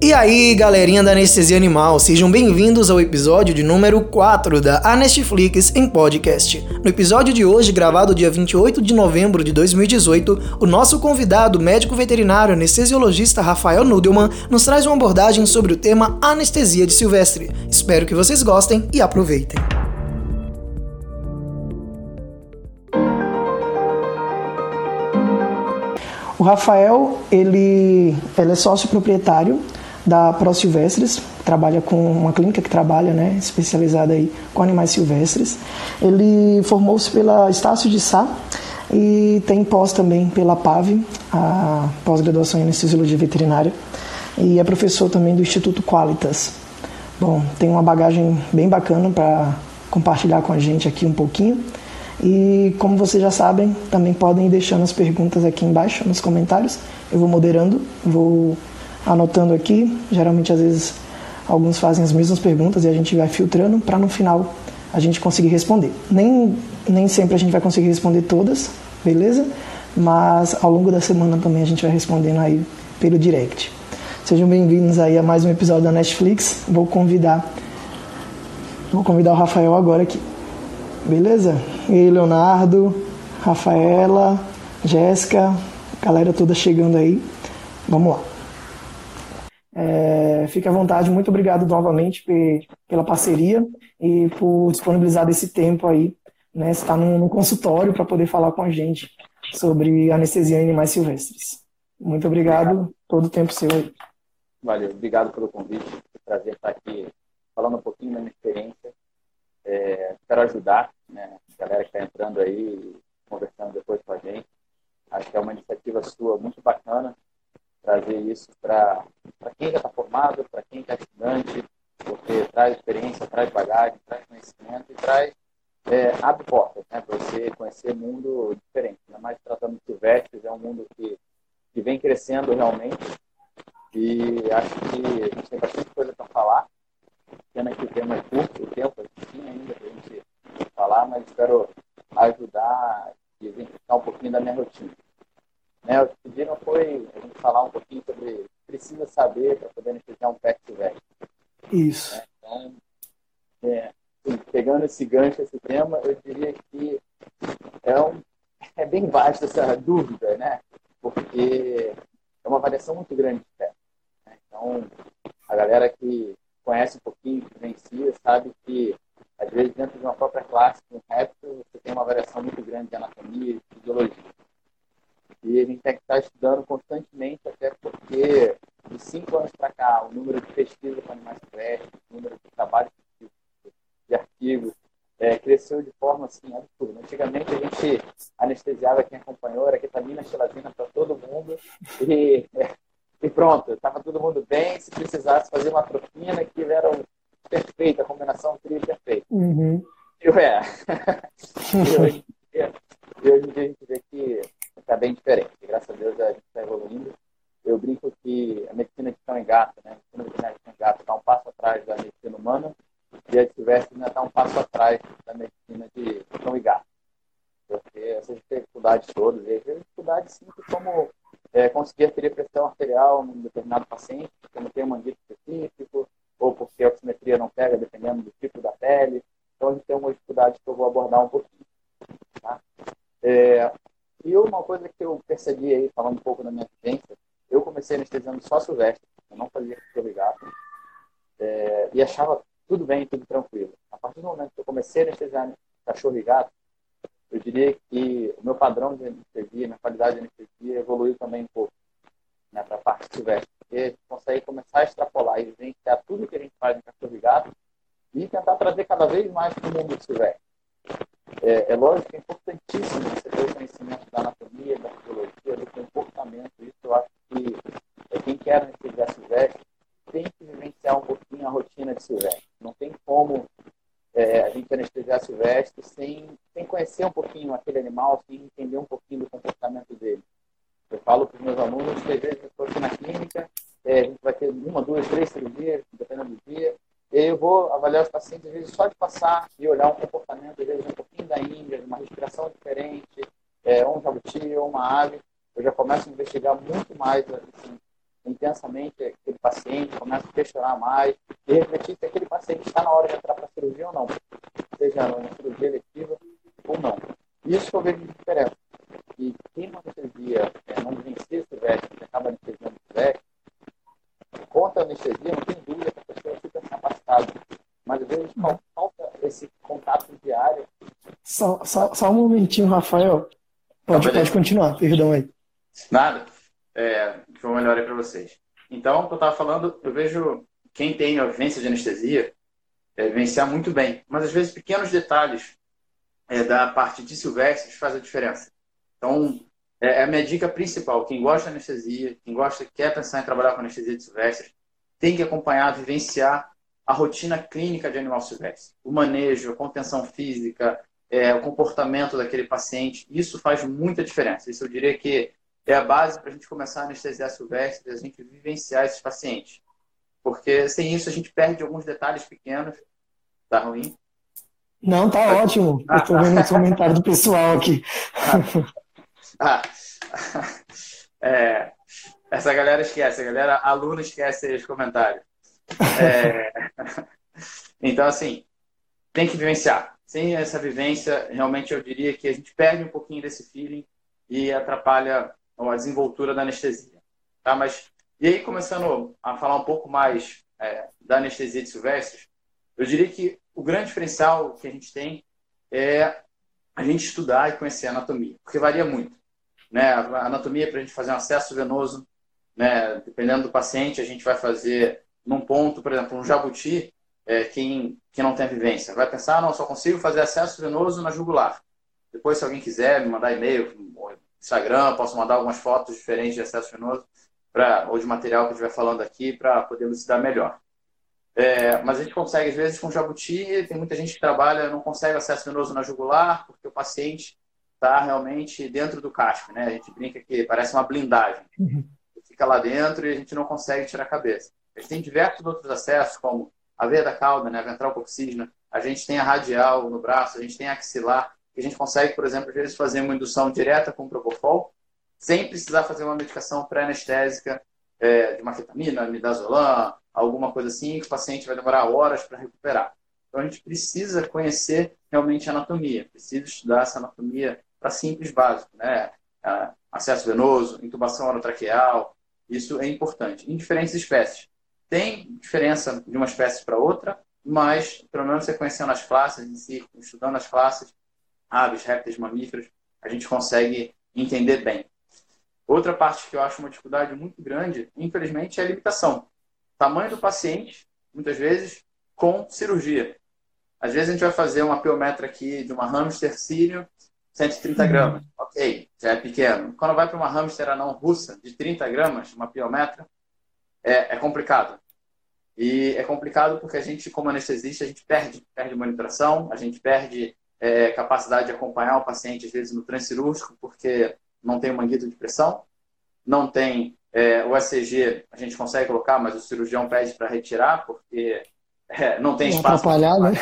E aí, galerinha da Anestesia Animal, sejam bem-vindos ao episódio de número 4 da Anestflix em podcast. No episódio de hoje, gravado dia 28 de novembro de 2018, o nosso convidado, médico veterinário anestesiologista Rafael Nudelman, nos traz uma abordagem sobre o tema anestesia de silvestre. Espero que vocês gostem e aproveitem. O Rafael, ele, ele é sócio proprietário da Pro Silvestres, trabalha com uma clínica que trabalha, né, especializada aí com animais silvestres. Ele formou-se pela Estácio de Sá e tem pós também pela PAV, a pós-graduação em anestesiologia veterinária, e é professor também do Instituto Qualitas. Bom, tem uma bagagem bem bacana para compartilhar com a gente aqui um pouquinho. E como vocês já sabem, também podem ir deixando as perguntas aqui embaixo nos comentários. Eu vou moderando, vou anotando aqui. Geralmente, às vezes, alguns fazem as mesmas perguntas e a gente vai filtrando para no final a gente conseguir responder. Nem, nem sempre a gente vai conseguir responder todas, beleza? Mas ao longo da semana também a gente vai respondendo aí pelo direct. Sejam bem-vindos aí a mais um episódio da Netflix. Vou convidar vou convidar o Rafael agora aqui. Beleza? E aí, Leonardo, Rafaela, Jéssica, galera toda chegando aí. Vamos lá. É, fique à vontade, muito obrigado novamente pela parceria e por disponibilizar desse tempo aí, né? Estar no, no consultório para poder falar com a gente sobre anestesia em animais silvestres. Muito obrigado, obrigado. todo o tempo seu aí. Valeu, obrigado pelo convite, é um prazer estar aqui falando um pouquinho da minha experiência. É, ajudar, né? A galera que está entrando aí, conversando depois com a gente. Acho que é uma iniciativa sua muito bacana, trazer isso para quem já está formado, para quem está estudante, porque traz experiência, traz bagagem, traz conhecimento e traz é, abre portas né, para você conhecer mundo diferente. Ainda mais tratando de silvestres, é um mundo que, que vem crescendo realmente e acho que a gente tem bastante coisa para falar. Pena que o tema é curto, o tempo tinha ainda para a gente falar, mas espero ajudar e exemplificar um pouquinho da minha rotina. Né, o que pediram foi a gente falar um pouquinho sobre precisa saber para poder anestesiar um pet silvestre. Isso. Né? Então, é, pegando esse gancho, esse tema, eu diria que é, um, é bem vasto essa dúvida, né? Porque é uma variação muito grande de pet. Né? Então, a galera que conhece um pouquinho, que vivencia, sabe que às vezes dentro de uma própria classe, um réptil, você tem uma variação muito grande de anatomia e fisiologia. E a gente tem que estar estudando constantemente, até porque de cinco anos para cá, o número de pesquisas com animais silvestres, o número de trabalhos de artigos, é, cresceu de forma assim absurda. Antigamente a gente anestesiava quem acompanhou, era ketamina, xilazina para todo mundo e, e pronto, estava todo mundo bem. Se precisasse fazer uma atropina, aquilo era perfeita, a combinação trilha perfeita. Uhum. E, é. e hoje, hoje a gente vê que bem diferente. Graças a Deus a gente está evoluindo. Eu brinco que a medicina de cão e gato, né? A medicina de cão e gato está um passo atrás da medicina humana e a silvestre ainda está um passo atrás da medicina de cão e gato. Porque essas dificuldades todas, e as dificuldades simples como é, conseguir aferir pressão arterial num determinado paciente, porque não tem um manguito específico, ou porque a oximetria não pega, dependendo do tipo da pele. Então, a gente tem uma dificuldade que eu vou abordar um pouquinho. Tá? É, e uma coisa que eu percebi aí, falando um pouco da minha vivência, eu comecei anestesiando só silvestre, eu não fazia cachorro e gato, é, e achava tudo bem, tudo tranquilo. A partir do momento que eu comecei a anestesiar cachorro e gato, eu diria que o meu padrão de anestesia, minha qualidade de anestesia evoluiu também um pouco né, para a parte silvestre, porque a gente consegue começar a extrapolar e vivenciar tudo que a gente faz em cachorro e gato e tentar trazer cada vez mais para o mundo silvestre. É, é lógico que é importantíssimo você ter o conhecimento da anatomia, da fisiologia, do comportamento. Isso eu acho que é, quem quer anestesiar silvestre tem que vivenciar um pouquinho a rotina de silvestre. Não tem como é, a gente anestesiar silvestre sem, sem conhecer um pouquinho aquele animal, sem entender um pouquinho do comportamento dele. Eu falo para os meus alunos que às vezes eu estou aqui na clínica, é, a gente vai ter uma, duas, três cirurgias, dependendo do dia, e eu vou avaliar os pacientes, às vezes, só de passar e olhar um comportamento, às vezes, um pouquinho da Índia, uma respiração diferente, é, um jabuti ou uma ave. Eu já começo a investigar muito mais assim, intensamente aquele paciente, começa a questionar mais e refletir se aquele paciente está na hora de entrar para a cirurgia ou não, seja na cirurgia eletiva ou não. Isso que eu vejo de diferença. E quem uma anestesia é, não vivencia esse veste, acaba anestesiando esse veste, conta a anestesia, não tem dúvida que a pessoa fica capacitada. Mas às vezes falta esse contato diário. Só, só, só um momentinho, Rafael. Pode, pode continuar, perdão aí. Nada. É, foi melhor aí para vocês. Então, que eu estava falando, eu vejo quem tem a vivência de anestesia é, vivenciar muito bem. Mas às vezes pequenos detalhes é, da parte de silvestres faz a diferença. Então, é, é a minha dica principal. Quem gosta de anestesia, quem gosta, quer pensar em trabalhar com anestesia de silvestres, tem que acompanhar, vivenciar a rotina clínica de animal silvestre. O manejo, a contenção física, é, o comportamento daquele paciente, isso faz muita diferença. Isso eu diria que é a base para a gente começar a anestesiar silvestre, a gente vivenciar esses pacientes. Porque sem isso a gente perde alguns detalhes pequenos. Tá ruim? Não, tá ótimo. Eu estou vendo o comentário do pessoal aqui. Ah, é, essa galera esquece, a galera aluna esquece os comentários. É, então, assim, tem que vivenciar. Sem essa vivência, realmente eu diria que a gente perde um pouquinho desse feeling e atrapalha a desenvoltura da anestesia. Tá? Mas, e aí, começando a falar um pouco mais é, da anestesia de silvestres, eu diria que o grande diferencial que a gente tem é a gente estudar e conhecer a anatomia, porque varia muito. Né? A anatomia para a gente fazer um acesso venoso, né? dependendo do paciente, a gente vai fazer num ponto, por exemplo, um jabuti, é, quem, quem não tem vivência, vai pensar, não, só consigo fazer acesso venoso na jugular. Depois, se alguém quiser me mandar e-mail, Instagram, posso mandar algumas fotos diferentes de acesso venoso, pra, ou de material que eu estiver falando aqui, para poder elucidar melhor. É, mas a gente consegue, às vezes, com jabuti, tem muita gente que trabalha, não consegue acesso venoso na jugular, porque o paciente está realmente dentro do casco, né? A gente brinca que parece uma blindagem. Uhum. Fica lá dentro e a gente não consegue tirar a cabeça. A gente tem diversos outros acessos, como a veia da cauda, né? a ventral coxígena, a gente tem a radial no braço, a gente tem a axilar, que a gente consegue, por exemplo, às vezes fazer uma indução direta com Propofol, sem precisar fazer uma medicação pré-anestésica é, de ketamina, midazolam, alguma coisa assim, que o paciente vai demorar horas para recuperar. Então a gente precisa conhecer realmente a anatomia, precisa estudar essa anatomia para simples básico, né? Acesso venoso, intubação orotraqueal, isso é importante. Em diferentes espécies. Tem diferença de uma espécie para outra, mas pelo menos você conhecendo as classes em si, estudando as classes, aves, répteis, mamíferos, a gente consegue entender bem. Outra parte que eu acho uma dificuldade muito grande, infelizmente, é a limitação. Tamanho do paciente, muitas vezes, com cirurgia. Às vezes a gente vai fazer uma piometra aqui de uma hamster sírio, 130 uhum. gramas. Ok, já é pequeno. Quando vai para uma hamster anão russa de 30 gramas, uma piometra, é, é complicado. E é complicado porque a gente, como anestesista, a gente perde, perde monitoração, a gente perde é, capacidade de acompanhar o paciente, às vezes, no transcirúrgico, porque não tem o manguito de pressão, não tem é, o ECG, a gente consegue colocar, mas o cirurgião pede para retirar, porque é, não tem espaço para né?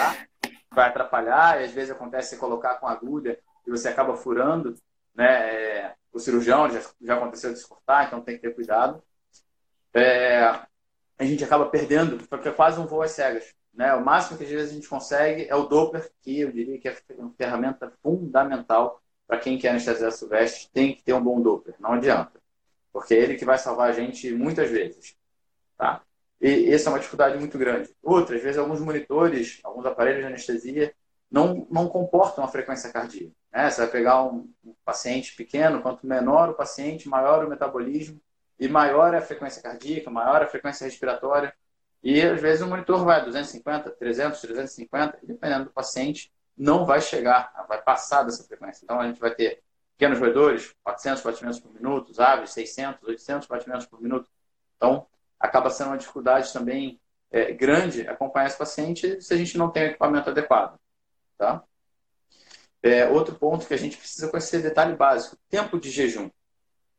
Vai atrapalhar, e às vezes acontece você colocar com agulha e você acaba furando, né? É, o cirurgião já, já aconteceu de cortar, então tem que ter cuidado. É, a gente acaba perdendo, porque é quase um voo às cegas. Né? O máximo que às vezes a gente consegue é o Doppler, que eu diria que é uma ferramenta fundamental para quem quer anestesiar silvestre, tem que ter um bom Doppler, não adianta. Porque é ele que vai salvar a gente muitas vezes. Tá? E essa é uma dificuldade muito grande. Outra, às vezes alguns monitores, alguns aparelhos de anestesia não, não comportam a frequência cardíaca. Né? Você vai pegar um, um paciente pequeno, quanto menor o paciente, maior o metabolismo e maior é a frequência cardíaca, maior a frequência respiratória. E às vezes o monitor vai 250, 300, 350, e dependendo do paciente, não vai chegar, vai passar dessa frequência. Então a gente vai ter pequenos roedores, 400 batimentos por minuto, aves, 600, 800 batimentos por minuto. Então acaba sendo uma dificuldade também é, grande acompanhar esse paciente se a gente não tem o equipamento adequado. Tá? É, outro ponto que a gente precisa conhecer detalhe básico: tempo de jejum.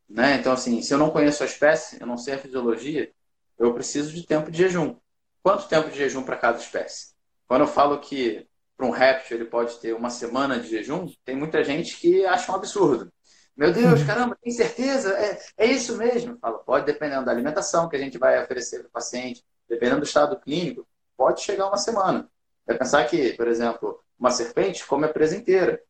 Né? Então, assim, se eu não conheço a espécie, eu não sei a fisiologia, eu preciso de tempo de jejum. Quanto tempo de jejum para cada espécie? Quando eu falo que para um réptil ele pode ter uma semana de jejum, tem muita gente que acha um absurdo. Meu Deus, caramba, tem certeza? É, é isso mesmo? Fala, pode, dependendo da alimentação que a gente vai oferecer para o paciente, dependendo do estado clínico, pode chegar uma semana. Vai pensar que, por exemplo, uma serpente come a presa inteira.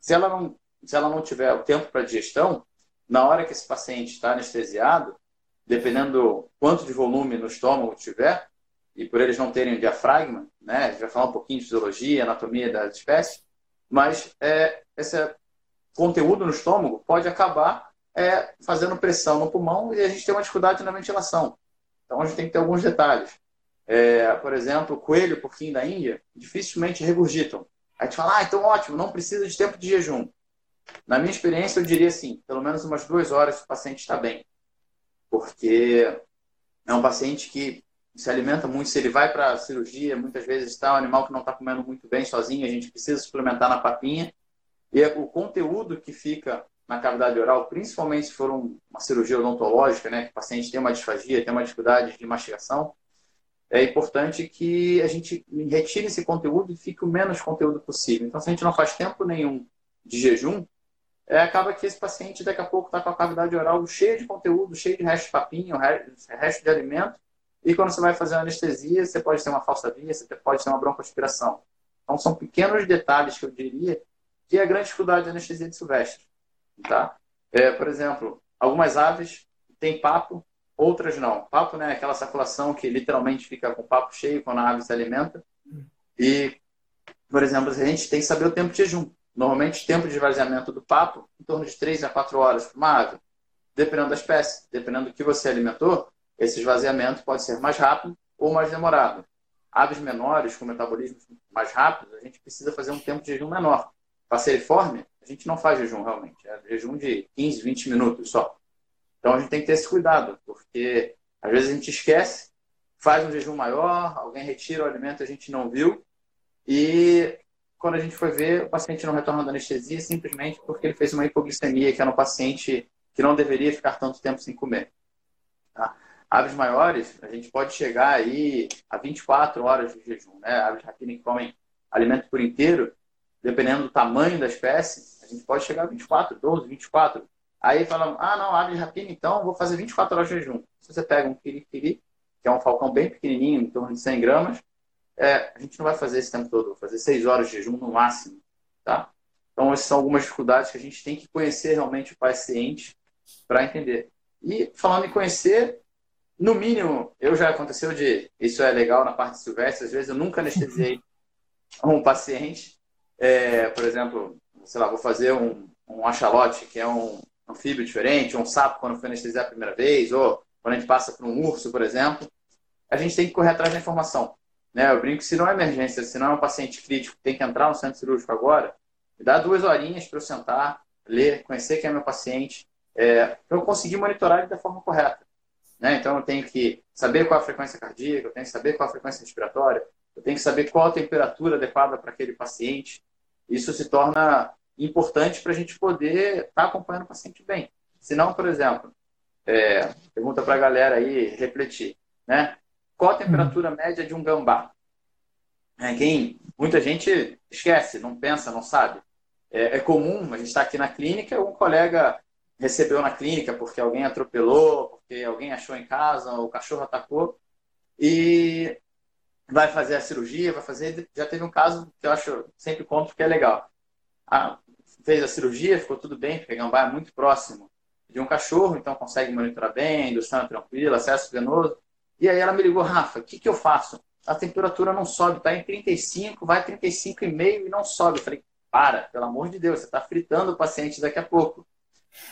Se ela não, se ela não tiver o tempo para digestão, na hora que esse paciente está anestesiado, dependendo do quanto de volume no estômago tiver, e por eles não terem diafragma, né, a gente vai falar um pouquinho de fisiologia, anatomia das espécies, mas é, esse conteúdo no estômago pode acabar é, fazendo pressão no pulmão e a gente tem uma dificuldade na ventilação. Então a gente tem que ter alguns detalhes. É, por exemplo, coelho, porquinho da Índia, dificilmente regurgitam. A gente fala, ah, então ótimo, não precisa de tempo de jejum. Na minha experiência, eu diria assim, pelo menos umas duas horas o paciente está bem. Porque é um paciente que se alimenta muito, se ele vai para cirurgia, muitas vezes está um animal que não está comendo muito bem sozinho, a gente precisa suplementar na papinha. E é o conteúdo que fica na cavidade oral, principalmente se for uma cirurgia odontológica, né, que o paciente tem uma disfagia, tem uma dificuldade de mastigação, é importante que a gente retire esse conteúdo e fique o menos conteúdo possível. Então, se a gente não faz tempo nenhum de jejum, é, acaba que esse paciente daqui a pouco está com a cavidade oral cheia de conteúdo, cheio de resto de papinho, resto de alimento, e quando você vai fazer uma anestesia, você pode ter uma falsa via, você pode ter uma broncoaspiração. Então, são pequenos detalhes que eu diria que é a grande dificuldade da anestesia de silvestre. Tá? É, por exemplo, algumas aves têm papo, outras não. Papo né, é aquela circulação que literalmente fica com o papo cheio quando a ave se alimenta. E, por exemplo, a gente tem que saber o tempo de jejum. Normalmente, o tempo de esvaziamento do papo, em torno de 3 a 4 horas para uma ave. Dependendo da espécie, dependendo do que você alimentou, esse esvaziamento pode ser mais rápido ou mais demorado. Aves menores, com metabolismo mais rápido, a gente precisa fazer um tempo de jejum menor. Passeriforme, a gente não faz jejum realmente, é jejum de 15, 20 minutos só. Então a gente tem que ter esse cuidado, porque às vezes a gente esquece, faz um jejum maior, alguém retira o alimento, a gente não viu, e quando a gente foi ver, o paciente não retorna da anestesia simplesmente porque ele fez uma hipoglicemia, que é no paciente que não deveria ficar tanto tempo sem comer. Tá? Aves maiores, a gente pode chegar aí a 24 horas de jejum, né? Aves rapina que comem alimento por inteiro, dependendo do tamanho da espécie, a gente pode chegar a 24, 12, 24. Aí falam, ah, não, ave rapina, então vou fazer 24 horas de jejum. Se você pega um quiri-quiri, que é um falcão bem pequenininho, em torno de 100 gramas, é, a gente não vai fazer esse tempo todo, vou fazer 6 horas de jejum no máximo, tá? Então, essas são algumas dificuldades que a gente tem que conhecer realmente o paciente para entender. E, falando em conhecer, no mínimo, eu já aconteceu de. Isso é legal na parte silvestre, às vezes eu nunca anestesiei um paciente. É, por exemplo, sei lá, vou fazer um, um axolote, que é um anfíbio diferente, um sapo quando foi anestesiar a primeira vez, ou quando a gente passa por um urso, por exemplo. A gente tem que correr atrás da informação. Né? Eu brinco que se não é emergência, se não é um paciente crítico tem que entrar no centro cirúrgico agora, me dá duas horinhas para eu sentar, ler, conhecer quem é meu paciente, é, para eu conseguir monitorar ele da forma correta. Né? Então, eu tenho que saber qual a frequência cardíaca, eu tenho que saber qual a frequência respiratória, eu tenho que saber qual a temperatura adequada para aquele paciente. Isso se torna importante para a gente poder estar tá acompanhando o paciente bem. Se não, por exemplo, é, pergunta para a galera aí refletir, né? Qual a temperatura média de um gambá? É, quem muita gente esquece, não pensa, não sabe. É, é comum, a gente está aqui na clínica, um colega recebeu na clínica porque alguém atropelou, porque alguém achou em casa, o cachorro atacou, e vai fazer a cirurgia, vai fazer. Já teve um caso que eu acho, sempre conto que é legal. Ah, fez a cirurgia, ficou tudo bem, porque Gambá é muito próximo de um cachorro, então consegue monitorar bem, indução tranquila, acesso venoso. E aí ela me ligou, Rafa, o que, que eu faço? A temperatura não sobe, está em 35, vai 35,5 e não sobe. Eu falei, para, pelo amor de Deus, você está fritando o paciente daqui a pouco.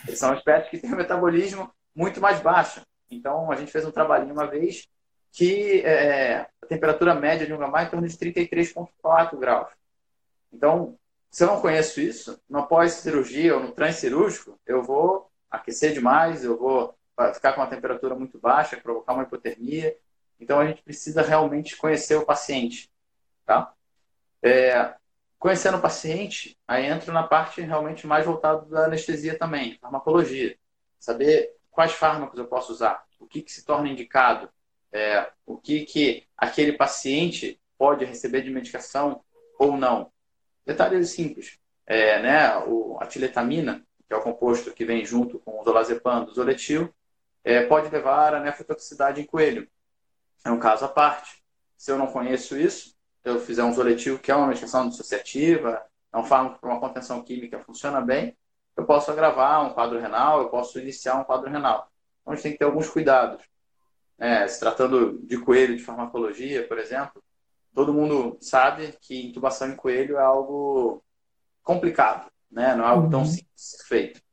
Eles são espécies que têm um metabolismo muito mais baixo. Então, a gente fez um trabalhinho uma vez que é, a temperatura média de um gambá é em torno de 33,4 graus. Então, se eu não conheço isso, no pós-cirurgia ou no transcirúrgico, eu vou aquecer demais, eu vou ficar com uma temperatura muito baixa, provocar uma hipotermia. Então, a gente precisa realmente conhecer o paciente. Tá? É, conhecendo o paciente, aí entra na parte realmente mais voltada da anestesia também, farmacologia. Saber quais fármacos eu posso usar, o que, que se torna indicado, é, o que, que aquele paciente pode receber de medicação ou não. Detalhes simples. É, né, o, a tiletamina, que é o composto que vem junto com o zolazepam do zoletil, é, pode levar a nefrotoxicidade em coelho. É um caso à parte. Se eu não conheço isso, eu fizer um zoletil, que é uma medicação dissociativa, é um fármaco para uma contenção química, funciona bem, eu posso agravar um quadro renal, eu posso iniciar um quadro renal. Então, a gente tem que ter alguns cuidados. É, se tratando de coelho, de farmacologia, por exemplo, todo mundo sabe que intubação em coelho é algo complicado, né? não é algo tão uhum. simples de ser feito.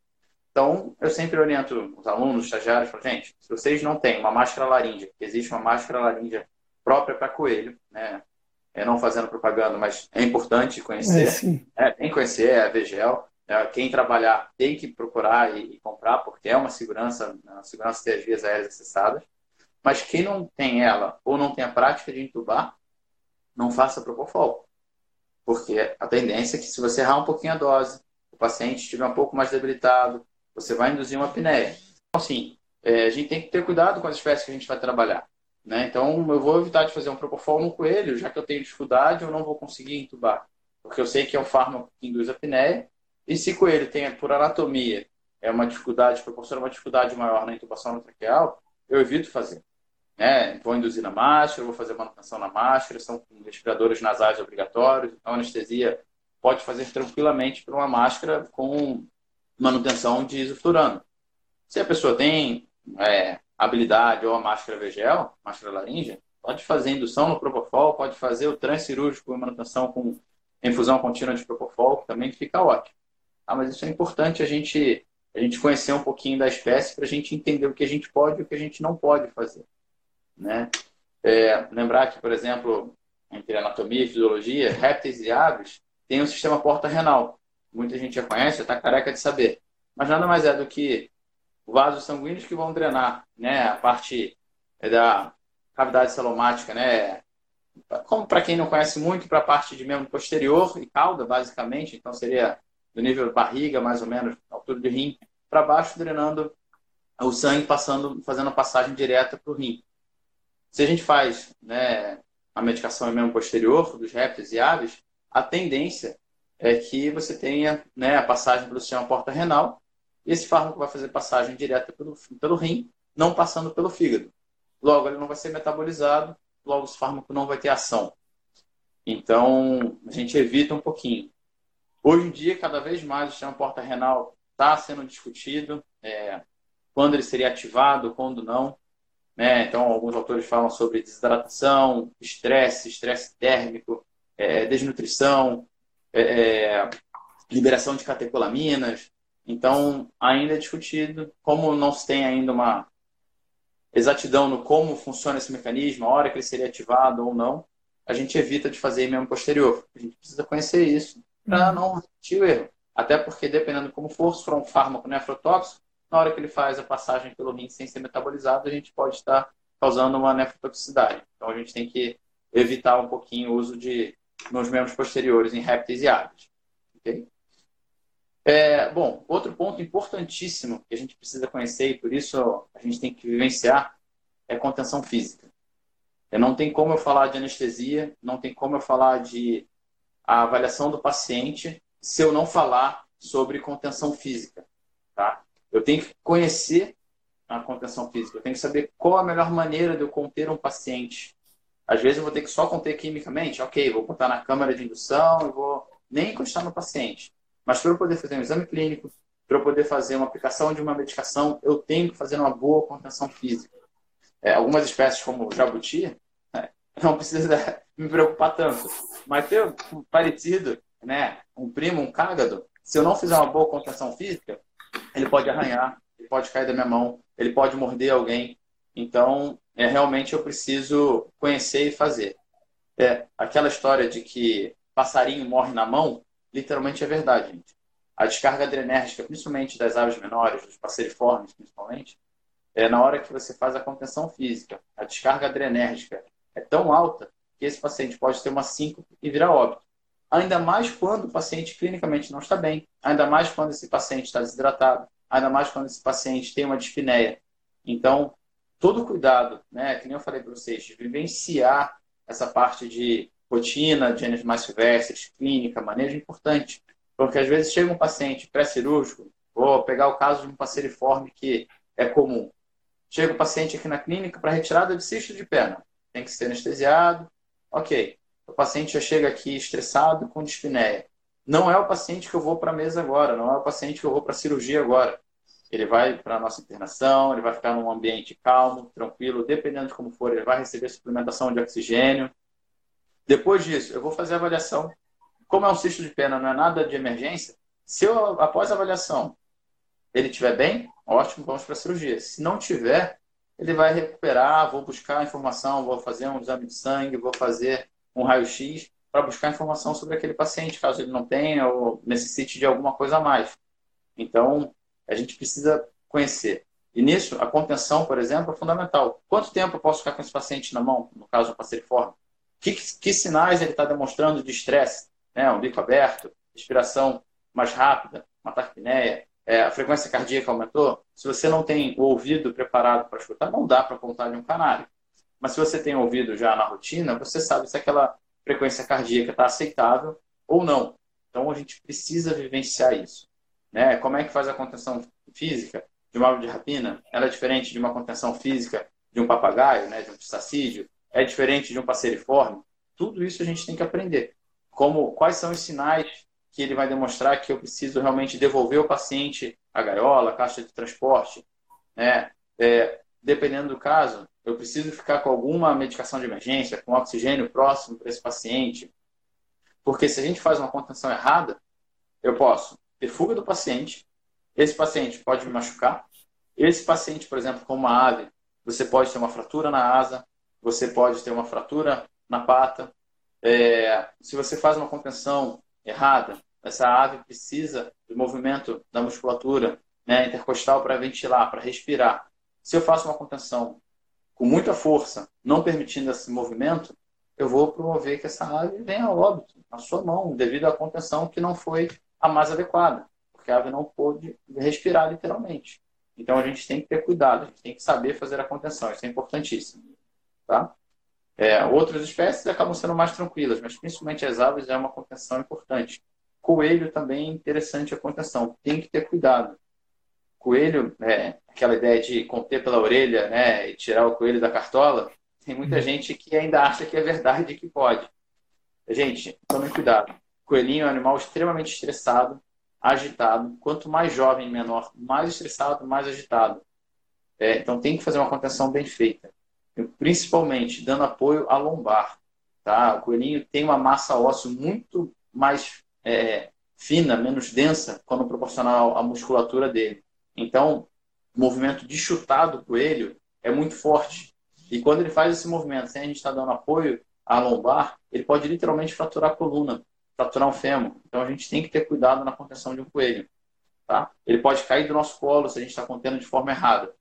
Então, eu sempre oriento os alunos, os estagiários, falo, gente, se vocês não têm uma máscara laríngea, existe uma máscara laríngea própria para coelho, né? É, não fazendo propaganda, mas é importante conhecer. É, é, tem que conhecer, é a VGL. É, quem trabalhar tem que procurar e, e, comprar, porque é uma segurança, uma segurança das vias aéreas acessadas. Mas quem não tem ela ou não tem a prática de entubar, não faça propofol. Porque a tendência é que se você errar um pouquinho a dose, o paciente estiver um pouco mais debilitado, você vai induzir uma apneia. Então, assim, é, a gente tem que ter cuidado com as espécies que a gente vai trabalhar. Né? Então, eu vou evitar de fazer um propofol no coelho, já que eu tenho dificuldade, eu não vou conseguir entubar. Porque eu sei que é um fármaco que induz apneia, e se coelho tem, por anatomia, é uma dificuldade, proporciona uma dificuldade maior na intubação traqueal, eu evito fazer. Né? Vou induzir na máscara, vou fazer manutenção na máscara, são respiradores nasais obrigatórios, então anestesia pode fazer tranquilamente por uma máscara com manutenção de isoflurano. Se a pessoa tem é, habilidade ou a máscara VGL, máscara laríngea, pode fazer indução no Propofol, pode fazer o transcirúrgico com manutenção com infusão contínua de Propofol, que também fica ótimo. Ah, mas isso é importante a gente, a gente conhecer um pouquinho da espécie para a gente entender o que a gente pode e o que a gente não pode fazer. Né? É, lembrar que, por exemplo, entre anatomia e fisiologia, répteis e aves têm um sistema porta-renal. Muita gente já conhece, está careca de saber. Mas nada mais é do que vasos sanguíneos que vão drenar né, a parte da cavidade celomática, né? Como para quem não conhece muito, para a parte de membro posterior e cauda, basicamente, então seria do nível barriga, mais ou menos, altura do rim, para baixo, drenando o sangue, passando, fazendo a passagem direta para o rim. Se a gente faz né, a medicação em membro posterior dos répteis e aves, a tendência é que você tenha né, a passagem pelo sistema porta-renal esse fármaco vai fazer passagem direta pelo, pelo rim, não passando pelo fígado. Logo, ele não vai ser metabolizado, logo, o fármaco não vai ter ação. Então, a gente evita um pouquinho. Hoje em dia, cada vez mais o sistema porta-renal está sendo discutido, é, quando ele seria ativado, quando não. Né? Então, alguns autores falam sobre desidratação, estresse, estresse térmico, é, desnutrição, é, é liberação de catecolaminas. Então, ainda é discutido. Como não se tem ainda uma exatidão no como funciona esse mecanismo, a hora que ele seria ativado ou não, a gente evita de fazer mesmo posterior. A gente precisa conhecer isso para uhum. não repetir o erro. Até porque, dependendo de como for, se for um fármaco nefrotóxico, na hora que ele faz a passagem pelo rim sem ser metabolizado, a gente pode estar causando uma nefrotoxicidade. Então, a gente tem que evitar um pouquinho o uso de nos membros posteriores em répteis e aves. Okay? É, bom, outro ponto importantíssimo que a gente precisa conhecer e por isso a gente tem que vivenciar é contenção física. Não tem como eu falar de anestesia, não tem como eu falar de avaliação do paciente se eu não falar sobre contenção física. Tá? Eu tenho que conhecer a contenção física, eu tenho que saber qual a melhor maneira de eu conter um paciente. Às vezes eu vou ter que só conter quimicamente, ok, vou botar na câmara de indução e vou nem encostar no paciente. Mas para eu poder fazer um exame clínico, para eu poder fazer uma aplicação de uma medicação, eu tenho que fazer uma boa contenção física. É, algumas espécies, como o jabuti, né, não precisa me preocupar tanto. Mas ter um parecido, né, um primo, um cágado, se eu não fizer uma boa contenção física, ele pode arranhar, ele pode cair da minha mão, ele pode morder alguém. Então, é, realmente eu preciso conhecer e fazer. É, aquela história de que passarinho morre na mão, literalmente é verdade, gente. A descarga adrenérgica, principalmente das aves menores, dos passeriformes, principalmente, é na hora que você faz a contenção física. A descarga adrenérgica é tão alta que esse paciente pode ter uma síncope e virar óbito. Ainda mais quando o paciente clinicamente não está bem, ainda mais quando esse paciente está desidratado, ainda mais quando esse paciente tem uma dispneia. Então, todo cuidado, né, que nem eu falei para vocês, de vivenciar essa parte de rotina de animais silvestres, clínica, manejo importante. Porque às vezes chega um paciente pré-cirúrgico, Vou pegar o caso de um passeriforme que é comum. Chega o paciente aqui na clínica para retirada de cisto de perna. Tem que ser anestesiado. Ok. O paciente já chega aqui estressado com dispneia. Não é o paciente que eu vou para a mesa agora, não é o paciente que eu vou para a cirurgia agora. Ele vai para a nossa internação, ele vai ficar num ambiente calmo, tranquilo, dependendo de como for, ele vai receber suplementação de oxigênio. Depois disso, eu vou fazer a avaliação. Como é um cisto de pena, não é nada de emergência, se eu, após a avaliação, ele estiver bem, ótimo, vamos para a cirurgia. Se não tiver, ele vai recuperar, vou buscar informação, vou fazer um exame de sangue, vou fazer um raio-x para buscar informação sobre aquele paciente, caso ele não tenha ou necessite de alguma coisa a mais. Então, a gente precisa conhecer. E nisso, a contenção, por exemplo, é fundamental. Quanto tempo eu posso ficar com esse paciente na mão, no caso do passeriforme? Que, que sinais ele está demonstrando de estresse? Né? Um bico aberto, respiração mais rápida, uma taquipneia, é, a frequência cardíaca aumentou. Se você não tem o ouvido preparado para escutar, não dá para contar de um canário. Mas se você tem ouvido já na rotina, você sabe se aquela frequência cardíaca está aceitável ou não. Então a gente precisa vivenciar isso. Né? Como é que faz a contenção física de uma ave de rapina? Ela é diferente de uma contenção física de um papagaio, né? de um pistacídeo? É diferente de um passeriforme? Tudo isso a gente tem que aprender. Como, quais são os sinais que ele vai demonstrar que eu preciso realmente devolver o paciente a gaiola, a caixa de transporte, né? É, dependendo do caso, eu preciso ficar com alguma medicação de emergência, com oxigênio próximo para esse paciente. Porque se a gente faz uma contenção errada, eu posso ter fuga do paciente, esse paciente pode me machucar, esse paciente, por exemplo, como uma ave, você pode ter uma fratura na asa, você pode ter uma fratura na pata. É, se você faz uma contenção errada, essa ave precisa do movimento da musculatura né, intercostal para ventilar, para respirar. Se eu faço uma contenção com muita força, não permitindo esse movimento, eu vou promover que essa ave venha a óbito na sua mão, devido à contenção que não foi a mais adequada, porque a ave não pôde respirar literalmente. Então a gente tem que ter cuidado, a gente tem que saber fazer a contenção, isso é importantíssimo. Tá? É, outras espécies acabam sendo mais tranquilas, mas principalmente as aves é uma contenção importante. Coelho também é interessante a contenção, tem que ter cuidado. Coelho, é, aquela ideia de conter pela orelha né, e tirar o coelho da cartola, tem muita uhum. gente que ainda acha que é verdade que pode. Gente, tomem cuidado. Coelhinho é um animal extremamente estressado, agitado. Quanto mais jovem menor, mais estressado, mais agitado. É, então tem que fazer uma contenção bem feita. Principalmente dando apoio à lombar. Tá? O coelhinho tem uma massa óssea muito mais é, fina, menos densa, quando proporcional à musculatura dele. Então, o movimento de chutar do coelho é muito forte. E quando ele faz esse movimento sem a gente estar dando apoio à lombar, ele pode literalmente fraturar a coluna fraturar um fêmur. Então a gente tem que ter cuidado na contenção de um coelho. Tá? Ele pode cair do nosso colo se a gente está contendo de forma errada.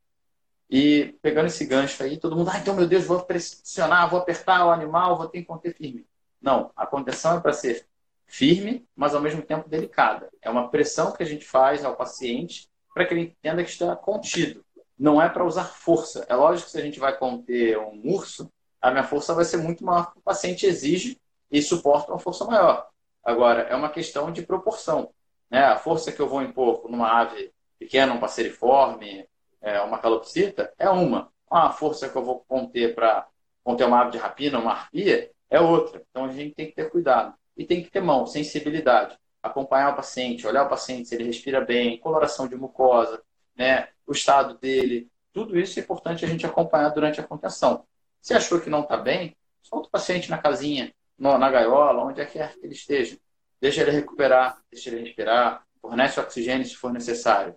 E pegando esse gancho aí, todo mundo, ah, então meu Deus, vou pressionar, vou apertar o animal, vou ter que conter firme. Não, a contenção é para ser firme, mas ao mesmo tempo delicada. É uma pressão que a gente faz ao paciente para que ele entenda que está contido. Não é para usar força. É lógico que se a gente vai conter um urso, a minha força vai ser muito maior que o paciente exige e suporta uma força maior. Agora, é uma questão de proporção. Né? A força que eu vou impor numa ave pequena, um passeriforme, é, uma calopsita, é uma. A força que eu vou conter para conter uma ave de rapina, uma arpia, é outra. Então, a gente tem que ter cuidado. E tem que ter mão, sensibilidade. Acompanhar o paciente, olhar o paciente se ele respira bem, coloração de mucosa, né? o estado dele. Tudo isso é importante a gente acompanhar durante a contenção. Se achou que não está bem, solta o paciente na casinha, no, na gaiola, onde é que ele esteja. Deixa ele recuperar, deixa ele respirar, fornece oxigênio se for necessário.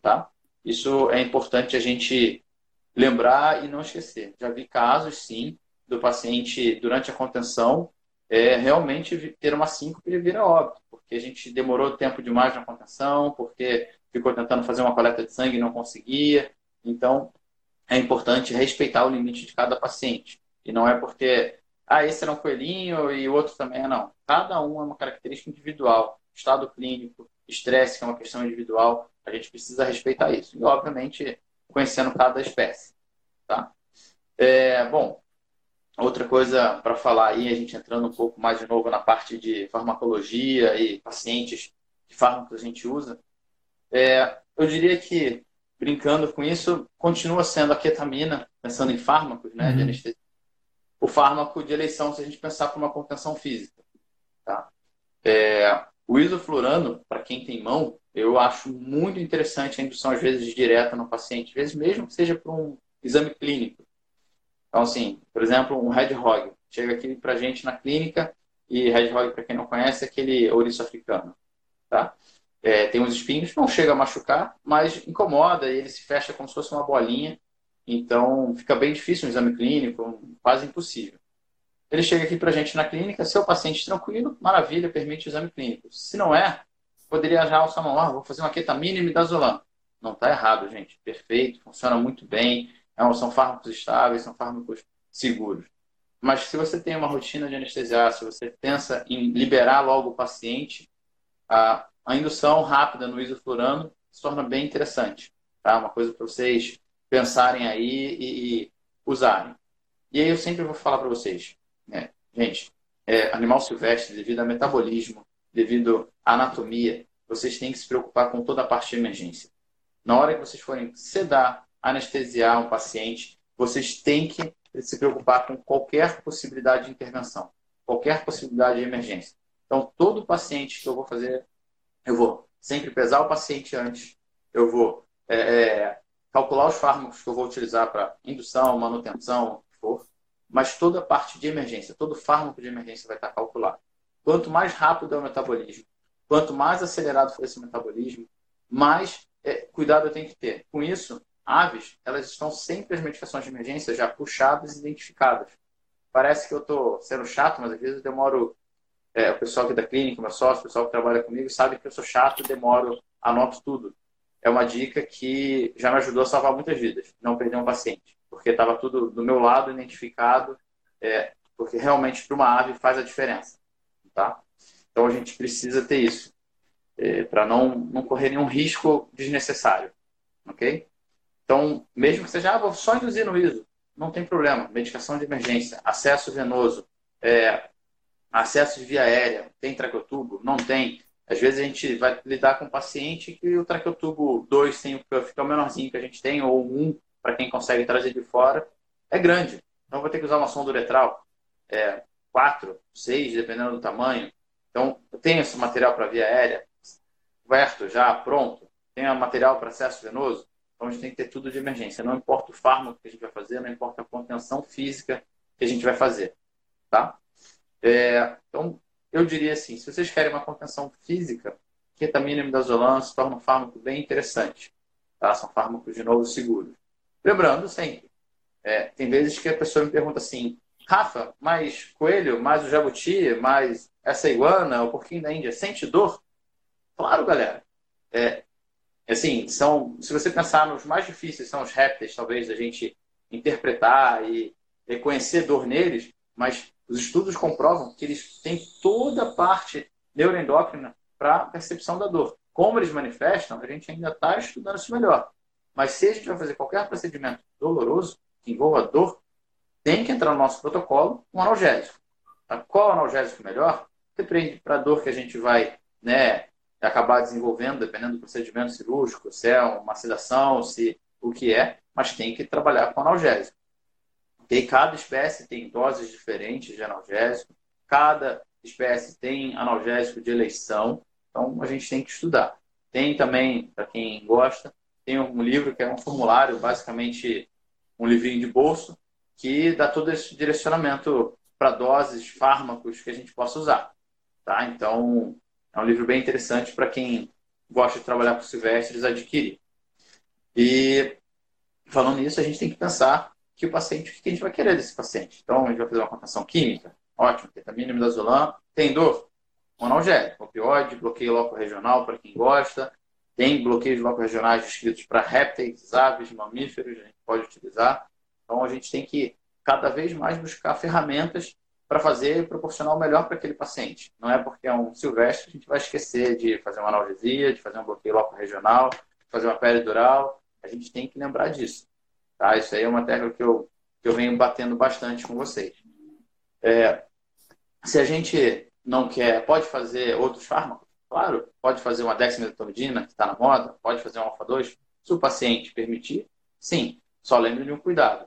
Tá? Isso é importante a gente lembrar e não esquecer. Já vi casos, sim, do paciente, durante a contenção, é, realmente ter uma síncope e vir óbito, porque a gente demorou tempo demais na contenção, porque ficou tentando fazer uma coleta de sangue e não conseguia. Então, é importante respeitar o limite de cada paciente. E não é porque ah, esse era um coelhinho e o outro também é não. Cada um é uma característica individual. Estado clínico, estresse, que é uma questão individual, a gente precisa respeitar isso. E, obviamente, conhecendo cada espécie. Tá? É, bom, outra coisa para falar aí, a gente entrando um pouco mais de novo na parte de farmacologia e pacientes, que fármacos a gente usa. É, eu diria que, brincando com isso, continua sendo a ketamina, pensando em fármacos né, uhum. de anestesia, o fármaco de eleição se a gente pensar por uma contenção física. Tá? É, o isoflurano, para quem tem mão, eu acho muito interessante a indução, às vezes, direta no paciente, às vezes mesmo que seja para um exame clínico. Então, assim, por exemplo, um Red Hog. Chega aqui para gente na clínica e Red Hog, para quem não conhece, é aquele ouriço africano. Tá? É, tem uns espinhos, não chega a machucar, mas incomoda e ele se fecha como se fosse uma bolinha. Então, fica bem difícil um exame clínico, quase impossível. Ele chega aqui para a gente na clínica, se o paciente tranquilo, maravilha, permite o exame clínico. Se não é, poderia já alçar mão, ah, vou fazer uma ketamina e midazolam. Não está errado, gente. Perfeito, funciona muito bem. É são fármacos estáveis, são fármacos seguros. Mas se você tem uma rotina de anestesiar, se você pensa em liberar logo o paciente, a, a indução rápida no isoflurano se torna bem interessante. Tá? Uma coisa para vocês pensarem aí e, e, usarem. E aí eu sempre vou falar para vocês, né? gente, é, animal silvestre, devido a metabolismo, devido à anatomia, vocês têm que se preocupar com toda a parte de emergência. Na hora que vocês forem sedar, anestesiar um paciente, vocês têm que se preocupar com qualquer possibilidade de intervenção, qualquer possibilidade de emergência. Então, todo paciente que eu vou fazer, eu vou sempre pesar o paciente antes, eu vou é, é, calcular os fármacos que eu vou utilizar para indução, manutenção, for, mas toda a parte de emergência, todo fármaco de emergência vai estar calculado. Quanto mais rápido é o metabolismo, quanto mais acelerado for esse metabolismo, mais é, cuidado eu tenho que ter. Com isso, aves, elas estão sempre as medicações de emergência já puxadas e identificadas. Parece que eu estou sendo chato, mas às vezes eu demoro. É, o pessoal aqui da clínica, meu sócio, o pessoal que trabalha comigo, sabe que eu sou chato e demoro, anoto tudo. É uma dica que já me ajudou a salvar muitas vidas, não perder um paciente, porque estava tudo do meu lado, identificado, é, porque realmente para uma ave faz a diferença. Tá? Então a gente precisa ter isso, é, para não, não correr nenhum risco desnecessário. Ok? Então, mesmo que seja, ah, vou só induzir no ISO, não tem problema. Medicação de emergência, acesso venoso, é, acesso de via aérea, tem traqueotubo? Não tem. Às vezes a gente vai lidar com um paciente que o traqueotubo 2 tem o cuff, que é o menorzinho que a gente tem, ou um, para quem consegue trazer de fora, é grande. Então vou ter que usar uma sonda uretral, é, 4, 6, dependendo do tamanho. Então, eu tenho esse material para via aérea, coberto já, pronto. Tenho material para acesso venoso, então a gente tem que ter tudo de emergência. Não importa o fármaco que a gente vai fazer, não importa a contenção física que a gente vai fazer. Tá? É, então, eu diria assim, se vocês querem uma contenção física, ketamina e midazolam se torna um fármaco bem interessante. Tá? São fármacos, de novo, seguros. Lembrando sempre, é, tem vezes que a pessoa me pergunta assim, Rafa, mais coelho, mais o jabuti, mais essa iguana, o porquinho da Índia, sente dor? Claro, galera. É, assim, são, se você pensar nos mais difíceis, são os répteis, talvez, a gente interpretar e reconhecer dor neles, mas os estudos comprovam que eles têm toda a parte neuroendócrina para percepção da dor. Como eles manifestam, a gente ainda está estudando isso melhor. Mas se a gente vai fazer qualquer procedimento doloroso que envolva dor, tem que entrar no nosso protocolo um analgésico. Tá? Qual analgésico melhor? Depende para a dor que a gente vai né, acabar desenvolvendo, dependendo do procedimento cirúrgico, se é uma sedação, se o que é, mas tem que trabalhar com analgésico. Okay? Cada espécie tem doses diferentes de analgésico, cada espécie tem analgésico de eleição, então a gente tem que estudar. Tem também, para quem gosta, tem um livro que é um formulário, basicamente um livrinho de bolso, que dá todo esse direcionamento para doses, fármacos que a gente possa usar. Tá? Então, é um livro bem interessante para quem gosta de trabalhar com silvestres adquirir. E falando nisso, a gente tem que pensar que o paciente, o que a gente vai querer desse paciente. Então, a gente vai fazer uma contenção química, ótimo, ketamina, midazolam, tem dor, analgésico, opioide, bloqueio loco regional para quem gosta, tem bloqueios loco regionais descritos para répteis, aves, mamíferos, a gente pode utilizar. Então, a gente tem que cada vez mais buscar ferramentas para fazer proporcionar o melhor para aquele paciente. Não é porque é um silvestre que a gente vai esquecer de fazer uma analgesia, de fazer um bloqueio local regional, de fazer uma pele dural. A gente tem que lembrar disso. Tá? Isso aí é uma tecla que eu, que eu venho batendo bastante com vocês. É, se a gente não quer, pode fazer outros fármacos? Claro, pode fazer uma dexmedetomidina, que está na moda, pode fazer um alfa-2. Se o paciente permitir, sim. Só lembre de um cuidado.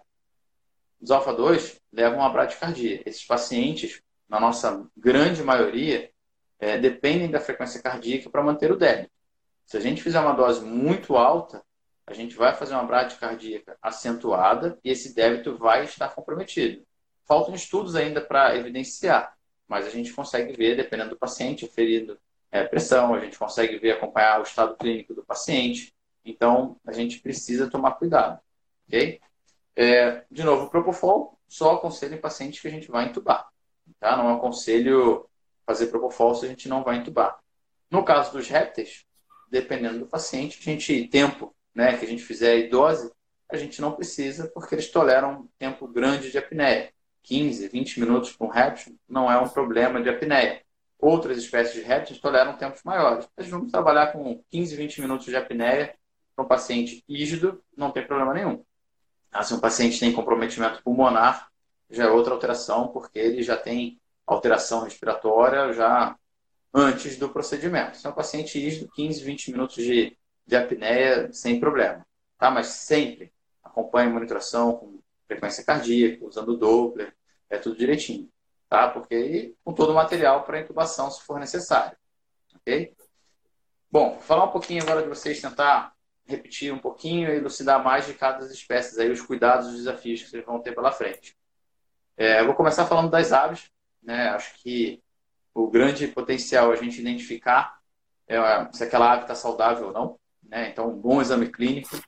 Os alfa-2 levam a bradicardia. Esses pacientes, na nossa grande maioria, é, dependem da frequência cardíaca para manter o débito. Se a gente fizer uma dose muito alta, a gente vai fazer uma bradicardia acentuada e esse débito vai estar comprometido. Faltam estudos ainda para evidenciar, mas a gente consegue ver, dependendo do paciente, ferido é, pressão, a gente consegue ver, acompanhar o estado clínico do paciente. Então, a gente precisa tomar cuidado, ok? É, de novo, o Propofol só aconselho em pacientes que a gente vai entubar, tá? Não aconselho fazer Propofol se a gente não vai entubar. No caso dos répteis, dependendo do paciente, a gente, tempo né, que a gente fizer a dose, a gente não precisa, porque eles toleram um tempo grande de apneia. 15, 20 minutos para um réptil não é um problema de apneia. Outras espécies de répteis toleram tempos maiores. Gente vamos trabalhar com 15, 20 minutos de apneia para um paciente rígido, não tem problema nenhum. Ah, se um paciente tem comprometimento pulmonar, já é outra alteração, porque ele já tem alteração respiratória já antes do procedimento. Se é um paciente rígido, 15, 20 minutos de, de apneia sem problema. Tá? Mas sempre acompanhe a monitoração com frequência cardíaca, usando o Doppler, é tudo direitinho, tá? Porque com todo o material para intubação, se for necessário, ok? Bom, falar um pouquinho agora de vocês tentar repetir um pouquinho e elucidar mais de cada espécies aí, os cuidados, os desafios que vocês vão ter pela frente. É, eu vou começar falando das aves, né? Acho que o grande potencial a gente identificar é, se aquela ave está saudável ou não, né? Então, um bom exame clínico,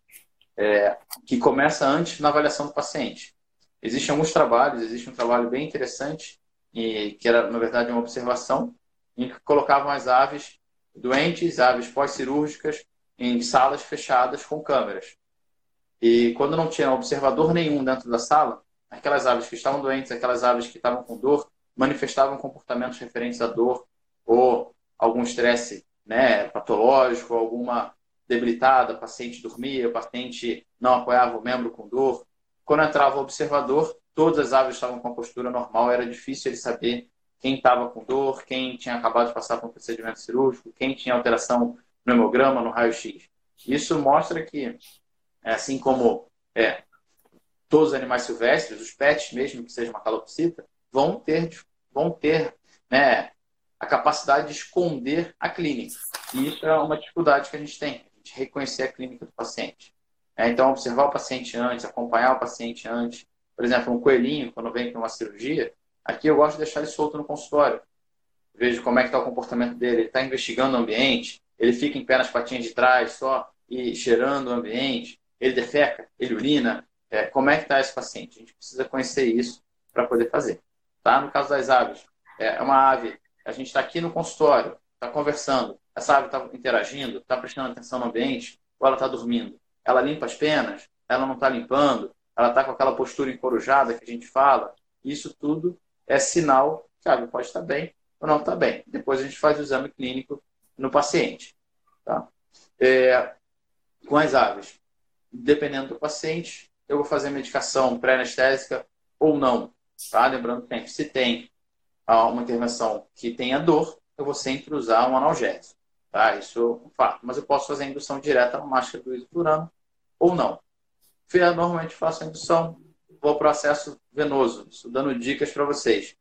é, que começa antes na avaliação do paciente. Existem alguns trabalhos, existe um trabalho bem interessante, e, que era, na verdade, uma observação, em que colocavam as aves doentes, aves pós-cirúrgicas, em salas fechadas com câmeras. E quando não tinha observador nenhum dentro da sala, aquelas aves que estavam doentes, aquelas aves que estavam com dor, manifestavam comportamentos referentes à dor ou algum estresse né, patológico, alguma debilitada, paciente dormia, paciente não apoiava o membro com dor. Quando entrava o observador, todas as aves estavam com a postura normal, era difícil ele saber quem estava com dor, quem tinha acabado de passar por um procedimento cirúrgico, quem tinha alteração no hemograma, no raio-x. Isso mostra que, é, assim como é, todos os animais silvestres, os pets mesmo, que seja uma calopsita, vão ter, vão ter né, a capacidade de esconder a clínica. E isso é uma dificuldade que a gente tem de reconhecer a clínica do paciente. É, então, observar o paciente antes, acompanhar o paciente antes. Por exemplo, um coelhinho, quando vem para uma cirurgia, aqui eu gosto de deixar ele solto no consultório. Vejo como é que está o comportamento dele. Ele está investigando o ambiente, ele fica em pé nas patinhas de trás só e cheirando o ambiente, ele defeca, ele urina. É, como é que está esse paciente? A gente precisa conhecer isso para poder fazer. Tá? No caso das aves, é uma ave, a gente está aqui no consultório, está conversando, essa ave está interagindo, está prestando atenção no ambiente, ou ela está dormindo? Ela limpa as penas? Ela não está limpando? Ela está com aquela postura encorujada que a gente fala? Isso tudo é sinal que a ave pode estar bem ou não está bem. Depois a gente faz o exame clínico no paciente. Tá? É, com as aves, dependendo do paciente, eu vou fazer medicação pré-anestésica ou não. Tá? Lembrando que se tem ah, uma intervenção que tenha dor, eu vou sempre usar um analgésico. Tá? Isso é um fato. Mas eu posso fazer a indução direta no máscara do por ano ou não. Eu normalmente faço a indução, vou para o acesso venoso, estou dando dicas para vocês.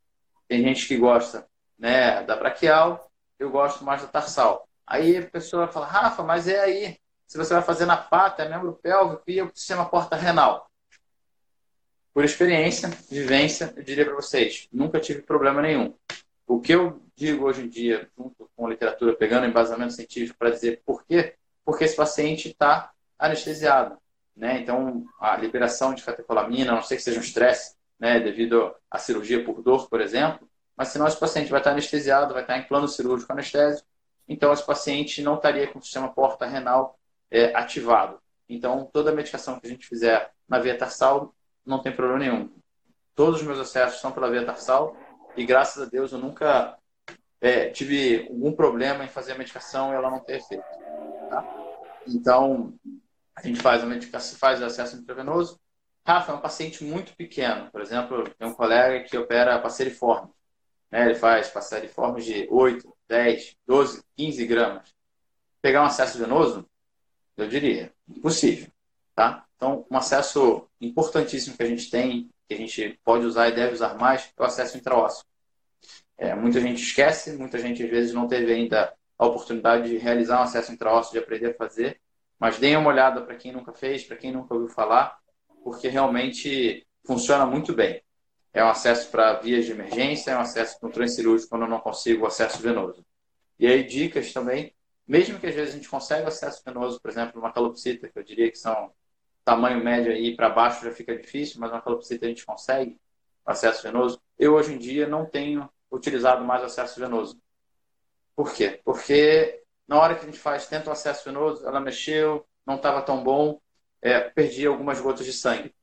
Tem gente que gosta né, da braquial, eu gosto mais da tarsal. Aí a pessoa fala, Rafa, mas é aí, se você vai fazer na pata, é membro pélvico e o sistema porta renal. Por experiência, vivência, eu diria para vocês, nunca tive problema nenhum. O que eu digo hoje em dia, junto com a literatura, pegando embasamento científico para dizer por quê, porque esse paciente está anestesiado. Né? Então, a liberação de catecolamina, a não sei que seja um estresse, né, devido à cirurgia por dor, por exemplo, mas senão esse paciente vai estar anestesiado, vai estar em plano cirúrgico anestésico, então esse paciente não estaria com o sistema porta-renal é, ativado. Então, toda a medicação que a gente fizer na via tarsal não tem problema nenhum. Todos os meus acessos são pela via tarsal e graças a Deus eu nunca é, tive algum problema em fazer a medicação e ela não ter efeito. Tá? Então, a gente faz a medicação, faz o acesso intravenoso. Rafa, é um paciente muito pequeno. Por exemplo, tem um colega que opera passeriforme. né? ele faz passeriformes de 8, 10, 12, 15 gramas. Pegar um acesso venoso, eu diria, impossível. Tá? Então, um acesso importantíssimo que a gente tem, que a gente pode usar e deve usar mais, é o acesso intraósseo. É, muita gente esquece, muita gente às vezes não teve ainda a oportunidade de realizar um acesso intraósseo, de aprender a fazer, mas deem uma olhada para quem nunca fez, para quem nunca ouviu falar, porque realmente funciona muito bem. É um acesso para vias de emergência, é um acesso para o transcirúrgico quando eu não consigo o acesso venoso. E aí, dicas também, mesmo que às vezes a gente consiga acesso venoso, por exemplo, uma calopsita, que eu diria que são tamanho médio aí para baixo já fica difícil, mas uma calopsita a gente consegue acesso venoso. Eu, hoje em dia, não tenho utilizado mais acesso venoso. Por quê? Porque na hora que a gente faz, tenta o acesso venoso, ela mexeu, não estava tão bom, é, perdi algumas gotas de sangue.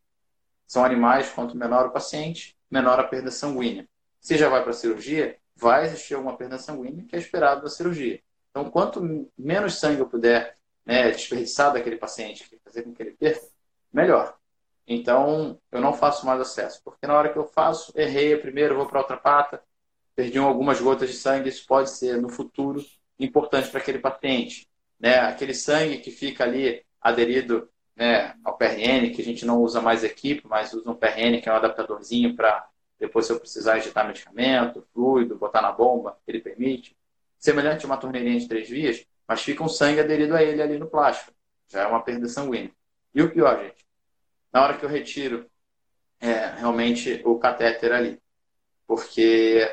São animais, quanto menor o paciente, menor a perda sanguínea. Se já vai para a cirurgia, vai existir alguma perda sanguínea que é esperado da cirurgia. Então, quanto menos sangue eu puder né, desperdiçar daquele paciente, fazer com que ele perca, melhor. Então, eu não faço mais acesso, porque na hora que eu faço, errei primeiro, vou para outra pata, perdi algumas gotas de sangue, isso pode ser no futuro importante para aquele paciente. Né? Aquele sangue que fica ali aderido né, ao PRN, que a gente não usa mais equipe, mas usa um PRN, que é um adaptadorzinho para depois, se eu precisar injetar medicamento, fluido, botar na bomba, ele permite. Semelhante a uma torneirinha de três vias, mas fica um sangue aderido a ele ali no plástico. Já é uma perda sanguínea. E o pior, gente, na hora que eu retiro é, realmente o catéter ali, porque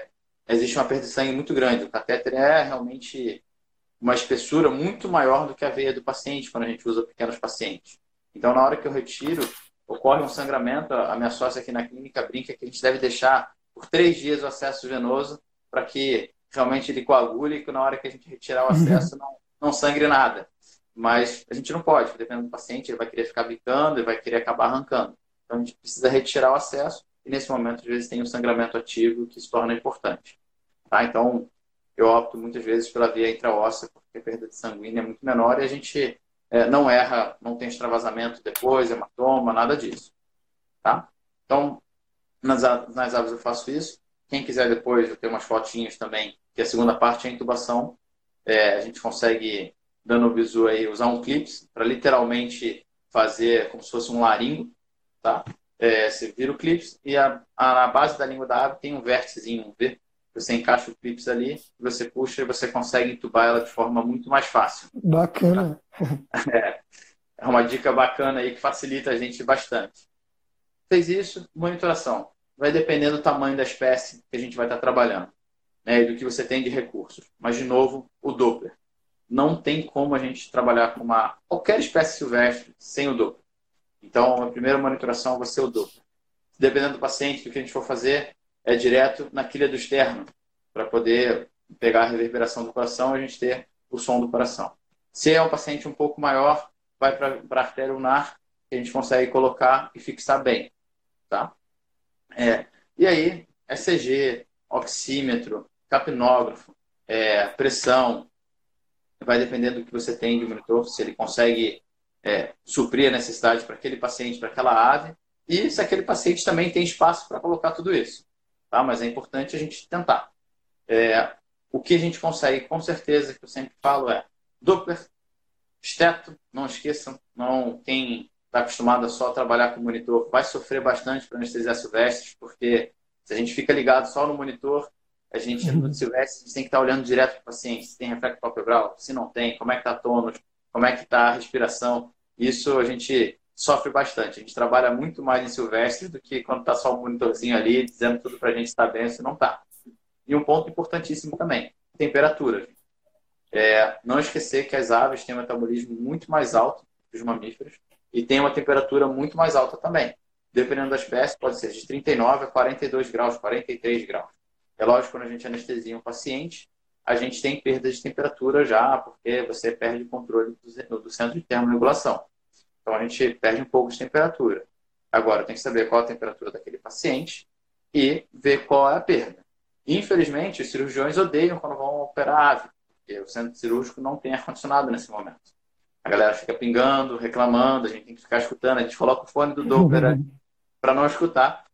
existe uma perda de sangue muito grande. O catéter é realmente uma espessura muito maior do que a veia do paciente quando a gente usa pequenos pacientes. Então, na hora que eu retiro, ocorre um sangramento. A minha sócia aqui na clínica brinca que a gente deve deixar por três dias o acesso venoso para que realmente ele coagule e que na hora que a gente retirar o acesso não, não sangre nada. Mas a gente não pode, dependendo do paciente, ele vai querer ficar bicando, ele vai querer acabar arrancando. Então, a gente precisa retirar o acesso e nesse momento, às vezes, tem um sangramento ativo que se torna importante. Tá? Então, eu opto muitas vezes pela via intraóssea, porque a perda de sanguínea é muito menor e a gente é, não erra, não tem extravasamento depois, hematoma, nada disso. Tá? Então, nas, nas aves eu faço isso. Quem quiser depois, eu tenho umas fotinhas também, que a segunda parte é a intubação. É, a gente consegue, dando o bisu aí, usar um clips para literalmente fazer como se fosse um laringo, tá? É, você vira o clips e a, a, na base da língua da ave tem um vérticezinho, um V, você encaixa o clips ali, você puxa e você consegue entubar ela de forma muito mais fácil. Bacana. É, é uma dica bacana aí que facilita a gente bastante. Fez isso, monitoração. Vai depender do tamanho da espécie que a gente vai estar trabalhando né, e do que você tem de recursos. Mas, de novo, o Doppler. Não tem como a gente trabalhar com uma, qualquer espécie silvestre sem o Doppler. Então, a primeira monitoração vai ser o Doppler. Dependendo do paciente, o que a gente for fazer, é direto na quilha do externo, para poder pegar a reverberação do coração e a gente ter o som do coração. Se é um paciente um pouco maior, vai para a artéria ulnar, que a gente consegue colocar e fixar bem. Tá? É, e aí, ECG, oxímetro, capnógrafo, é, pressão, vai depender do que você tem de monitor, se ele consegue é, suprir a necessidade para aquele paciente, para aquela ave, e se aquele paciente também tem espaço para colocar tudo isso tá? mas é importante a gente tentar. É, o que a gente consegue, com certeza, que eu sempre falo é Doppler, esteto, não esqueçam, não, quem está acostumado a só trabalhar com monitor vai sofrer bastante para anestesiar silvestres, porque se a gente fica ligado só no monitor, a gente, no uhum. silvestre, a gente tem que estar tá olhando direto para o paciente, se tem reflexo palpebral, se não tem, como é que está tônus, como é que está a respiração. Isso a gente sofre bastante. A gente trabalha muito mais em silvestre do que quando está só um monitorzinho ali dizendo tudo para a gente estar tá bem se não está. E um ponto importantíssimo também, temperatura. É, não esquecer que as aves têm um metabolismo muito mais alto que os mamíferos e tem uma temperatura muito mais alta também. Dependendo da espécie, pode ser de 39 a 42 graus, 43 graus. É lógico, quando a gente anestesia um paciente, a gente tem perda de temperatura já, porque você perde o controle do, do centro de termorregulação. Então a gente perde um pouco de temperatura. Agora tem que saber qual a temperatura daquele paciente e ver qual é a perda. Infelizmente, os cirurgiões odeiam quando vão operar ave, porque o centro cirúrgico não tem ar-condicionado nesse momento. A galera fica pingando, reclamando, a gente tem que ficar escutando, a gente coloca o fone do Doppler para não escutar.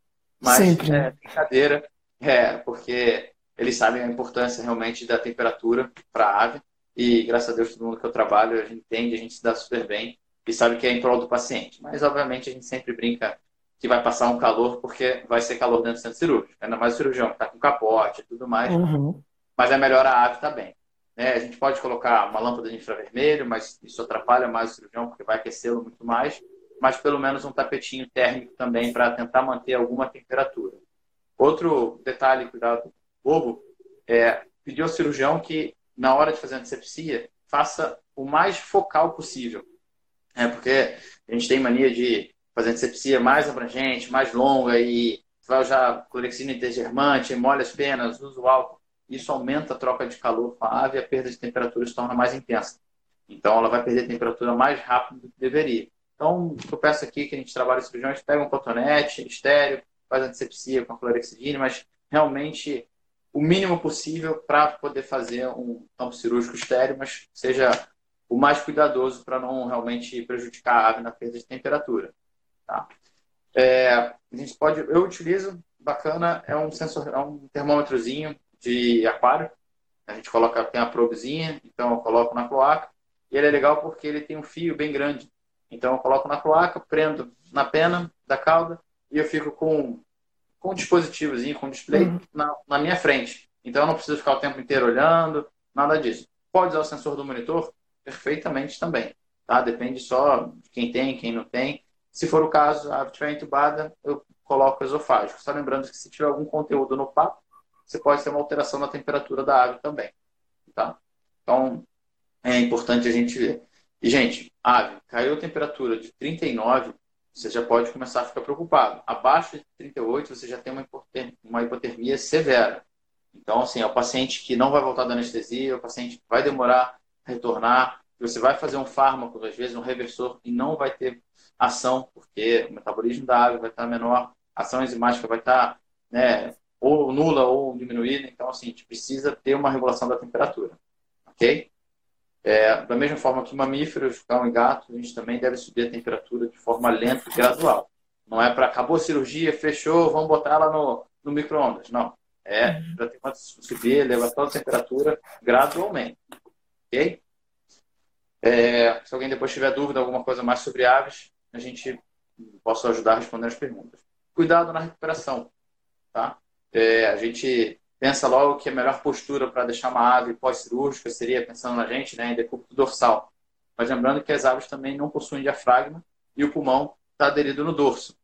Mas Sempre. é brincadeira, é, porque eles sabem a importância realmente da temperatura para a ave. E graças a Deus, todo mundo que eu trabalho, a gente entende, a gente se dá super bem e sabe que é em prol do paciente. Mas, obviamente, a gente sempre brinca que vai passar um calor porque vai ser calor dentro do centro cirúrgico. Ainda mais o cirurgião que está com capote e tudo mais. Uhum. Mas é melhor a ave estar tá bem. Né? A gente pode colocar uma lâmpada de infravermelho, mas isso atrapalha mais o cirurgião porque vai aquecê-lo muito mais. Mas pelo menos um tapetinho térmico também para tentar manter alguma temperatura. Outro detalhe, cuidado bobo, é pedir ao cirurgião que, na hora de fazer a antisepsia, faça o mais focal possível. É porque a gente tem mania de fazer antisepsia mais abrangente, mais longa e vai usar clorexina intergermante, molha as penas, usa o álcool. Isso aumenta a troca de calor com a ave e a perda de temperatura se torna mais intensa. Então, ela vai perder temperatura mais rápido do que deveria. Então, eu peço aqui que a gente trabalhe cirurgiões, pega um cotonete estéreo, faz antisepsia com a clorexidina, mas realmente o mínimo possível para poder fazer um campo cirúrgico estéreo, mas seja o mais cuidadoso para não realmente prejudicar a ave na perda de temperatura. Tá? É, a gente pode, eu utilizo, bacana, é um sensor, é um termômetrozinho de aquário. A gente coloca, tem a probezinha, então eu coloco na cloaca. E ele é legal porque ele tem um fio bem grande. Então eu coloco na cloaca, prendo na pena da cauda e eu fico com, com um dispositivozinho, com um display uhum. na, na minha frente. Então eu não preciso ficar o tempo inteiro olhando, nada disso. Pode usar o sensor do monitor? Perfeitamente também. Tá? Depende só de quem tem, quem não tem. Se for o caso, a ave estiver entubada, eu coloco esofágico. Só lembrando que se tiver algum conteúdo no papo, você pode ter uma alteração na temperatura da ave também. Tá? Então, é importante a gente ver. E, gente, ave, caiu a temperatura de 39, você já pode começar a ficar preocupado. Abaixo de 38, você já tem uma hipotermia, uma hipotermia severa. Então, assim, é o paciente que não vai voltar da anestesia, é o paciente que vai demorar retornar, você vai fazer um fármaco, às vezes um reversor, e não vai ter ação, porque o metabolismo da ave vai estar menor, a ação enzimática vai estar né, ou nula ou diminuída. Então, assim, a gente precisa ter uma regulação da temperatura. Ok? É, da mesma forma que mamíferos, cão e gato, a gente também deve subir a temperatura de forma lenta e gradual. Não é para acabou a cirurgia, fechou, vamos botar ela no, no micro-ondas. Não. É para ter que subir, levantar a temperatura gradualmente. Ok? É, se alguém depois tiver dúvida, alguma coisa mais sobre aves, a gente posso ajudar a responder as perguntas. Cuidado na recuperação. Tá? É, a gente pensa logo que a melhor postura para deixar uma ave pós-cirúrgica seria, pensando na gente, né, em decúbito dorsal. Mas lembrando que as aves também não possuem diafragma e o pulmão está aderido no dorso.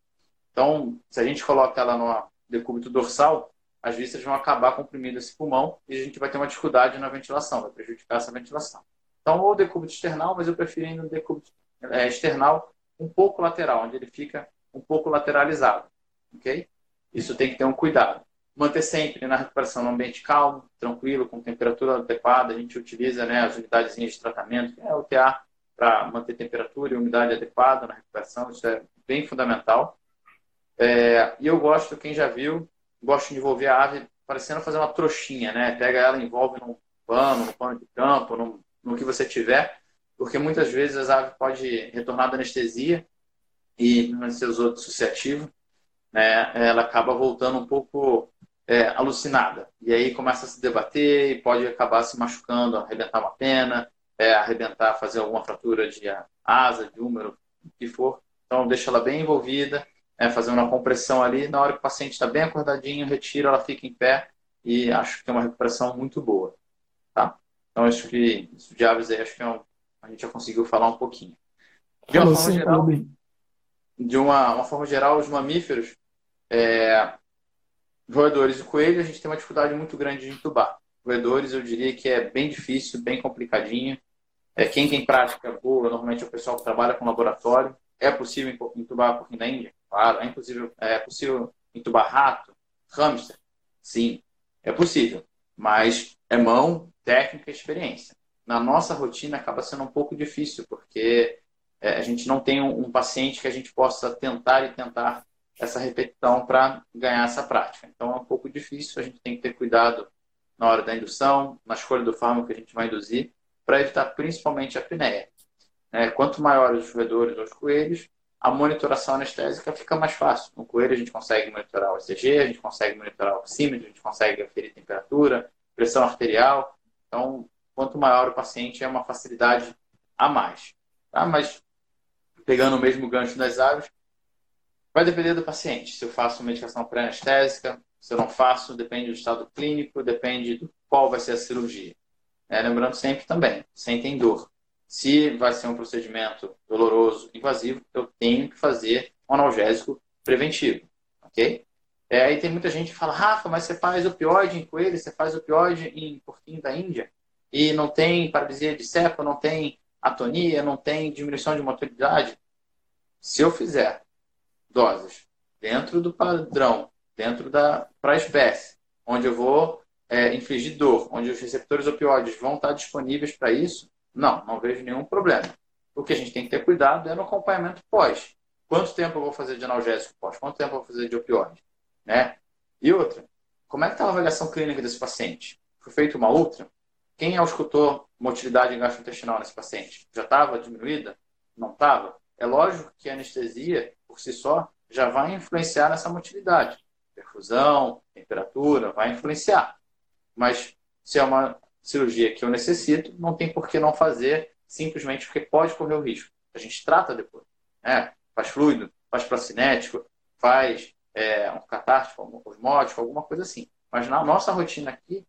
Então, se a gente coloca ela no decúbito dorsal, as vísceras vão acabar comprimindo esse pulmão e a gente vai ter uma dificuldade na ventilação, vai prejudicar essa ventilação. Então, ou decúbito external, mas eu prefiro ainda um decúbito é, external um pouco lateral, onde ele fica um pouco lateralizado. Ok? Isso tem que ter um cuidado manter sempre na recuperação no ambiente calmo, tranquilo, com temperatura adequada. A gente utiliza né, as unidades de tratamento, que é o TA, para manter temperatura e umidade adequada na recuperação. Isso é bem fundamental. É, e eu gosto, quem já viu, gosto de envolver a ave parecendo fazer uma trouxinha, né? Pega ela, envolve num pano, no pano de campo, no, no que você tiver, porque muitas vezes as aves pode retornar da anestesia e no anestesioso dissociativo, né? Ela acaba voltando um pouco é, alucinada. E aí começa a se debater e pode acabar se machucando, arrebentar uma pena, é, arrebentar, fazer alguma fratura de asa, de úmero, o que for. Então, deixa ela bem envolvida, é, fazer uma compressão ali. Na hora que o paciente está bem acordadinho, retira, ela fica em pé e acho que é uma recuperação muito boa. Tá? Então, acho que isso de aves aí, acho que é um, a gente já conseguiu falar um pouquinho. De uma, forma, geral, de uma, uma forma geral, os mamíferos, é, roedores e coelho, a gente tem uma dificuldade muito grande de entubar. Roedores, eu diria que é bem difícil, bem complicadinho. É, quem tem prática boa, normalmente é o pessoal que trabalha com laboratório. É possível entubar porquinho da Índia? Claro. É, impossível, é possível entubar rato, hamster? Sim, é possível. Mas é mão, técnica e experiência. Na nossa rotina acaba sendo um pouco difícil, porque é, a gente não tem um, paciente que a gente possa tentar e tentar essa repetição para ganhar essa prática. Então é um pouco difícil, a gente tem que ter cuidado na hora da indução, na escolha do fármaco que a gente vai induzir, para evitar principalmente a apneia. É, quanto maiores os roedores ou os coelhos, a monitoração anestésica fica mais fácil. No coelho a gente consegue monitorar o ECG, a gente consegue monitorar o oxímetro, a gente consegue aferir temperatura, pressão arterial. Então, quanto maior o paciente, é uma facilidade a mais. Tá? Mas, pegando o mesmo gancho das aves, vai depender do paciente. Se eu faço medicação pré-anestésica, se eu não faço, depende do estado clínico, depende do qual vai ser a cirurgia. É, lembrando sempre também, sentem dor. Se vai ser um procedimento doloroso, invasivo, eu tenho que fazer um analgésico preventivo, ok? É, aí tem muita gente que fala, Rafa, mas você faz opioide em coelho, você faz opioide em porquinho da Índia e não tem paralisia de cepa, não tem atonia, não tem diminuição de motilidade. Se eu fizer doses dentro do padrão, dentro da para a espécie, onde eu vou é, infligir dor, onde os receptores opioides vão estar disponíveis para isso, não, não vejo nenhum problema. O que a gente tem que ter cuidado é no acompanhamento pós. Quanto tempo eu vou fazer de analgésico pós? Quanto tempo eu vou fazer de opioide? Né? E outra, como é que está a avaliação clínica desse paciente? Foi feita uma ultra? Quem auscultou motilidade gastrointestinal nesse paciente? Já estava diminuída? Não estava? É lógico que a anestesia, por si só, já vai influenciar nessa motilidade. Perfusão, temperatura, vai influenciar. Mas se é uma cirurgia que eu necessito, não tem por que não fazer, simplesmente porque pode correr o risco. A gente trata depois. Né? Faz fluido, faz procinético, faz é, um catártico, osmótico, alguma coisa assim. Mas na nossa rotina aqui,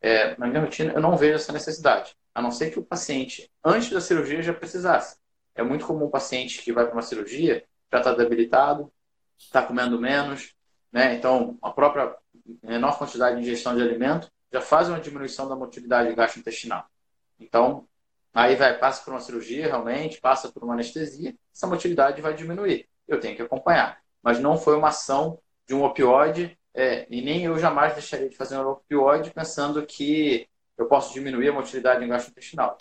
é, na minha rotina, eu não vejo essa necessidade. A não ser que o paciente, antes da cirurgia, já precisasse. É muito comum o paciente que vai para uma cirurgia já está debilitado, está comendo menos, né? Então, a própria menor quantidade de ingestão de alimento já faz uma diminuição da motilidade gastrointestinal. Então, aí vai, passa por uma cirurgia realmente, passa por uma anestesia, essa motilidade vai diminuir. Eu tenho que acompanhar. Mas não foi uma ação de um opioide, é, e nem eu jamais deixaria de fazer um opioide pensando que eu posso diminuir a motilidade gastrointestinal.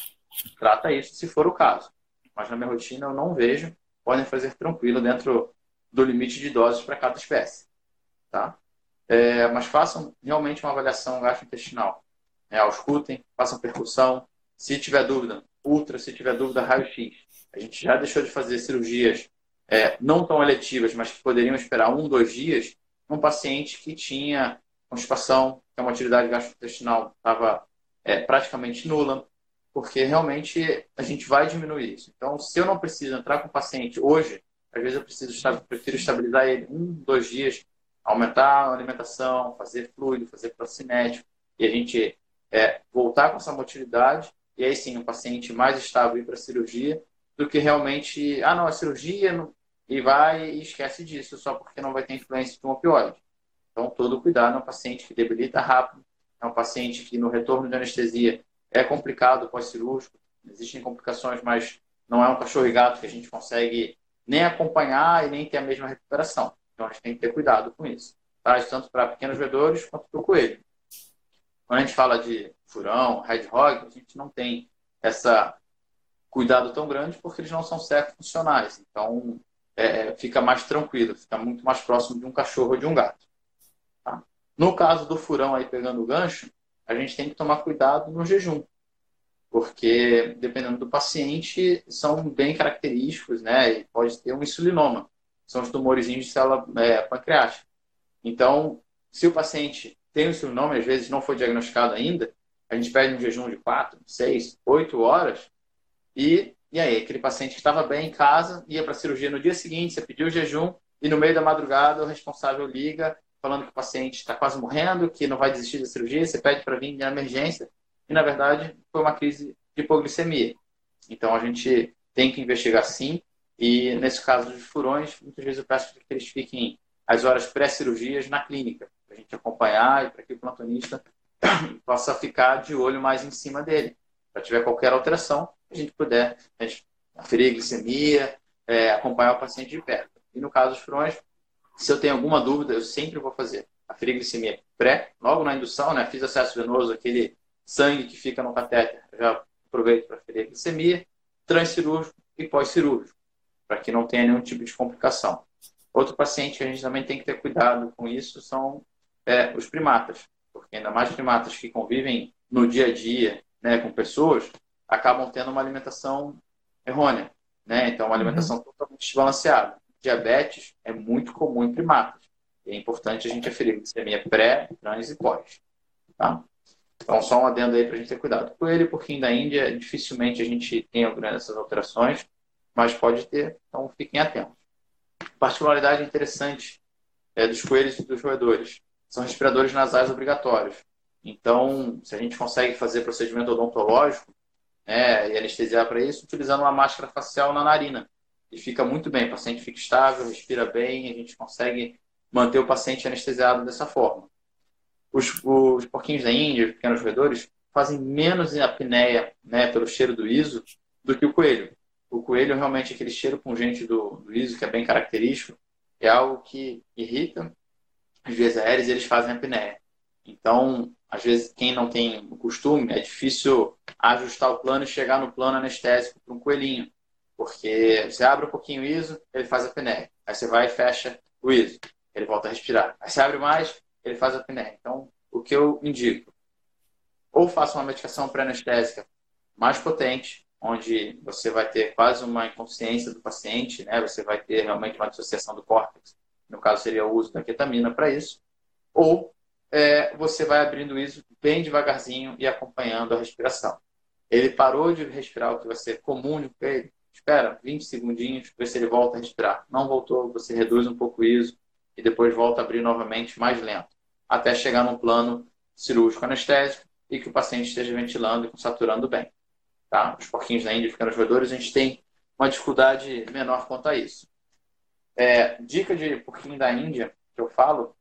Trata isso se for o caso. Mas na minha rotina eu não vejo, podem fazer tranquilo dentro do limite de doses para cada espécie. Tá? É, mas façam realmente uma avaliação gastrointestinal. É, auscultem, façam percussão. Se tiver dúvida, ultra, se tiver dúvida, raio-x. A gente já deixou de fazer cirurgias é, não tão eletivas, mas que poderiam esperar um, dois dias, num paciente que tinha constipação, que a motilidade gastrointestinal estava é, praticamente nula, porque realmente a gente vai diminuir isso. Então, se eu não preciso entrar com o paciente hoje, às vezes eu preciso, prefiro estabilizar ele um, dois dias aumentar a alimentação, fazer fluido, fazer procinético, e a gente é, voltar com essa motilidade, e aí sim o paciente mais estável ir para a cirurgia, do que realmente, ah, não, a cirurgia, não... e vai e esquece disso, só porque não vai ter influência de um opioide. Então, todo cuidado, é um paciente que debilita rápido, é um paciente que no retorno de anestesia é complicado pós-cirúrgico, existem complicações, mas não é um cachorro e gato que a gente consegue nem acompanhar e nem ter a mesma recuperação. Então a gente tem que ter cuidado com isso. Tá? Tanto para pequenos roedores quanto para o coelho. Quando a gente fala de furão, red hog, a gente não tem essa cuidado tão grande porque eles não são certos funcionais. Então é, fica mais tranquilo, fica muito mais próximo de um cachorro ou de um gato. Tá? No caso do furão aí pegando o gancho, a gente tem que tomar cuidado no jejum, porque dependendo do paciente são bem característicos, né? E pode ter um insulinoma são os tumores de célula é, pancreática. Então, se o paciente tem o nome, às vezes não foi diagnosticado ainda, a gente pede um jejum de 4, 6, 8 horas e, e aí, aquele paciente que estava bem em casa, ia para a cirurgia no dia seguinte, você pediu o jejum e no meio da madrugada o responsável liga falando que o paciente está quase morrendo, que não vai desistir da cirurgia, você pede para vir na emergência e, na verdade, foi uma crise de hipoglicemia. Então, a gente tem que investigar sim e nesse caso de furões, muitas vezes eu peço que eles fiquem as horas pré-cirurgias na clínica, para a gente acompanhar e para que o plantonista possa ficar de olho mais em cima dele. Se tiver qualquer alteração, a gente puder gente aferir a glicemia, é, acompanhar o paciente de perto. E no caso dos furões, se eu tenho alguma dúvida, eu sempre vou fazer aferir a glicemia pré, logo na indução, né? Fiz acesso venoso, aquele sangue que fica no catéter, já aproveito para aferir a glicemia, transcirúrgico e pós-cirúrgico para que não tenha nenhum tipo de complicação. Outro paciente que a gente também tem que ter cuidado com isso são é, os primatas, porque ainda mais primatas que convivem no dia a dia né, com pessoas, acabam tendo uma alimentação errônea. né? Então, uma alimentação uhum. totalmente desbalanceada. Diabetes é muito comum em primatas. E é importante a gente aferir glicemia pré, trans e pós. Tá? Então, só um adendo aí para a gente ter cuidado. Coelho e porquinho da Índia, dificilmente a gente tem essas alterações, mas pode ter, então fiquem atentos. Particularidade interessante é, dos coelhos e dos roedores são respiradores nasais obrigatórios. Então, se a gente consegue fazer procedimento odontológico né, e anestesiar para isso, utilizando uma máscara facial na narina. E fica muito bem, o paciente fica estável, respira bem, a gente consegue manter o paciente anestesiado dessa forma. Os, os porquinhos da Índia, os pequenos roedores, fazem menos apneia né, pelo cheiro do ISO do que o coelho. O coelho, realmente, aquele cheiro pungente do, do ISO, que é bem característico, é algo que irrita as vias aéreas eles fazem apneia. Então, às vezes, quem não tem o costume, é difícil ajustar o plano e chegar no plano anestésico para um coelhinho. Porque você abre um pouquinho o ISO, ele faz apneia. Aí você vai e fecha o ISO, ele volta a respirar. Aí você abre mais, ele faz apneia. Então, o que eu indico? Ou faça uma medicação pré-anestésica mais potente, onde você vai ter quase uma inconsciência do paciente, né? Você vai ter realmente uma dissociação do córtex. No caso, seria o uso da ketamina para isso. Ou é, você vai abrindo isso bem devagarzinho e acompanhando a respiração. Ele parou de respirar, o que vai ser comum de ele. Espera 20 segundinhos, ver se ele volta a respirar. Não voltou, você reduz um pouco isso e depois volta a abrir novamente mais lento, até chegar num plano cirúrgico anestésico e que o paciente esteja ventilando e saturando bem. Tá? Os porquinhos da Índia ficando roedores, a gente tem uma dificuldade menor quanto a isso. É, dica de porquinho da Índia que eu falo,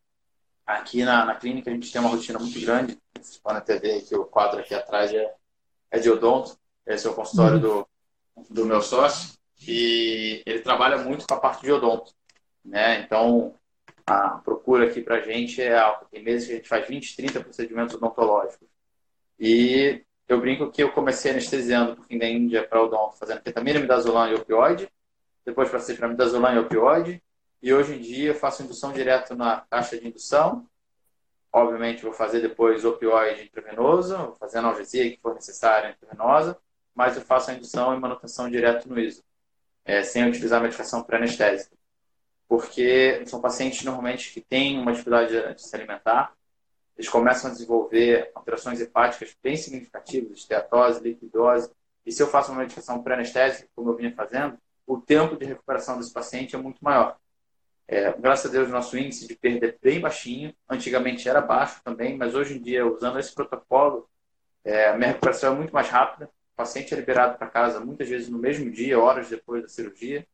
aqui na, na, clínica a gente tem uma rotina muito grande. Vocês podem até ver que o quadro aqui atrás é, é de odonto. Esse é o consultório uhum. do, do meu sócio. E ele trabalha muito com a parte de odonto. Né? Então, a procura aqui para a gente é alta. Tem meses que a gente faz 20, 30 procedimentos odontológicos. E eu brinco que eu comecei anestesiando por fim da Índia para odonto, fazendo ketamina, midazolam e opioide. Depois passei para midazolam e opioide. E hoje em dia faço indução direto na caixa de indução. Obviamente vou fazer depois opioide intravenoso, vou fazer analgesia que for necessária intravenosa, mas eu faço a indução e manutenção direto no ISO, é, sem utilizar medicação pré-anestésica porque são pacientes normalmente que têm uma dificuldade de se alimentar, eles começam a desenvolver alterações hepáticas bem significativas, esteatose, lipidose, e se eu faço uma medicação pré-anestésica, como eu vinha fazendo, o tempo de recuperação desse paciente é muito maior. É, graças a Deus, nosso índice de perda é bem baixinho. Antigamente era baixo também, mas hoje em dia, usando esse protocolo, é, a minha recuperação é muito mais rápida. O paciente é liberado para casa muitas vezes no mesmo dia, horas depois da cirurgia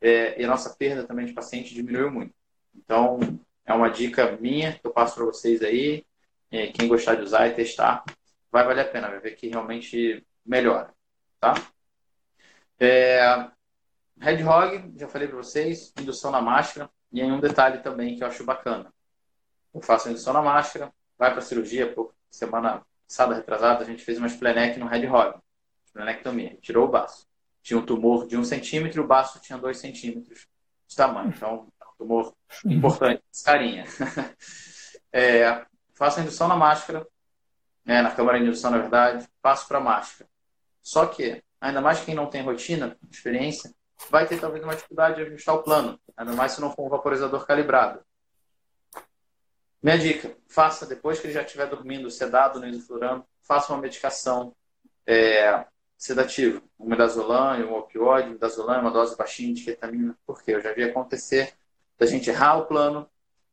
é, e a nossa perda também de paciente diminuiu muito. Então, é uma dica minha que eu passo para vocês aí. É, quem gostar de usar e testar, vai valer a pena, vai ver que realmente melhora. Tá? É, Red Hog, já falei para vocês, indução na máscara. E aí um detalhe também que eu acho bacana. Eu faço indução na máscara, vai para cirurgia, por semana passada, retrasada, a gente fez uma splenec no Red Hog. Splenectomia, tirou o baço tinha um tumor de um centímetro, o baço tinha dois centímetros de tamanho. Então, é um tumor importante, carinha. É, faço a indução na máscara, né, na câmara de indução, na verdade, passo para a máscara. Só que, ainda mais quem não tem rotina, experiência, vai ter talvez uma dificuldade de ajustar o plano, ainda mais se não for um vaporizador calibrado. Minha dica, faça depois que ele já estiver dormindo, sedado no isoflurano, faça uma medicação é, sedativo, um midazolam um opioide, midazolam é uma dose baixinha de ketamina, porque eu já vi acontecer da gente errar o plano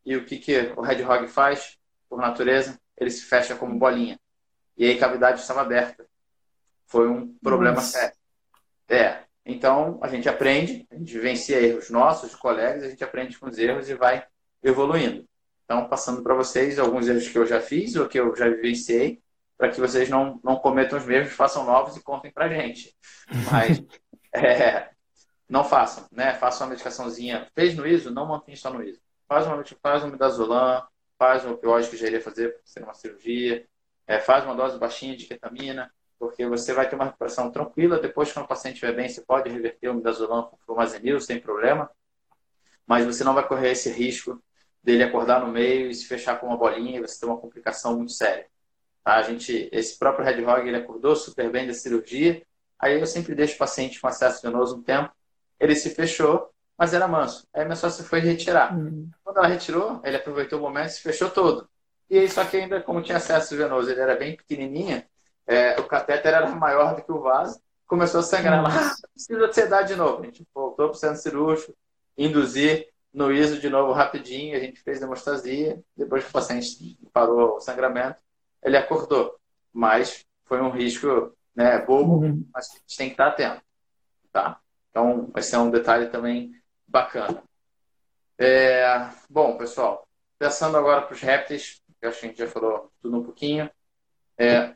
e o que, que o Red Hog faz, por natureza, ele se fecha como bolinha. E aí a cavidade estava aberta. Foi um problema Nossa. sério. É, então a gente aprende, a gente vivencia erros nossos, colegas, a gente aprende com os erros e vai evoluindo. Então, passando para vocês alguns erros que eu já fiz ou que eu já vivenciei, para que vocês não, não cometam os mesmos, façam novos e contem para gente. Mas é, não façam, né? Façam uma medicaçãozinha. Fez no ISO, não mantém só no ISO. Faz uma, faz um midazolam, faz um opioide que já iria fazer por ser uma cirurgia, é, faz uma dose baixinha de ketamina, porque você vai ter uma recuperação tranquila. Depois, quando o paciente estiver bem, você pode reverter o midazolam com flumazenil sem problema, mas você não vai correr esse risco dele acordar no meio e se fechar com uma bolinha e você ter uma complicação muito séria. Tá? A gente, esse próprio Red Hog, ele acordou super bem da cirurgia. Aí eu sempre deixo o paciente com acesso venoso um tempo ele se fechou, mas era manso. Aí minha sócia foi retirar. Uhum. Quando ela retirou, ele aproveitou o momento e se fechou todo. E aí, só que ainda, como tinha acesso venoso, ele era bem pequenininha, é, o catéter era maior do que o vaso, começou a sangrar lá, ah, precisa sedar de novo. A gente voltou para o centro cirúrgico, induzir no ISO de novo rapidinho, a gente fez hemostasia, depois que o paciente parou o sangramento, ele acordou. Mas foi um risco né, bobo, uhum. mas a gente tem que estar atento. Tá? Então, esse é um detalhe também bacana. É, bom, pessoal, pensando agora para os répteis, eu acho que a gente já falou tudo um pouquinho. É,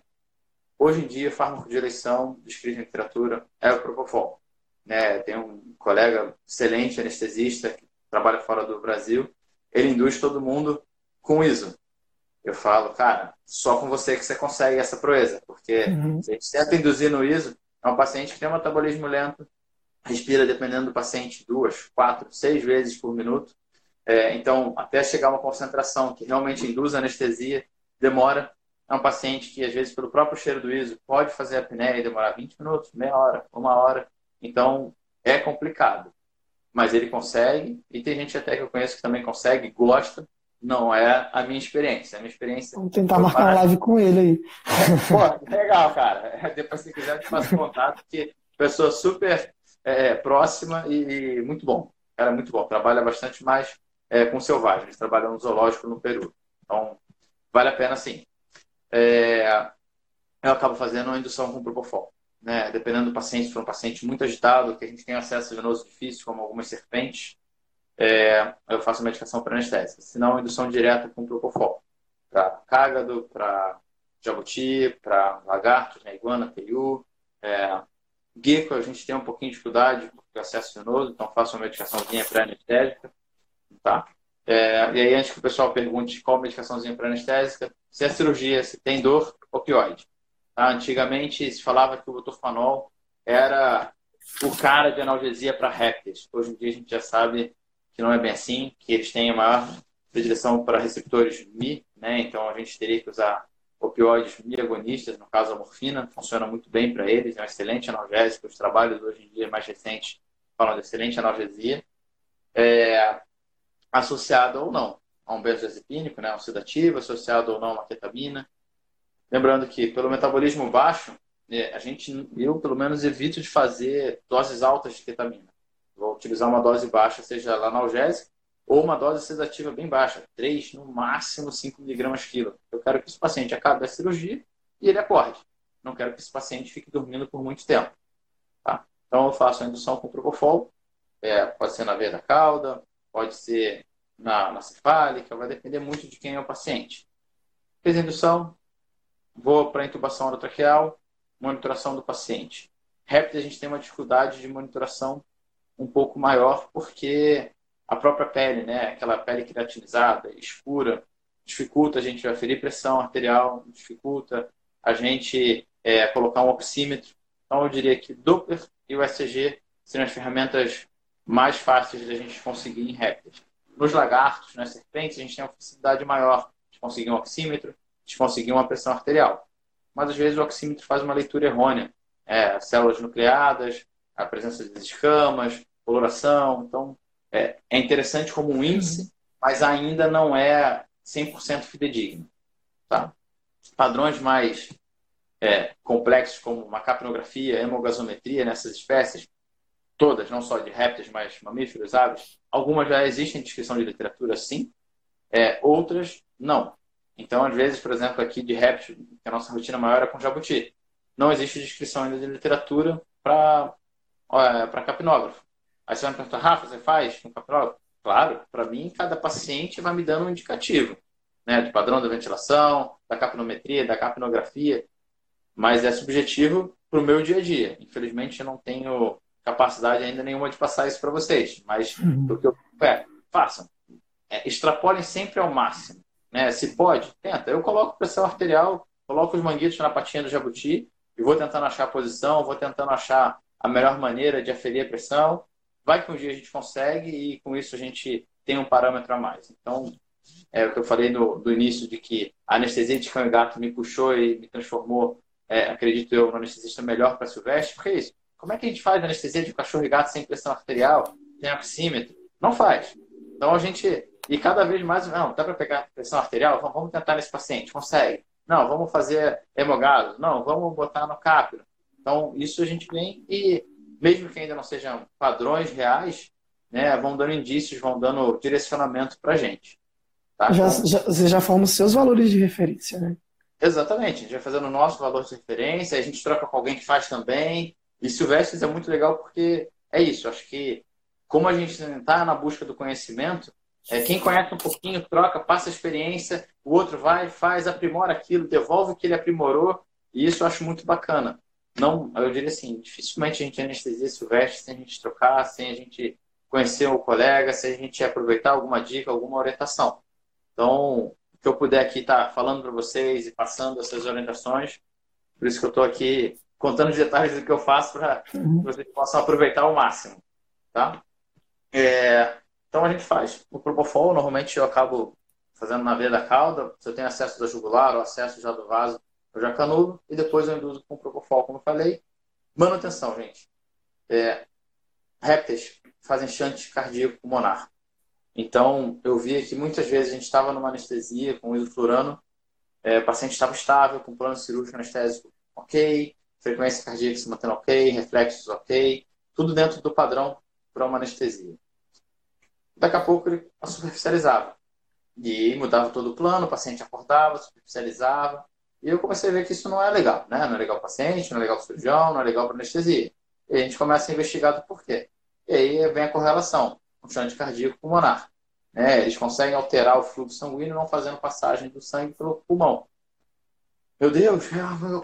hoje em dia, fármaco de eleição descrito em literatura é o Propofol. Né, tem um colega excelente anestesista que trabalha fora do Brasil, ele induz todo mundo com ISO. Eu falo, cara, só com você que você consegue essa proeza, porque uhum. se a gente tenta induzir no ISO, é um paciente que tem um metabolismo lento, respira, dependendo do paciente, duas, quatro, seis vezes por minuto. É, então, até chegar a uma concentração que realmente induz anestesia, demora. É um paciente que, às vezes, pelo próprio cheiro do ISO, pode fazer a apneia e demorar 20 minutos, meia hora, uma hora. Então, é complicado. Mas ele consegue, e tem gente até que eu conheço que também consegue, gosta, não é a minha experiência. A minha experiência. Vamos tentar marcar uma live com ele aí. Pô, legal, cara. Depois, se quiser, eu te faço contato, porque pessoa super é, próxima e, e, muito bom. Cara, muito bom. Trabalha bastante mais é, com selvagens. Trabalha no zoológico no Peru. Então, vale a pena sim. É, eu acabo fazendo uma indução com propofol. Né? Dependendo do paciente, se for um paciente muito agitado, que a gente tem acesso a venoso difícil, como algumas serpentes, é, eu faço medicação para anestésica. Se não, indução direta com propofol. Para cágado, para jabuti, para lagartos, né, iguana, peiu. É, gecko, a gente tem um pouquinho de dificuldade o acesso venoso, então faço uma medicaçãozinha pré-anestésica. Tá? É, e aí, antes que o pessoal pergunte qual medicaçãozinha pré-anestésica, se é cirurgia, se tem dor, opioide. Tá? Antigamente se falava que o butorfanol era o cara de analgesia para répteis. Hoje em dia a gente já sabe que não é bem assim, que eles têm a maior predileção para receptores Mi, né? Então a gente teria que usar opioides miagonistas, no caso a morfina, funciona muito bem para eles, é um excelente analgésico. Os trabalhos hoje em dia mais recentes falam de excelente analgesia, é, associado ou não a um benzodiazepínico, né, um sedativo, associado ou não a uma ketamina. Lembrando que pelo metabolismo baixo, é, a gente, eu pelo menos evito de fazer doses altas de ketamina. Vou utilizar uma dose baixa, seja analgésica, ou uma dose sedativa bem baixa, 3, no máximo 5 miligramas quilo. Eu quero que esse paciente acabe a cirurgia e ele acorde. Não quero que esse paciente fique dormindo por muito tempo. Tá? Então eu faço a indução com propofol, é, pode ser na veia da cauda, pode ser na, na cefálica, vai depender muito de quem é o paciente. Fez a indução, vou para a intubação orotraqueal, monitoração do paciente. Rápido a gente tem uma dificuldade de monitoração um pouco maior, porque a própria pele, né, aquela pele queratinizada, escura, dificulta a gente aferir pressão arterial, dificulta a gente é, colocar um oxímetro. Então, eu diria que Doppler e o ECG seriam as ferramentas mais fáceis da gente conseguir em répteis. Nos lagartos, nas serpentes, a gente tem uma facilidade maior de conseguir um oxímetro, de conseguir uma pressão arterial. Mas, às vezes, o oxímetro faz uma leitura errônea. É, células nucleadas, a presença de escamas, coloração. Então, é, é interessante como um índice, mas ainda não é 100% fidedigno. Tá? Padrões mais é, complexos, como uma capnografia, hemogasometria nessas espécies, todas, não só de répteis, mas mamíferos, aves, algumas já existem em descrição de literatura, sim, é, outras não. Então, às vezes, por exemplo, aqui de réptil, que a nossa rotina maior é com jabuti. Não existe descrição ainda de literatura para para capnógrafo. Aí você vai me perguntar, Rafa, você faz um capnógrafo? Claro, para mim, cada paciente vai me dando um indicativo, né? Do padrão da ventilação, da capnometria, da capnografia, mas é subjetivo para o meu dia a dia. Infelizmente, eu não tenho capacidade ainda nenhuma de passar isso para vocês, mas uhum. o que eu é, façam. É, extrapolem sempre ao máximo. Né? Se pode, tenta. Eu coloco pressão arterial, coloco os manguitos na patinha do jabuti e vou tentando achar a posição, vou tentando achar a melhor maneira de aferir a pressão. Vai que um dia a gente consegue e com isso a gente tem um parâmetro a mais. Então, é o que eu falei no, do início de que a anestesia de cão e gato me puxou e me transformou, é, acredito eu, no anestesista melhor para Silvestre, porque é isso. como é que a gente faz anestesia de cachorro e gato sem pressão arterial, sem oxímetro? Não faz. Então a gente, e cada vez mais, não, dá para pegar pressão arterial? Vamos tentar nesse paciente, consegue. Não, vamos fazer hemogado. Não, vamos botar no cápilo. Então, isso a gente vem e, mesmo que ainda não sejam padrões reais, né, vão dando indícios, vão dando direcionamento para a gente. Tá? Já, já, você já forma os seus valores de referência, né? Exatamente, a gente vai fazendo o nosso valor de referência, a gente troca com alguém que faz também. E Silvestres é muito legal porque é isso, acho que como a gente está na busca do conhecimento, é, quem conhece um pouquinho, troca, passa a experiência, o outro vai, faz, aprimora aquilo, devolve o que ele aprimorou, e isso eu acho muito bacana. Não, eu diria assim, dificilmente a gente anestesia Silvestre sem a gente trocar, sem a gente conhecer o colega, sem a gente aproveitar alguma dica, alguma orientação. Então, o que eu puder aqui estar tá falando para vocês e passando essas orientações, por isso que eu estou aqui contando os detalhes do que eu faço para uhum. vocês possam aproveitar ao máximo. Tá? É, então a gente faz o Propofol, normalmente eu acabo fazendo na veia da cauda, se eu tenho acesso da jugular ou acesso já do vaso, eu já canulo e depois eu induzo com o Propofol, como eu falei. Manutenção, gente. É, répteis fazem chante cardíaco pulmonar. Então, eu via que muitas vezes a gente estava numa anestesia com isoflurano, é, o paciente estava estável, com plano cirúrgico anestésico ok, frequência cardíaca se mantendo ok, reflexos ok, tudo dentro do padrão para uma anestesia. Daqui a pouco ele superficializava. E mudava todo o plano, o paciente acordava, superficializava. E eu comecei a ver que isso não é legal, né? Não é legal para o paciente, não é legal para o cirurgião, não é legal para anestesia. E a gente começa a investigar do porquê. E aí vem a correlação um chante cardíaco pulmonar. Né? Eles conseguem alterar o fluxo sanguíneo não fazendo passagem do sangue pelo pulmão. Meu Deus,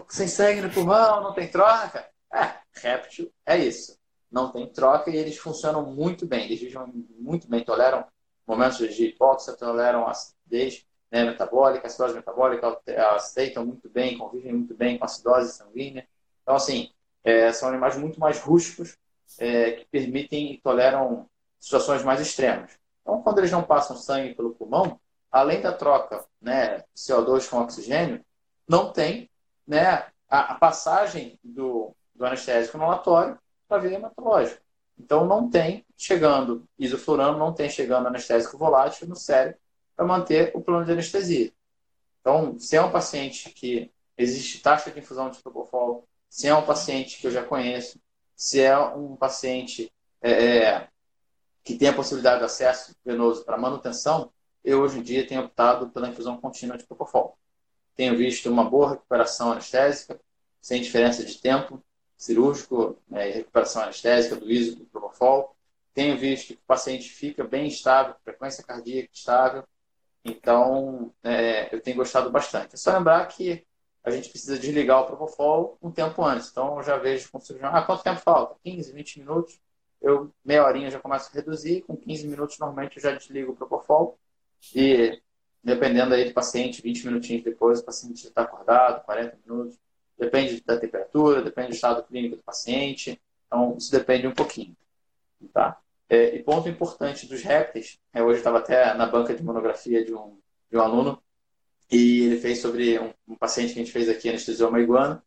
sem sangue no pulmão, não tem troca? É, réptil é isso. Não tem troca e eles funcionam muito bem. Eles vivem muito bem, toleram momentos de hipóxia, toleram acidez né, metabólica, acidose metabólica, aceitam muito bem, convivem muito bem com acidose sanguínea. Então, assim, é, são animais muito mais rústicos é, que permitem e toleram situações mais extremas. Então, quando eles não passam sangue pelo pulmão, além da troca né, CO2 com oxigênio, não tem né, a, a passagem do, do anestésico no latório para a via hematológica. Então, não tem chegando isoflurano, não tem chegando anestésico volátil no cérebro para manter o plano de anestesia. Então, se é um paciente que existe taxa de infusão de propofol, se é um paciente que eu já conheço, se é um paciente é, é que tem a possibilidade de acesso venoso para manutenção, eu hoje em dia tenho optado pela infusão contínua de Propofol. Tenho visto uma boa recuperação anestésica, sem diferença de tempo cirúrgico né, recuperação anestésica do ISO do Propofol. Tenho visto que o paciente fica bem estável, frequência cardíaca estável. Então, é, eu tenho gostado bastante. É só lembrar que a gente precisa desligar o Propofol um tempo antes. Então, eu já vejo com cirurgião, ah, quanto tempo falta? 15, 20 minutos eu meia horinha já começo a reduzir, com 15 minutos normalmente eu já desligo o Propofol e dependendo aí do paciente, 20 minutinhos depois o paciente já está acordado, 40 minutos, depende da temperatura, depende do estado clínico do paciente, então isso depende um pouquinho, tá? É, e ponto importante dos répteis, é, hoje estava até na banca de monografia de um, de um aluno e ele fez sobre um, um paciente que a gente fez aqui, anestesioma iguana,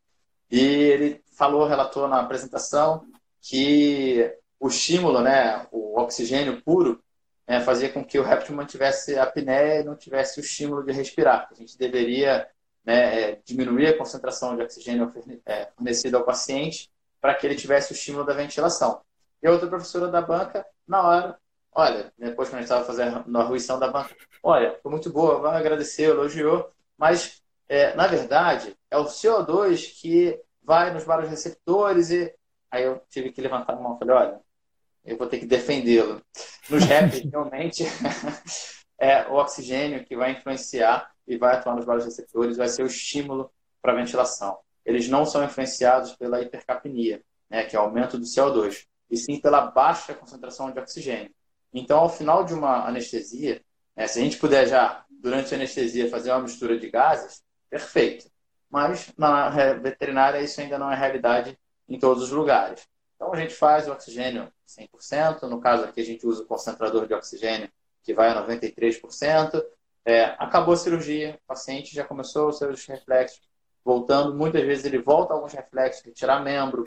e ele falou, relatou na apresentação que o estímulo, né, o oxigênio puro, né, fazia com que o réptil mantivesse a apneia e não tivesse o estímulo de respirar. A gente deveria né, é, diminuir a concentração de oxigênio é, fornecida ao paciente para que ele tivesse o estímulo da ventilação. E a outra professora da banca, na hora, olha, depois que a gente estava fazendo a ruição da banca, olha, foi muito boa, vai agradecer, elogiou, mas, é, na verdade, é o CO2 que vai nos vários receptores e aí eu tive que levantar a mão e falei, olha, eu vou ter que defendê-lo. Nos répteis, realmente, é o oxigênio que vai influenciar e vai atuar nos vários receptores, vai ser o estímulo para a ventilação. Eles não são influenciados pela hipercapnia, né, que é o aumento do CO2, e sim pela baixa concentração de oxigênio. Então, ao final de uma anestesia, né, se a gente puder já, durante a anestesia, fazer uma mistura de gases, perfeito. Mas na veterinária isso ainda não é realidade em todos os lugares. Então a gente faz o oxigênio 100%, no caso aqui a gente usa o concentrador de oxigênio que vai a 93%. É, acabou a cirurgia, o paciente já começou os seus reflexos voltando. Muitas vezes ele volta alguns reflexos, retirar membro,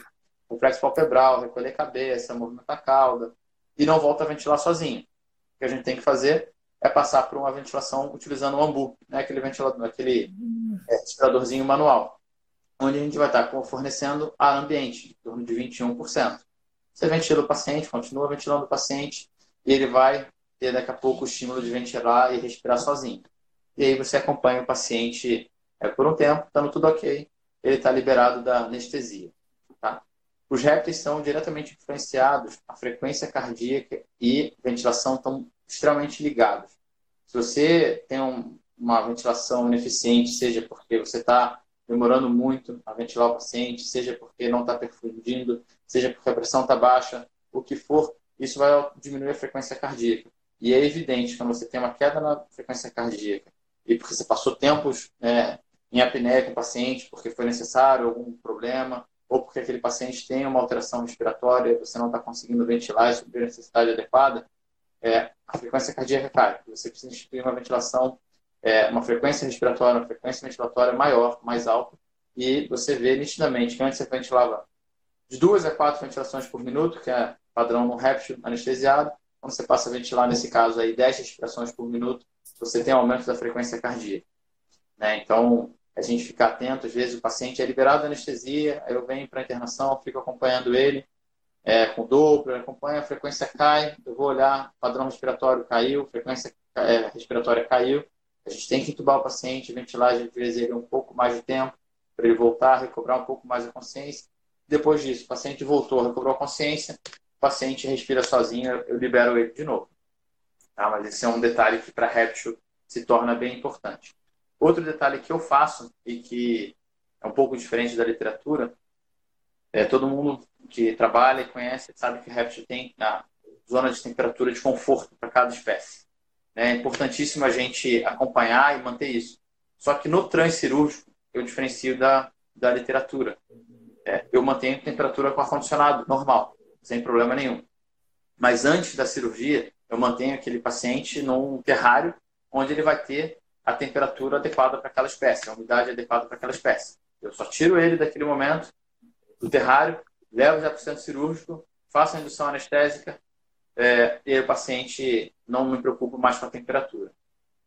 o flexo palpebral, recolher cabeça, movimentar a cauda, e não volta a ventilar sozinho. O que a gente tem que fazer é passar por uma ventilação utilizando o ambu, né? aquele ventilador, aquele é, respiradorzinho manual, onde a gente vai estar fornecendo ar ambiente, em torno de 21%. Você ventila o paciente, continua ventilando o paciente, e ele vai ter daqui a pouco o estímulo de ventilar e respirar sozinho. E aí você acompanha o paciente é, por um tempo, estando tudo ok, ele está liberado da anestesia. Tá? Os répteis são diretamente influenciados, a frequência cardíaca e ventilação estão extremamente ligados. Se você tem um, uma ventilação ineficiente, seja porque você está demorando muito a ventilar o paciente, seja porque não está perfundindo, seja porque a pressão está baixa, o que for, isso vai diminuir a frequência cardíaca. E é evidente, quando você tem uma queda na frequência cardíaca e porque você passou tempos é, em apneia com o paciente, porque foi necessário algum problema, ou porque aquele paciente tem uma alteração respiratória e você não está conseguindo ventilar e suprir a necessidade adequada, é, a frequência cardíaca cai. Você precisa instituir uma ventilação, é, uma frequência respiratória, uma frequência ventilatória maior, mais alta, e você vê nitidamente que antes você ventilava de duas a quatro ventilações por minuto, que é padrão no réptil anestesiado, quando você passa a ventilar, nesse caso aí, 10 respirações por minuto, você tem aumento da frequência cardíaca. Né? Então, a gente fica atento, às vezes o paciente é liberado da anestesia, eu venho para a internação, fico acompanhando ele é, com Doppler, acompanha, a frequência cai, eu vou olhar, padrão respiratório caiu, frequência é, respiratória caiu, a gente tem que entubar o paciente, ventilar às vezes ele um pouco mais de tempo, para ele voltar, recobrar um pouco mais a consciência. Depois disso, o paciente voltou, recobrou a consciência, o paciente respira sozinho, eu libero ele de novo. Tá? Mas esse é um detalhe que para réptil se torna bem importante. Outro detalhe que eu faço e que é um pouco diferente da literatura, é todo mundo que trabalha e conhece sabe que o réptil tem a zona de temperatura de conforto para cada espécie. É importantíssimo a gente acompanhar e manter isso. Só que no transcirúrgico, eu diferencio da, da literatura. É, eu mantenho temperatura com ar-condicionado normal, sem problema nenhum. Mas antes da cirurgia, eu mantenho aquele paciente num terrário onde ele vai ter a temperatura adequada para aquela espécie, a umidade adequada para aquela espécie. Eu só tiro ele daquele momento do terrário, levo já para o centro cirúrgico, faço a indução anestésica é, e o paciente não me preocupa mais com a temperatura.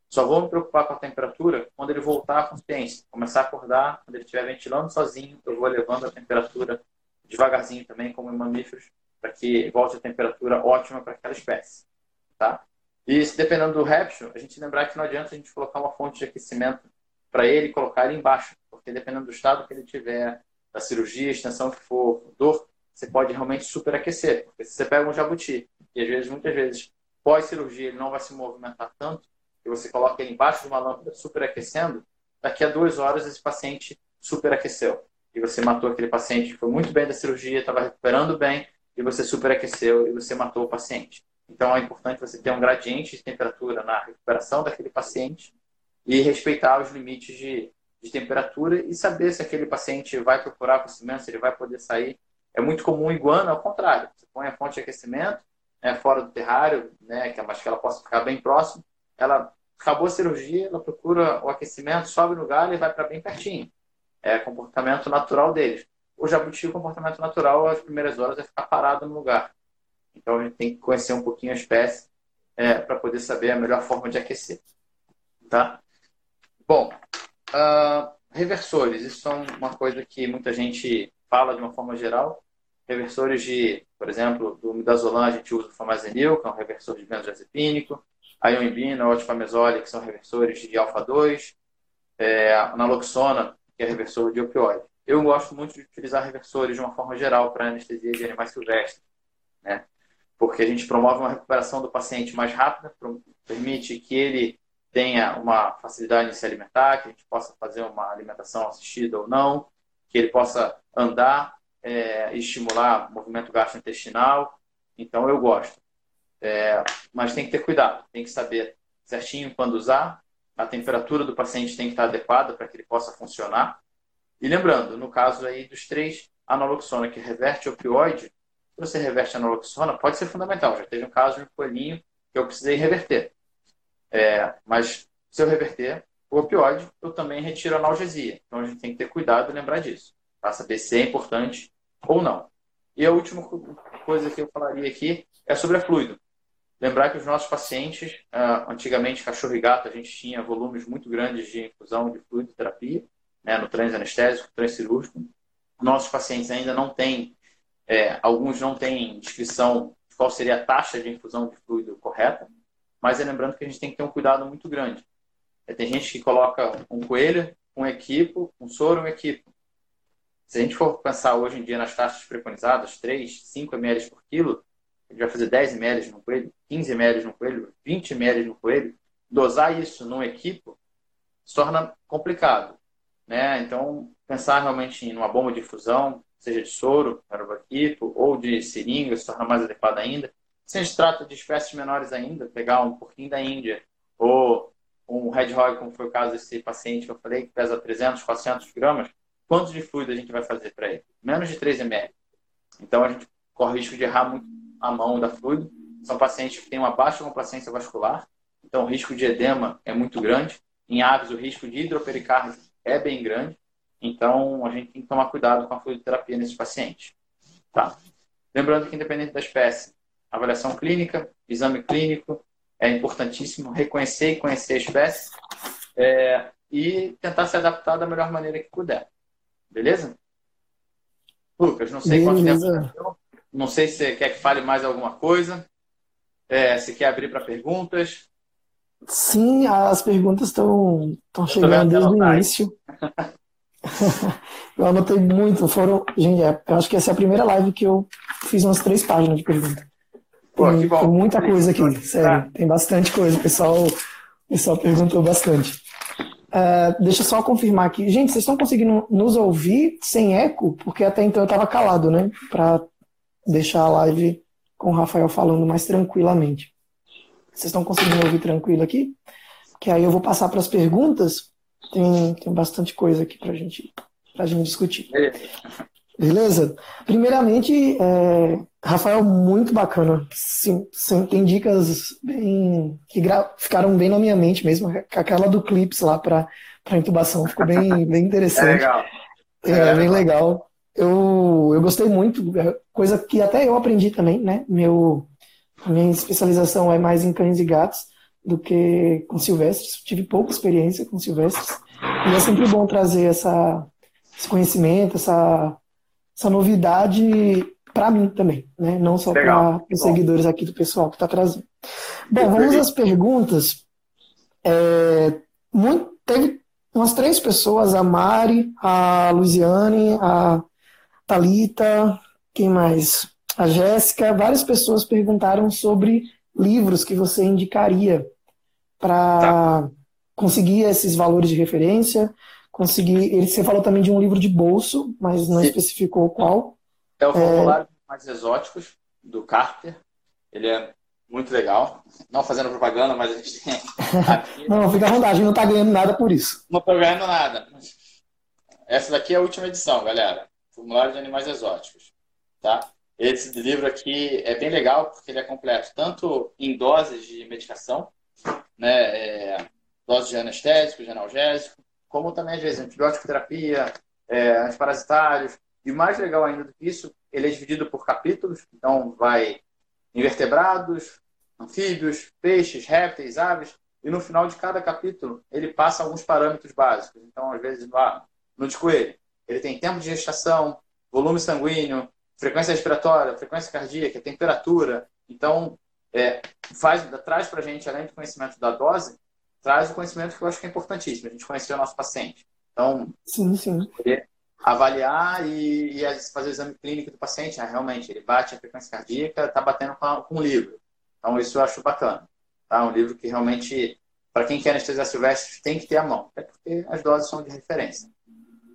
Só vou me preocupar com a temperatura quando ele voltar à consciência, começar a acordar, quando ele estiver ventilando sozinho, eu vou elevando a temperatura devagarzinho também, como em mamíferos, para que volte a temperatura ótima para aquela espécie. Tá? E dependendo do réptil, a gente lembrar que não adianta a gente colocar uma fonte de aquecimento para ele e colocar ele embaixo, porque dependendo do estado que ele tiver, da cirurgia, extensão que for, dor, você pode realmente superaquecer. Porque se você pega um jabuti, e às vezes, muitas vezes, pós-cirurgia, ele não vai se movimentar tanto, e você coloca ele embaixo de uma lâmpada superaquecendo, daqui a duas horas esse paciente superaqueceu. E você matou aquele paciente que foi muito bem da cirurgia, estava recuperando bem, e você superaqueceu e você matou o paciente. Então, é importante você ter um gradiente de temperatura na recuperação daquele paciente e respeitar os limites de, de temperatura e saber se aquele paciente vai procurar aquecimento, se ele vai poder sair. É muito comum iguana, ao contrário. Você põe a fonte de aquecimento né, fora do terrário, né, é que ela possa ficar bem próximo. Ela acabou a cirurgia, ela procura o aquecimento, sobe no galho e vai para bem pertinho. É comportamento natural deles. O jabuti, o comportamento natural, as primeiras horas é ficar parado no lugar. Então a gente tem que conhecer um pouquinho a espécie é, para poder saber a melhor forma de aquecer. Tá? Bom, uh, reversores. Isso é uma coisa que muita gente fala de uma forma geral. Reversores de, por exemplo, do midazolam a gente usa o famazenil, que é um reversor de benzodiazepínico. A ioimbina, o otifamesolol, que são reversores de alfa-2. É, a naloxona, que é reversor de opioide. Eu gosto muito de utilizar reversores de uma forma geral para anestesia de animais silvestres. Né? Porque a gente promove uma recuperação do paciente mais rápida, permite que ele tenha uma facilidade em se alimentar, que a gente possa fazer uma alimentação assistida ou não, que ele possa andar é, estimular o movimento gastrointestinal. Então, eu gosto. É, mas tem que ter cuidado, tem que saber certinho quando usar, a temperatura do paciente tem que estar adequada para que ele possa funcionar. E lembrando, no caso aí dos três, a naloxona que reverte opioide, você reverte a naloxona, pode ser fundamental. Já teve um caso de um coelhinho que eu precisei reverter. É, mas se eu reverter o opioide, eu também retiro a analgesia. Então a gente tem que ter cuidado e lembrar disso, para saber se é importante ou não. E a última coisa que eu falaria aqui é sobre a fluido. Lembrar que os nossos pacientes, uh, antigamente, cachorro e gato, a gente tinha volumes muito grandes de infusão de fluido terapia, né, no transanestésico, transcirúrgico. Nossos pacientes ainda não têm, é, alguns não têm descrição de qual seria a taxa de infusão de fluido correta, mas é lembrando que a gente tem que ter um cuidado muito grande. É, tem gente que coloca um coelho, um equipo, um soro, um equipo. Se a gente for pensar hoje em dia nas taxas preconizadas, 3, 5 ml por quilo, a gente vai fazer 10 ml no coelho, 15 ml no coelho, 20 ml no coelho. Dosar isso num equipo se torna complicado. Né? Então, pensar realmente em uma bomba de infusão, seja de soro, para o equipo, ou de seringa, se torna mais adequado ainda. Se a gente trata de espécies menores ainda, pegar um porquinho da Índia, ou um Red Hog, como foi o caso desse paciente que eu falei, que pesa 300, 400 gramas, quanto de fluido a gente vai fazer para ele? Menos de 3 ml. Então, a gente corre o risco de errar muito a mão da fluido. São pacientes que têm uma baixa complacência vascular, então o risco de edema é muito grande. Em aves, o risco de hidropericárdia é bem grande. Então, a gente tem que tomar cuidado com a fluidoterapia nesses pacientes. Tá? Lembrando que, independente da espécie, avaliação clínica, exame clínico, é importantíssimo reconhecer e conhecer a espécie é, e tentar se adaptar da melhor maneira que puder. Beleza? Lucas, não sei Beleza. quanto tempo não sei se você quer que fale mais alguma coisa. É, se quer abrir para perguntas. Sim, as perguntas estão chegando desde o início. eu anotei muito. Foram, gente, é, eu acho que essa é a primeira live que eu fiz umas três páginas de perguntas. Pô, tem, tem muita coisa aqui, sério. Tem bastante coisa. O pessoal, o pessoal perguntou bastante. Uh, deixa eu só confirmar aqui. Gente, vocês estão conseguindo nos ouvir sem eco? Porque até então eu estava calado, né? Para deixar a live com o Rafael falando mais tranquilamente. Vocês estão conseguindo ouvir tranquilo aqui? Que aí eu vou passar para as perguntas. Tem, tem bastante coisa aqui para gente, a gente discutir. Beleza? Primeiramente, é, Rafael, muito bacana. Sim, sim, tem dicas bem que ficaram bem na minha mente mesmo. Aquela do clips lá para intubação ficou bem, bem interessante. É legal. É, é bem legal eu, eu gostei muito, é coisa que até eu aprendi também, né? Meu, minha especialização é mais em cães e gatos do que com silvestres. Tive pouca experiência com silvestres. E é sempre bom trazer essa, esse conhecimento, essa, essa novidade para mim também, né? Não só para os seguidores aqui do pessoal que está trazendo. Bom, vamos às perguntas. É, muito, teve umas três pessoas, a Mari, a Luiziane, a Talita, quem mais? A Jéssica, várias pessoas perguntaram sobre livros que você indicaria para tá. conseguir esses valores de referência, conseguir. Você falou também de um livro de bolso, mas não Sim. especificou qual. É o Formulário é... Mais Exóticos, do Carter. Ele é muito legal. Não fazendo propaganda, mas a gente tem. Aqui... não, fica à vontade, a gente não está ganhando nada por isso. Não estou ganhando nada. Essa daqui é a última edição, galera. Formulário de Animais Exóticos. Tá? Esse livro aqui é bem legal porque ele é completo tanto em doses de medicação, né, é, doses de anestésico, de analgésico, como também às vezes antibiótico terapia, é, antiparasitários. E mais legal ainda do que isso, ele é dividido por capítulos, então vai invertebrados, anfíbios, peixes, répteis, aves, e no final de cada capítulo ele passa alguns parâmetros básicos. Então, às vezes, lá no de coelho, ele tem tempo de gestação, volume sanguíneo, frequência respiratória, frequência cardíaca, temperatura. Então, é, faz, traz para a gente, além do conhecimento da dose, traz o conhecimento que eu acho que é importantíssimo, a gente conhecer o nosso paciente. Então, sim, sim. avaliar e, e, fazer o exame clínico do paciente, ah, realmente, ele bate a frequência cardíaca, está batendo com, a, com o livro. Então, isso eu acho bacana. Tá? Um livro que realmente, para quem quer anestesiar silvestre, tem que ter a mão, até porque as doses são de referência.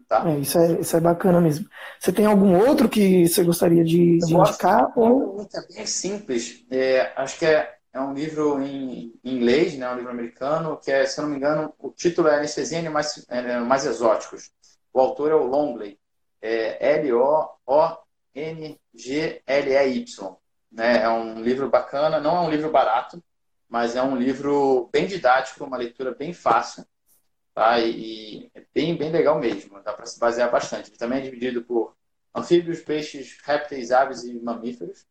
Tá? É, isso, é, isso é bacana mesmo. Você tem algum outro que você gostaria de, de indicar? Ou... É bem simples. É, acho que é, é um livro em, inglês, né, um livro americano, que é, se eu não me engano, o título é Anestesia Animais é, mais Exóticos. O autor é o Longley. É L-O-O-N-G-L-E-Y. Né? É um livro bacana, não é um livro barato, mas é um livro bem didático, uma leitura bem fácil. Tá? E, é bem, bem legal mesmo, dá para se basear bastante. Ele também é dividido por Anfíbios, peixes, répteis, aves e mamíferos.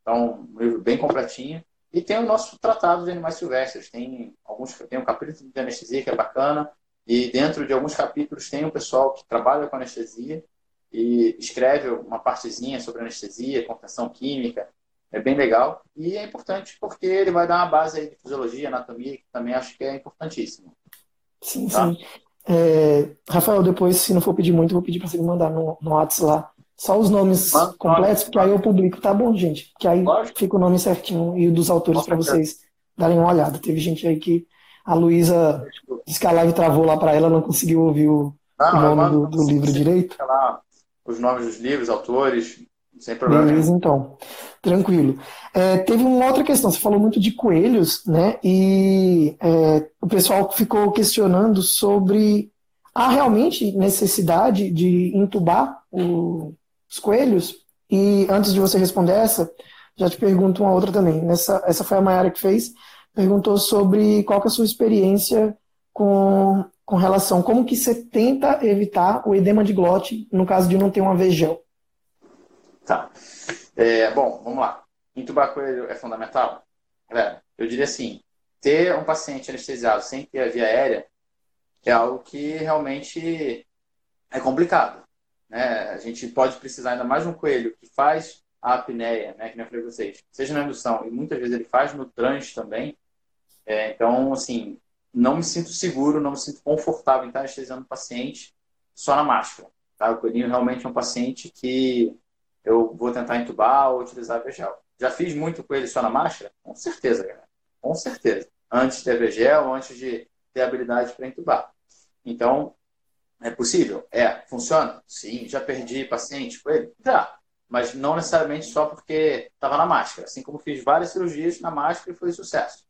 Então, um livro bem completinho. E tem o nosso tratado de animais silvestres. Tem alguns tem um capítulo de anestesia que é bacana. E dentro de alguns capítulos tem um pessoal que trabalha com anestesia e escreve uma partezinha sobre anestesia, contenção química. É bem legal. E é importante porque ele vai dar uma base de fisiologia, anatomia, que também acho que é importantíssimo. Sim, tá? sim. É, Rafael, depois, se não for pedir muito, vou pedir para você me mandar no, no WhatsApp lá só os nomes Mano, completos, porque aí eu publico, tá bom, gente? Que aí Lógico. fica o nome certinho e o dos autores para vocês darem uma olhada. Teve gente aí que a Luísa disse que a live travou lá para ela, não conseguiu ouvir o, não, o nome do, do livro direito. Lá, os nomes dos livros, autores, sem problema. Beleza, então. Tranquilo. É, teve uma outra questão, você falou muito de coelhos, né? E é, o pessoal ficou questionando sobre há realmente necessidade de entubar o, os coelhos. E antes de você responder essa, já te pergunto uma outra também. Nessa, essa foi a Mayara que fez. Perguntou sobre qual é a sua experiência com, com relação, como que você tenta evitar o edema de glote no caso de não ter uma vegel. Tá. É, bom, vamos lá. Entubar coelho é fundamental? Galera, eu diria assim, ter um paciente anestesiado sem ter a via aérea é algo que realmente é complicado. Né? A gente pode precisar ainda mais de um coelho que faz a apneia, né, que nem eu falei para vocês, seja na indução e muitas vezes ele faz no trans também. É, então, assim, não me sinto seguro, não me sinto confortável em estar anestesiando o paciente só na máscara. Tá? O coelhinho realmente é um paciente que eu vou tentar entubar ou utilizar VGL. Já fiz muito com ele só na máscara? Com certeza, galera. Com certeza. Antes de ter VGL, antes de ter habilidade para entubar. Então, é possível? É. Funciona? Sim. Já perdi paciente com ele? Já. Mas não necessariamente só porque estava na máscara. Assim como fiz várias cirurgias na máscara e foi sucesso.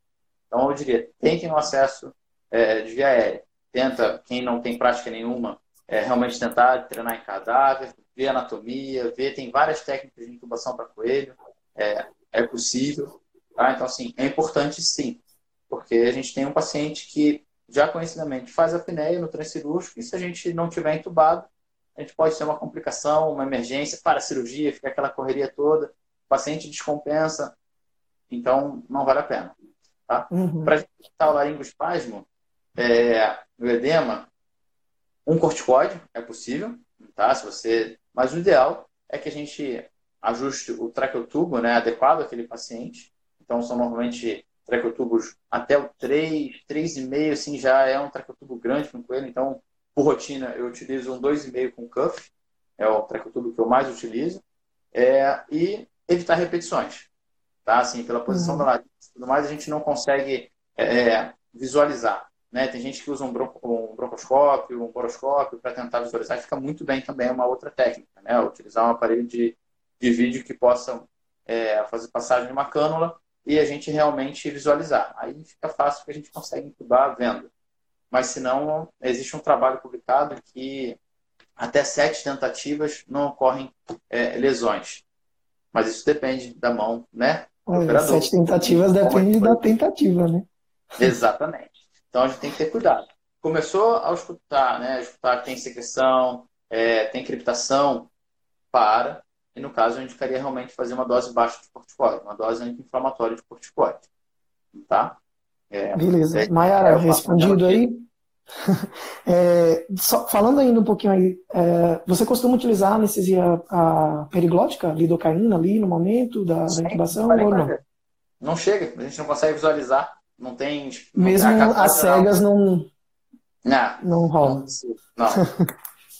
Então, eu diria, tentem o acesso é, de via aérea. Tenta, quem não tem prática nenhuma, é, realmente tentar treinar em cadáver, ver anatomia, ver, tem várias técnicas de intubação para coelho, é, é possível. Tá? Então, assim, é importante sim, porque a gente tem um paciente que já conhecidamente faz a apneia no transcirúrgico e se a gente não tiver entubado, a gente pode ter uma complicação, uma emergência para a cirurgia, fica aquela correria toda, o paciente descompensa, então não vale a pena. Tá? Uhum. Para evitar o laringoespasmo, é, o edema, um corticoide é possível, tá? Se você, mas o ideal é que a gente ajuste o traqueotubo, né, adequado àquele paciente. Então são normalmente traqueotubos até o 3, 3,5, assim, já é um traqueotubo grande para um coelho. Então, por rotina, eu utilizo um 2,5 com cuff, é o traqueotubo que eu mais utilizo. É, e evitar repetições, tá? Assim, pela posição uhum. da laringe e tudo mais, a gente não consegue é, visualizar. Né? Tem gente que usa um, bronco, um broncoscópio, um boroscópio para tentar visualizar e fica muito bem também, é uma outra técnica. Né? Utilizar um aparelho de, de vídeo que possa é, fazer passagem de uma cânula e a gente realmente visualizar. Aí fica fácil que a gente consegue entubar vendo. Mas se não, existe um trabalho publicado que até sete tentativas não ocorrem é, lesões. Mas isso depende da mão, né? Olha, sete tentativas depende da tentativa, né? Exatamente. Então a gente tem que ter cuidado. Começou a escutar, né? A escutar que tem secreção, é, tem criptação, para, e no caso, eu indicaria realmente fazer uma dose baixa de corticoide, uma dose anti-inflamatória de corticoide. Tá? É, Beleza. É, Mayara, é, respondido aí. É, só, falando ainda um pouquinho aí, é, você costuma utilizar a anestesia a periglótica, lidocaína ali no momento da, Sim, da intubação ou não? Não chega, a gente não consegue visualizar, não tem... Mesmo as cegas não... Não, não rola.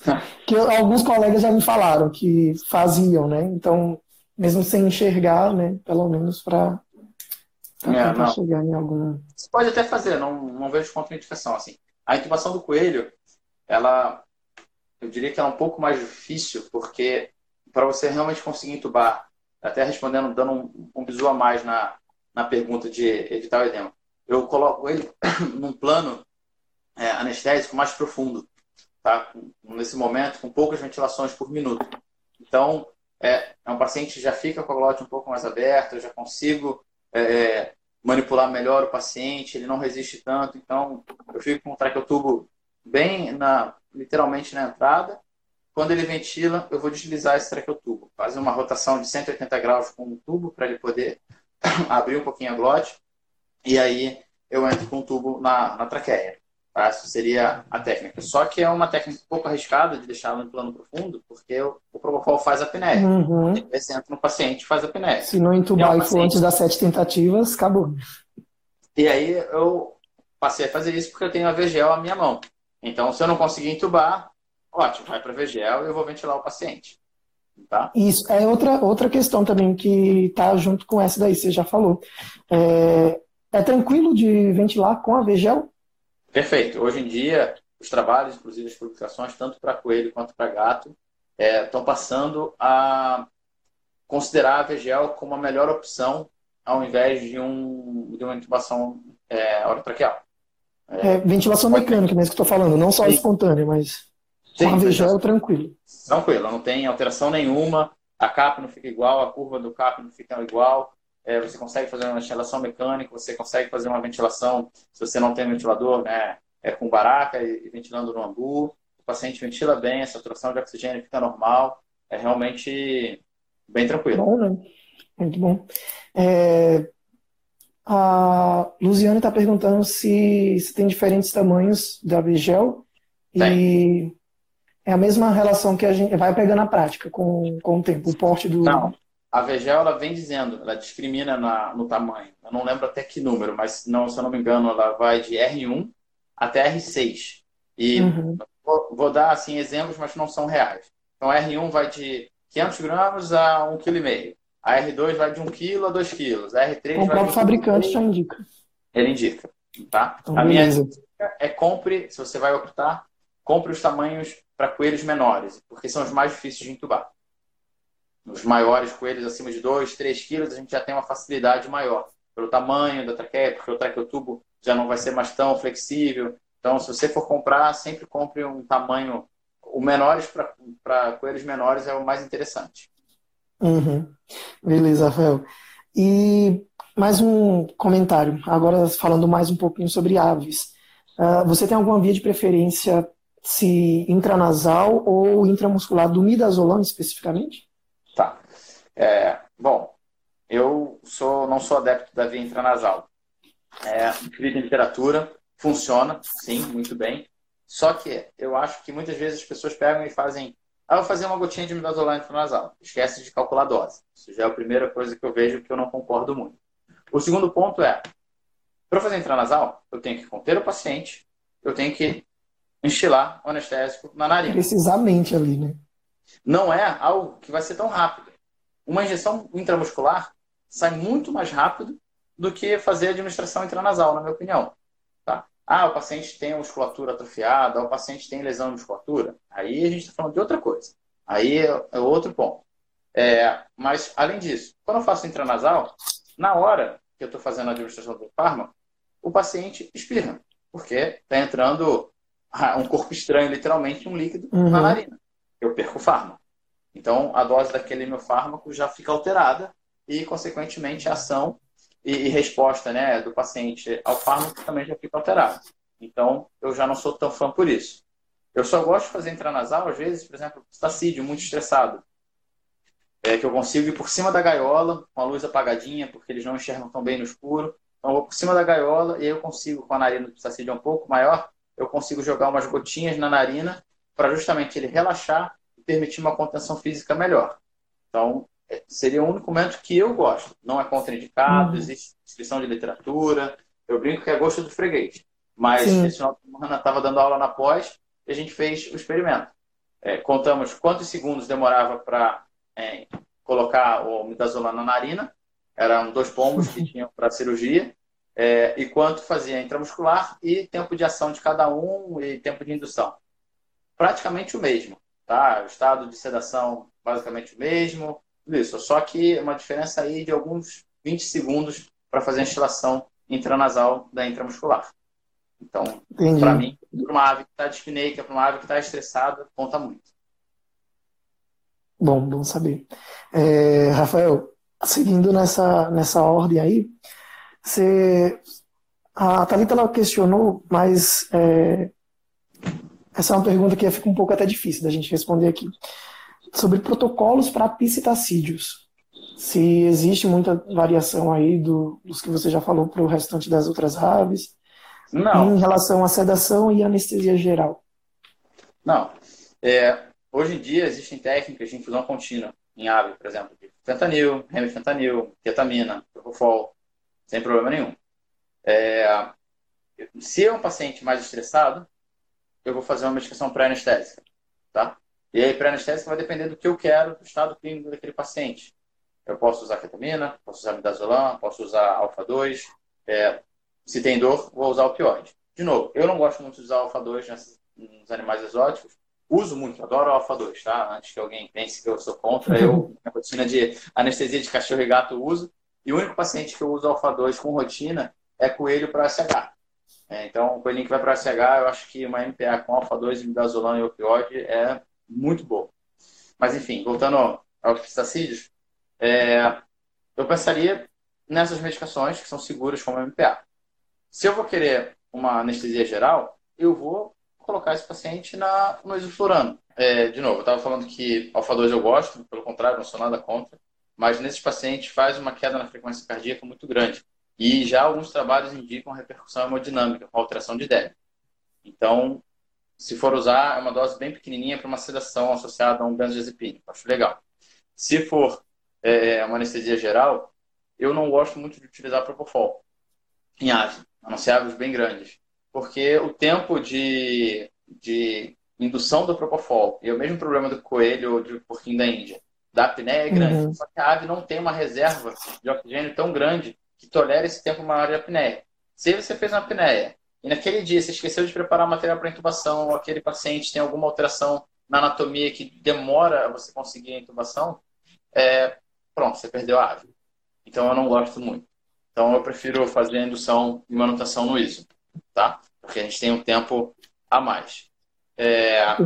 Não. que alguns colegas já me falaram que faziam, né? Então, mesmo sem enxergar, né? Pelo menos para é, chegar em algum. Você pode até fazer, não, não vejo contraindicação. Assim. A intubação do coelho, ela, eu diria que é um pouco mais difícil, porque para você realmente conseguir intubar, até respondendo, dando um, um bisu a mais na, na pergunta de evitar o edema, eu coloco ele num plano é, anestésico mais profundo tá? nesse momento, com poucas ventilações por minuto. Então, é, é um paciente que já fica com a glote um pouco mais aberta, eu já consigo é, manipular melhor o paciente, ele não resiste tanto, então eu fico com o traqueotubo bem na, literalmente na entrada, quando ele ventila, eu vou deslizar esse traqueotubo, fazer uma rotação de 180 graus com o tubo para ele poder abrir um pouquinho a glote e aí eu entro com o tubo na, na traqueia. Tá? Isso seria a técnica. Só que é uma técnica um pouco arriscada de deixá-lo em plano profundo, porque o, o Propofol faz a apneia. Uhum. Você entra no paciente e faz a apneia. Se não entubar e, é for antes das sete tentativas, acabou. E aí eu passei a fazer isso porque eu tenho a VGL à minha mão. Então, se eu não conseguir entubar, ótimo, vai para a VGL e eu vou ventilar o paciente. Tá? Isso é outra, outra questão também que está junto com essa daí, você já falou. É, é tranquilo de ventilar com a VGL? Perfeito. Hoje em dia, os trabalhos, inclusive as publicações, tanto para coelho quanto para gato, estão é, passando a considerar a VGL como a melhor opção ao invés de, um, de uma intubação é, orotraqueal. É, é, ventilação mecânica mesmo que estou falando, não só Sim. espontânea, mas Sim, com a VGL tranquilo. Tranquilo, não tem alteração nenhuma, a CAP não fica igual, a curva do CAP não fica igual, é, você consegue fazer uma ventilação mecânica, você consegue fazer uma ventilação, se você não tem ventilador, né, é, com baraca e, e ventilando no ambu. O paciente ventila bem, a saturação de oxigênio fica normal, é realmente bem tranquilo. Bom, né? Muito bom. É, a Luziane está perguntando se, se, tem diferentes tamanhos da Vigel e é a mesma relação que a gente vai pegando na prática com, com o tempo, o porte do. Não, a VGEL ela vem dizendo, ela discrimina na, no tamanho. Eu não lembro até que número, mas não, se eu não me engano, ela vai de R1 até R6. E uhum. vou, vou, dar assim exemplos, mas não são reais. Então, R1 vai de 500 gramas a 1,5 kg. A R2 vai de 1 kg a 2 kg. A R3 o vai próprio fabricante já indica. Ele indica. Tá? Então, a minha dica é compre, se você vai optar, compre os tamanhos para coelhos menores, porque são os mais difíceis de entubar. Nos maiores coelhos acima de 2, 3 quilos, a gente já tem uma facilidade maior. Pelo tamanho da traqueia, porque o traqueotubo já não vai ser mais tão flexível. Então, se você for comprar, sempre compre um tamanho. O menores para coelhos menores é o mais interessante. Uhum. Beleza, Rafael. E mais um comentário, agora falando mais um pouquinho sobre aves. Uh, você tem alguma via de preferência se intranasal ou intramuscular do midazolam especificamente? É, bom, eu sou, não sou adepto da via intranasal. É, escrito em literatura, funciona, sim, muito bem. Só que eu acho que muitas vezes as pessoas pegam e fazem. Ah, vou fazer uma gotinha de midazolam intranasal. Esquece de calcular a dose. Isso já é a primeira coisa que eu vejo que eu não concordo muito. O segundo ponto é: para fazer intranasal, eu tenho que conter o paciente, eu tenho que enchilar o anestésico na narina. Precisamente ali, né? não é algo que vai ser tão rápido. Uma injeção intramuscular sai muito mais rápido do que fazer a administração intranasal, na minha opinião. Tá? Ah, o paciente tem musculatura atrofiada, o paciente tem lesão de musculatura. Aí a gente está falando de outra coisa. Aí é, é outro ponto. É, mas, além disso, quando eu faço intranasal, na hora que eu estou fazendo a administração do fármaco, o paciente espirra, porque está entrando um corpo estranho, literalmente, um líquido uhum. na narina eu perco o fármaco. Então, a dose daquele meu fármaco já fica alterada e, consequentemente, a ação e, resposta né, do paciente ao fármaco também já fica alterada. Então, eu já não sou tão fã por isso. Eu só gosto de fazer intranasal, às vezes, por exemplo, estacídio, muito estressado. É que eu consigo ir por cima da gaiola, com a luz apagadinha, porque eles não enxergam tão bem no escuro. Então, eu vou por cima da gaiola e eu consigo, com a narina do estacídio um pouco maior, eu consigo jogar umas gotinhas na narina para justamente ele relaxar permitir uma contenção física melhor. Então, é, seria o único momento que eu gosto. Não é contraindicado, uhum. existe descrição de literatura. Eu brinco que é gosto do freguês. Mas Sim. esse final de semana estava dando aula na pós e a gente fez o experimento. É, contamos quantos segundos demorava para é, colocar o midazolam na narina. Eram dois pombos que tinham para cirurgia. É, e quanto fazia intramuscular e tempo de ação de cada um e tempo de indução praticamente o mesmo. Tá? O estado de sedação basicamente o mesmo, tudo isso. Só que uma diferença aí de alguns 20 segundos para fazer a instilação intranasal da intramuscular. Então, para mim, para uma ave que está dispneica, para uma ave que está estressada, conta muito. Bom, bom saber. É, Rafael, seguindo nessa, nessa ordem aí, você, a Thalita ela questionou, mas é, essa é uma pergunta que fica um pouco até difícil da gente responder aqui. Sobre protocolos para piscitacídeos. Se existe muita variação aí do, dos que você já falou para o restante das outras aves. Não. Em relação à sedação e anestesia geral. Não. É, hoje em dia existem técnicas de infusão contínua em ave, por exemplo, de fentanil, remifentanil, ketamina, propofol, sem problema nenhum. É, se é um paciente mais estressado, eu vou fazer uma medicação pré-anestésica, tá? E aí, pré-anestésica vai depender do que eu quero, do estado clínico daquele paciente. Eu posso usar ketamina, posso usar midazolam, posso usar alfa-2. É, se tem dor, vou usar opioide. De novo, eu não gosto muito de usar alfa-2 nos animais exóticos. Uso muito, adoro alfa-2, tá? Antes que alguém pense que eu sou contra, eu, na rotina de anestesia de cachorro e gato, uso. E o único paciente que eu uso alfa-2 com rotina é coelho para SH. É, então, o coelhinho que vai para SH, eu acho que uma MPA com alfa-2, midazolam e opioide é muito boa. Mas, enfim, voltando aos pistacídeos, é, eu pensaria nessas medicações que são seguras como MPA. Se eu vou querer uma anestesia geral, eu vou colocar esse paciente na, no isoflurano. É, de novo, eu estava falando que alfa-2 eu gosto, pelo contrário, não sou nada contra, mas nesses pacientes faz uma queda na frequência cardíaca muito grande. E já alguns trabalhos indicam repercussão hemodinâmica, com alteração de DEB. Então, se for usar, é uma dose bem pequenininha para uma sedação associada a um benzodiazepínico. Acho legal. Se for é, uma anestesia geral, eu não gosto muito de utilizar propofol em ave, a não ser aves bem grandes. Porque o tempo de, de indução do propofol e o mesmo problema do coelho ou do porquinho da Índia, da apneia é grande. Uhum. Só que a ave não tem uma reserva de oxigênio tão grande que tolera esse tempo maior de apneia. Se você fez uma apneia e naquele dia você esqueceu de preparar material para intubação, ou aquele paciente tem alguma alteração na anatomia que demora você conseguir a intubação, é, pronto, você perdeu a ave. Então eu não gosto muito. Então eu prefiro fazer a indução e manutenção no ISO, tá? Porque a gente tem um tempo a mais. É,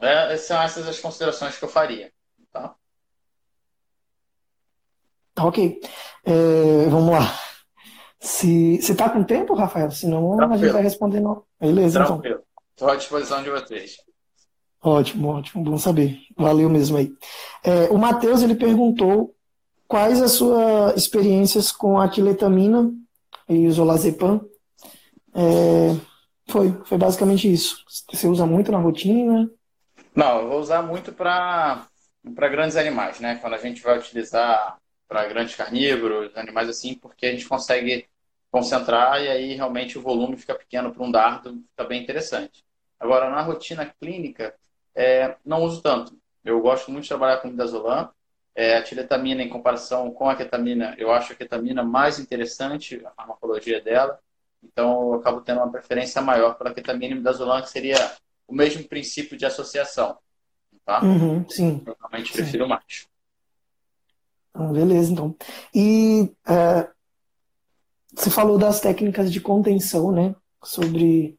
é, são essas as considerações que eu faria, tá? Ok. É, vamos lá. Se você está com tempo, Rafael? Senão Tranquilo. a gente vai respondendo. Beleza, então. Tranquilo. então. Estou à disposição de vocês. Ótimo, ótimo. Bom saber. Valeu mesmo aí. É, o Matheus, ele perguntou quais as suas experiências com a quiletamina e o zolazepam. É, foi, foi basicamente isso. Você usa muito na rotina? Não, eu vou usar muito para grandes animais, né? Quando a gente vai utilizar para grandes carnívoros, animais assim, porque a gente consegue concentrar e aí realmente o volume fica pequeno para um dardo, fica bem interessante. Agora, na rotina clínica, é, não uso tanto. Eu gosto muito de trabalhar com midazolam. É, a tiretamina, em comparação com a ketamina, eu acho a ketamina mais interessante, a farmacologia dela. Então, eu acabo tendo uma preferência maior pela ketamina e midazolam, que seria o mesmo princípio de associação. Tá? Uhum, sim. Eu realmente prefiro sim. mais. Ah, beleza, então. E é, você falou das técnicas de contenção, né? Sobre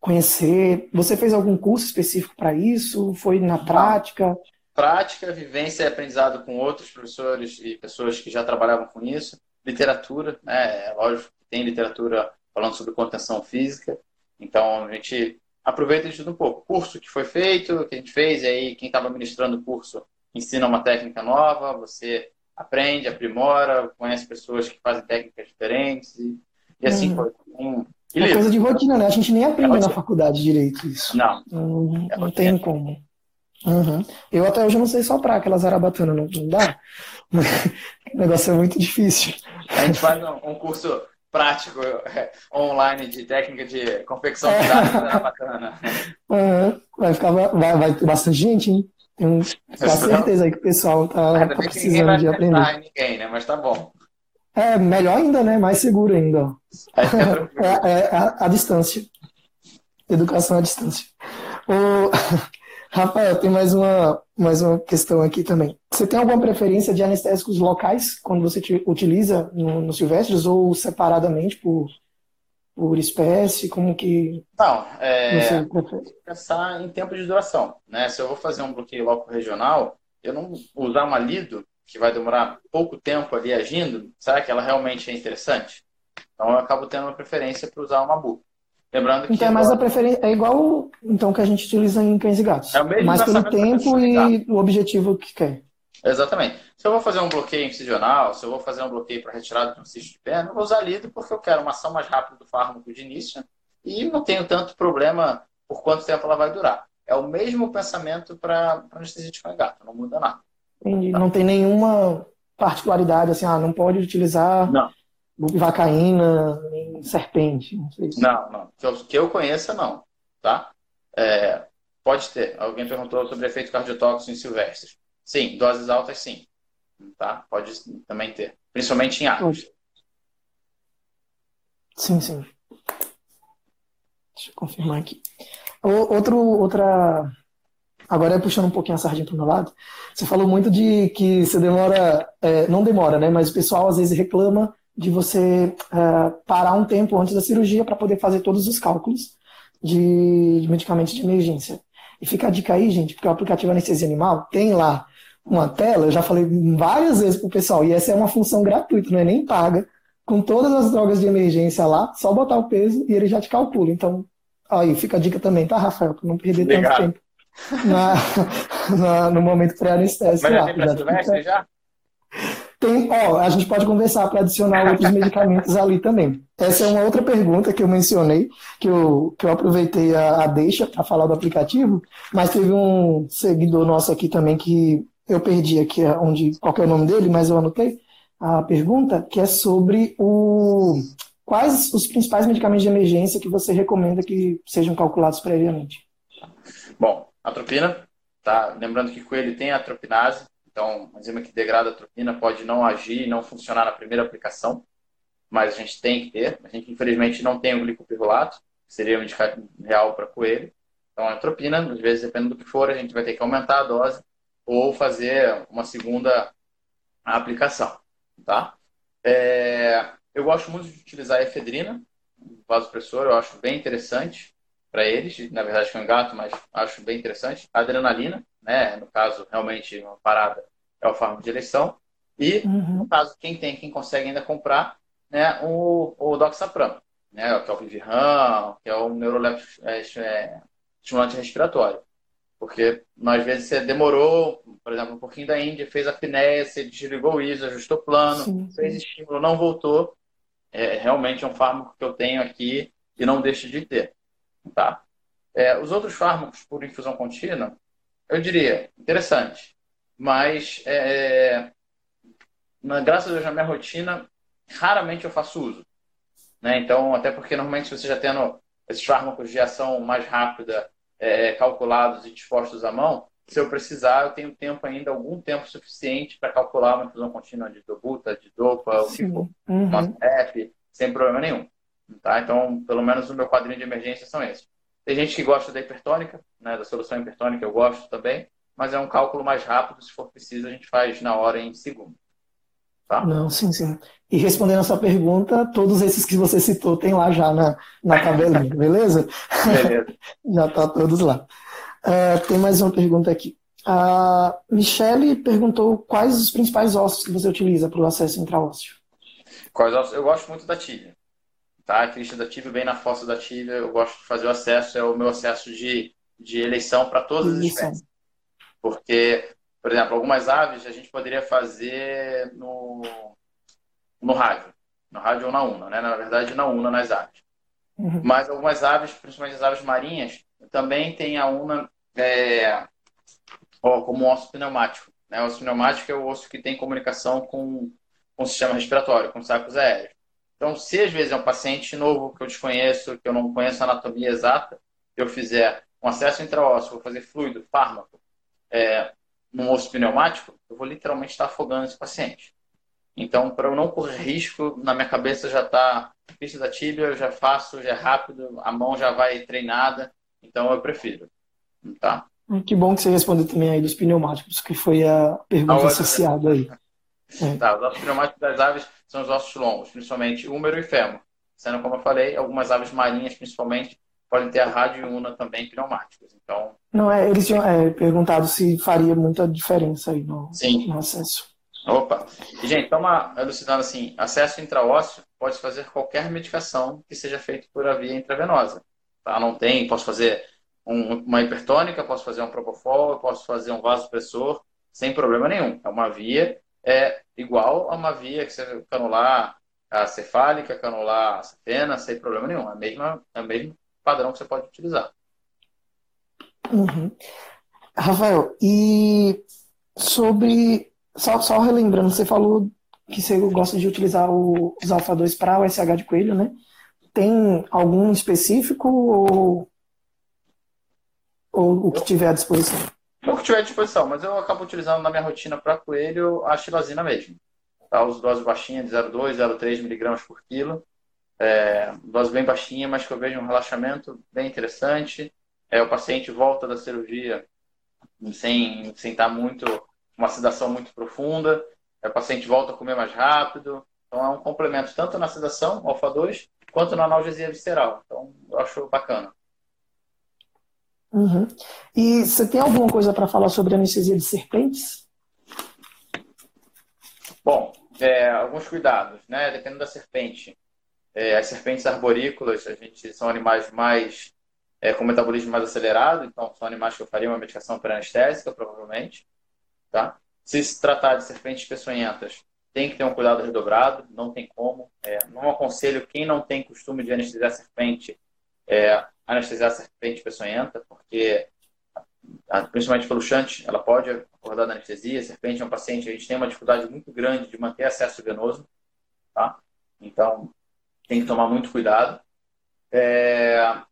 conhecer. Você fez algum curso específico para isso? Foi na prática? Prática, vivência e aprendizado com outros professores e pessoas que já trabalhavam com isso. Literatura, né? É lógico que tem literatura falando sobre contenção física. Então a gente aproveita estuda um pouco. Curso que foi feito, que a gente fez, e aí quem estava ministrando o curso ensina uma técnica nova, você aprende, aprimora, conhece pessoas que fazem técnicas diferentes e, e assim uhum. foi. Um, é coisa de rotina, né? A gente nem aprende é na faculdade direito isso. Não. Não, é não tem como. Uhum. Eu até hoje não sei soprar aquelas arabatanas, não, não dá. o negócio é muito difícil. A gente faz um, um curso prático é, online de técnica de confecção de arabatana. Uhum. Vai ficar vai, vai ter bastante gente, hein? Tenho certeza aí que o pessoal tá, tá precisando de aprender. Ninguém, né? Mas tá bom. É, melhor ainda, né? Mais seguro ainda. É, é, é a, a, distância. Educação à distância. O... Rafael, tem mais uma, mais uma questão aqui também. Você tem alguma preferência de anestésicos locais quando você utiliza no, no Silvestres ou separadamente por por espécie? Como que. Não, é, pensar em tempo de duração. Né? Se eu vou fazer um bloqueio loco regional, eu não usar uma lido, que vai demorar pouco tempo ali agindo, será que ela realmente é interessante? Então eu acabo tendo uma preferência para usar uma bu. Lembrando que. Então é mais a preferência. É igual então que a gente utiliza em cães e gatos. É o mesmo mais pelo tempo e o objetivo que quer. Exatamente. Se eu vou fazer um bloqueio incisional, se eu vou fazer um bloqueio para retirada de um cisto de perna, eu vou usar lido porque eu quero uma ação mais rápida do fármaco de início e não tenho tanto problema por quanto tempo ela vai durar. É o mesmo pensamento para anestesia de cão gato, não muda nada. Entendi. Não tem nenhuma particularidade assim, ah, não pode utilizar não. vacaína nem serpente. Não, sei não, não. Que eu, que eu conheça, não. Tá? É, pode ter. Alguém perguntou sobre efeito cardiotóxico em silvestres. Sim, doses altas sim. Tá? Pode também ter. Principalmente em aves. Sim, sim. Deixa eu confirmar aqui. Outro, outra. Agora é puxando um pouquinho a sardinha para o meu lado. Você falou muito de que você demora. É, não demora, né? Mas o pessoal às vezes reclama de você é, parar um tempo antes da cirurgia para poder fazer todos os cálculos de, de medicamentos de emergência. E fica a dica aí, gente, porque o aplicativo Anestesia Animal tem lá uma tela, eu já falei várias vezes pro pessoal, e essa é uma função gratuita, não é nem paga, com todas as drogas de emergência lá, só botar o peso e ele já te calcula. Então, aí fica a dica também, tá, Rafael? Pra não perder Obrigado. tanto tempo na, na, no momento pré-anestésico. Mas já tem já? Tem, ó, a gente pode conversar para adicionar outros medicamentos ali também. Essa é uma outra pergunta que eu mencionei, que eu, que eu aproveitei a, a deixa para falar do aplicativo, mas teve um seguidor nosso aqui também que eu perdi aqui onde, qual é o nome dele, mas eu anotei a pergunta, que é sobre o quais os principais medicamentos de emergência que você recomenda que sejam calculados previamente. Bom, atropina, tá? Lembrando que coelho tem atropinase, então a enzima que degrada a atropina pode não agir e não funcionar na primeira aplicação, mas a gente tem que ter. A gente infelizmente não tem o glicopirrolato, que seria um indicado real para coelho. Então a atropina, às vezes dependendo do que for, a gente vai ter que aumentar a dose ou fazer uma segunda aplicação, tá? É, eu gosto muito de utilizar a efedrina, vasopressor, eu acho bem interessante para eles, na verdade foi um gato, mas acho bem interessante. A adrenalina, né, no caso, realmente uma parada é o fármaco de eleição. E, uhum. no caso, quem tem, quem consegue ainda comprar, né, o, o Doxapram, né, que é o Viviran, que é o neuroleptico é, é, estimulante respiratório. Porque às vezes você demorou, por exemplo, um pouquinho da Índia, fez a apneia, você desligou o ISO, ajustou o plano, sim, sim. fez estímulo, não voltou. É realmente é um fármaco que eu tenho aqui e não deixo de ter. Tá? É, os outros fármacos por infusão contínua, eu diria, interessante. Mas, é, na, graças a Deus, na minha rotina, raramente eu faço uso. Né? Então, até porque normalmente se você já tendo esses fármacos de ação mais rápida é, calculados e dispostos à mão, se eu precisar, eu tenho tempo ainda, algum tempo suficiente para calcular uma infusão contínua de dobuta, de dopa, o que for, uhum. uma CEP, sem problema nenhum. Tá? Então, pelo menos o meu quadrinho de emergência são esses. Tem gente que gosta da hipertônica, né, da solução hipertônica, eu gosto também, mas é um cálculo mais rápido, se for preciso, a gente faz na hora em segundo. Tá? Não, sim, sim. E respondendo a sua pergunta, todos esses que você citou tem lá já na, na tabelinha, beleza? Beleza. já tá todos lá. Uh, tem mais uma pergunta aqui. A Michele perguntou quais os principais ossos que você utiliza para o acesso intraósseo. Quais ossos? Eu gosto muito da tíbia. Tá? A crista da tíbia, bem na fossa da tíbia, eu gosto de fazer o acesso, é o meu acesso de, de eleição para todas as espécies. Porque por exemplo, algumas aves a gente poderia fazer no, no rádio. No rádio ou na una, né? Na verdade, na una nas aves. Uhum. Mas algumas aves, principalmente as aves marinhas, também tem a una é, como um osso pneumático. Né? O osso pneumático é o osso que tem comunicação com, com o sistema respiratório, com os sacos aéreos. Então, se às vezes é um paciente novo que eu desconheço, que eu não conheço a anatomia exata, eu fizer um acesso intraósseo, vou fazer fluido, fármaco, é, num osso pneumático, eu vou literalmente estar afogando esse paciente. Então, para eu não correr risco, na minha cabeça já está pista da tíbia, eu já faço, já é rápido, a mão já vai treinada, então eu prefiro. Tá? Que bom que você respondeu também aí dos pneumáticos, que foi a pergunta a associada aí. É. Tá, os ossos pneumáticos das aves são os ossos longos, principalmente húmero e fêmur. Sendo, como eu falei, algumas aves marinhas, principalmente, podem ter a rádio e una também pneumáticas. Então, não, é, eles tinham é, perguntado se faria muita diferença aí no, Sim. no acesso. Opa! E, gente, toma elucidando assim, acesso intraósseo pode fazer qualquer medicação que seja feita por a via intravenosa. Tá? Não tem, posso fazer um, uma hipertônica, posso fazer um propofol, posso fazer um vasopressor, sem problema nenhum. É uma via é igual a uma via que você canular a cefálica, canular a cefena, sem problema nenhum. É, a mesma, é o mesmo padrão que você pode utilizar. Uhum. Rafael, e sobre. Só, só relembrando, você falou que você gosta de utilizar o, os alfa 2 para o SH de coelho, né? Tem algum específico ou, ou o que tiver à disposição? O que tiver à disposição, mas eu acabo utilizando na minha rotina para coelho a xilazina mesmo. Tá? Os doses baixinhas de 0,2, 0,3 miligramas por quilo. É, dose bem baixinha, mas que eu vejo um relaxamento bem interessante. É, o paciente volta da cirurgia sem, sem estar muito, uma sedação muito profunda. É, o paciente volta a comer mais rápido. Então é um complemento tanto na sedação, alfa-2, quanto na analgesia visceral. Então eu acho bacana. Uhum. E você tem alguma coisa para falar sobre anestesia de serpentes? Bom, é, alguns cuidados, né? Dependendo da serpente. É, as serpentes arborícolas, a gente são animais mais é, com metabolismo mais acelerado, então são animais que eu faria uma medicação pré-anestésica, provavelmente. Tá? Se se tratar de serpentes peçonhentas, tem que ter um cuidado redobrado, não tem como. É, não aconselho quem não tem costume de anestesiar serpente, é, anestesiar serpente peçonhenta, porque, principalmente pelo chante, ela pode acordar da anestesia. Serpente é um paciente, a gente tem uma dificuldade muito grande de manter acesso venoso, tá? Então, tem que tomar muito cuidado. É,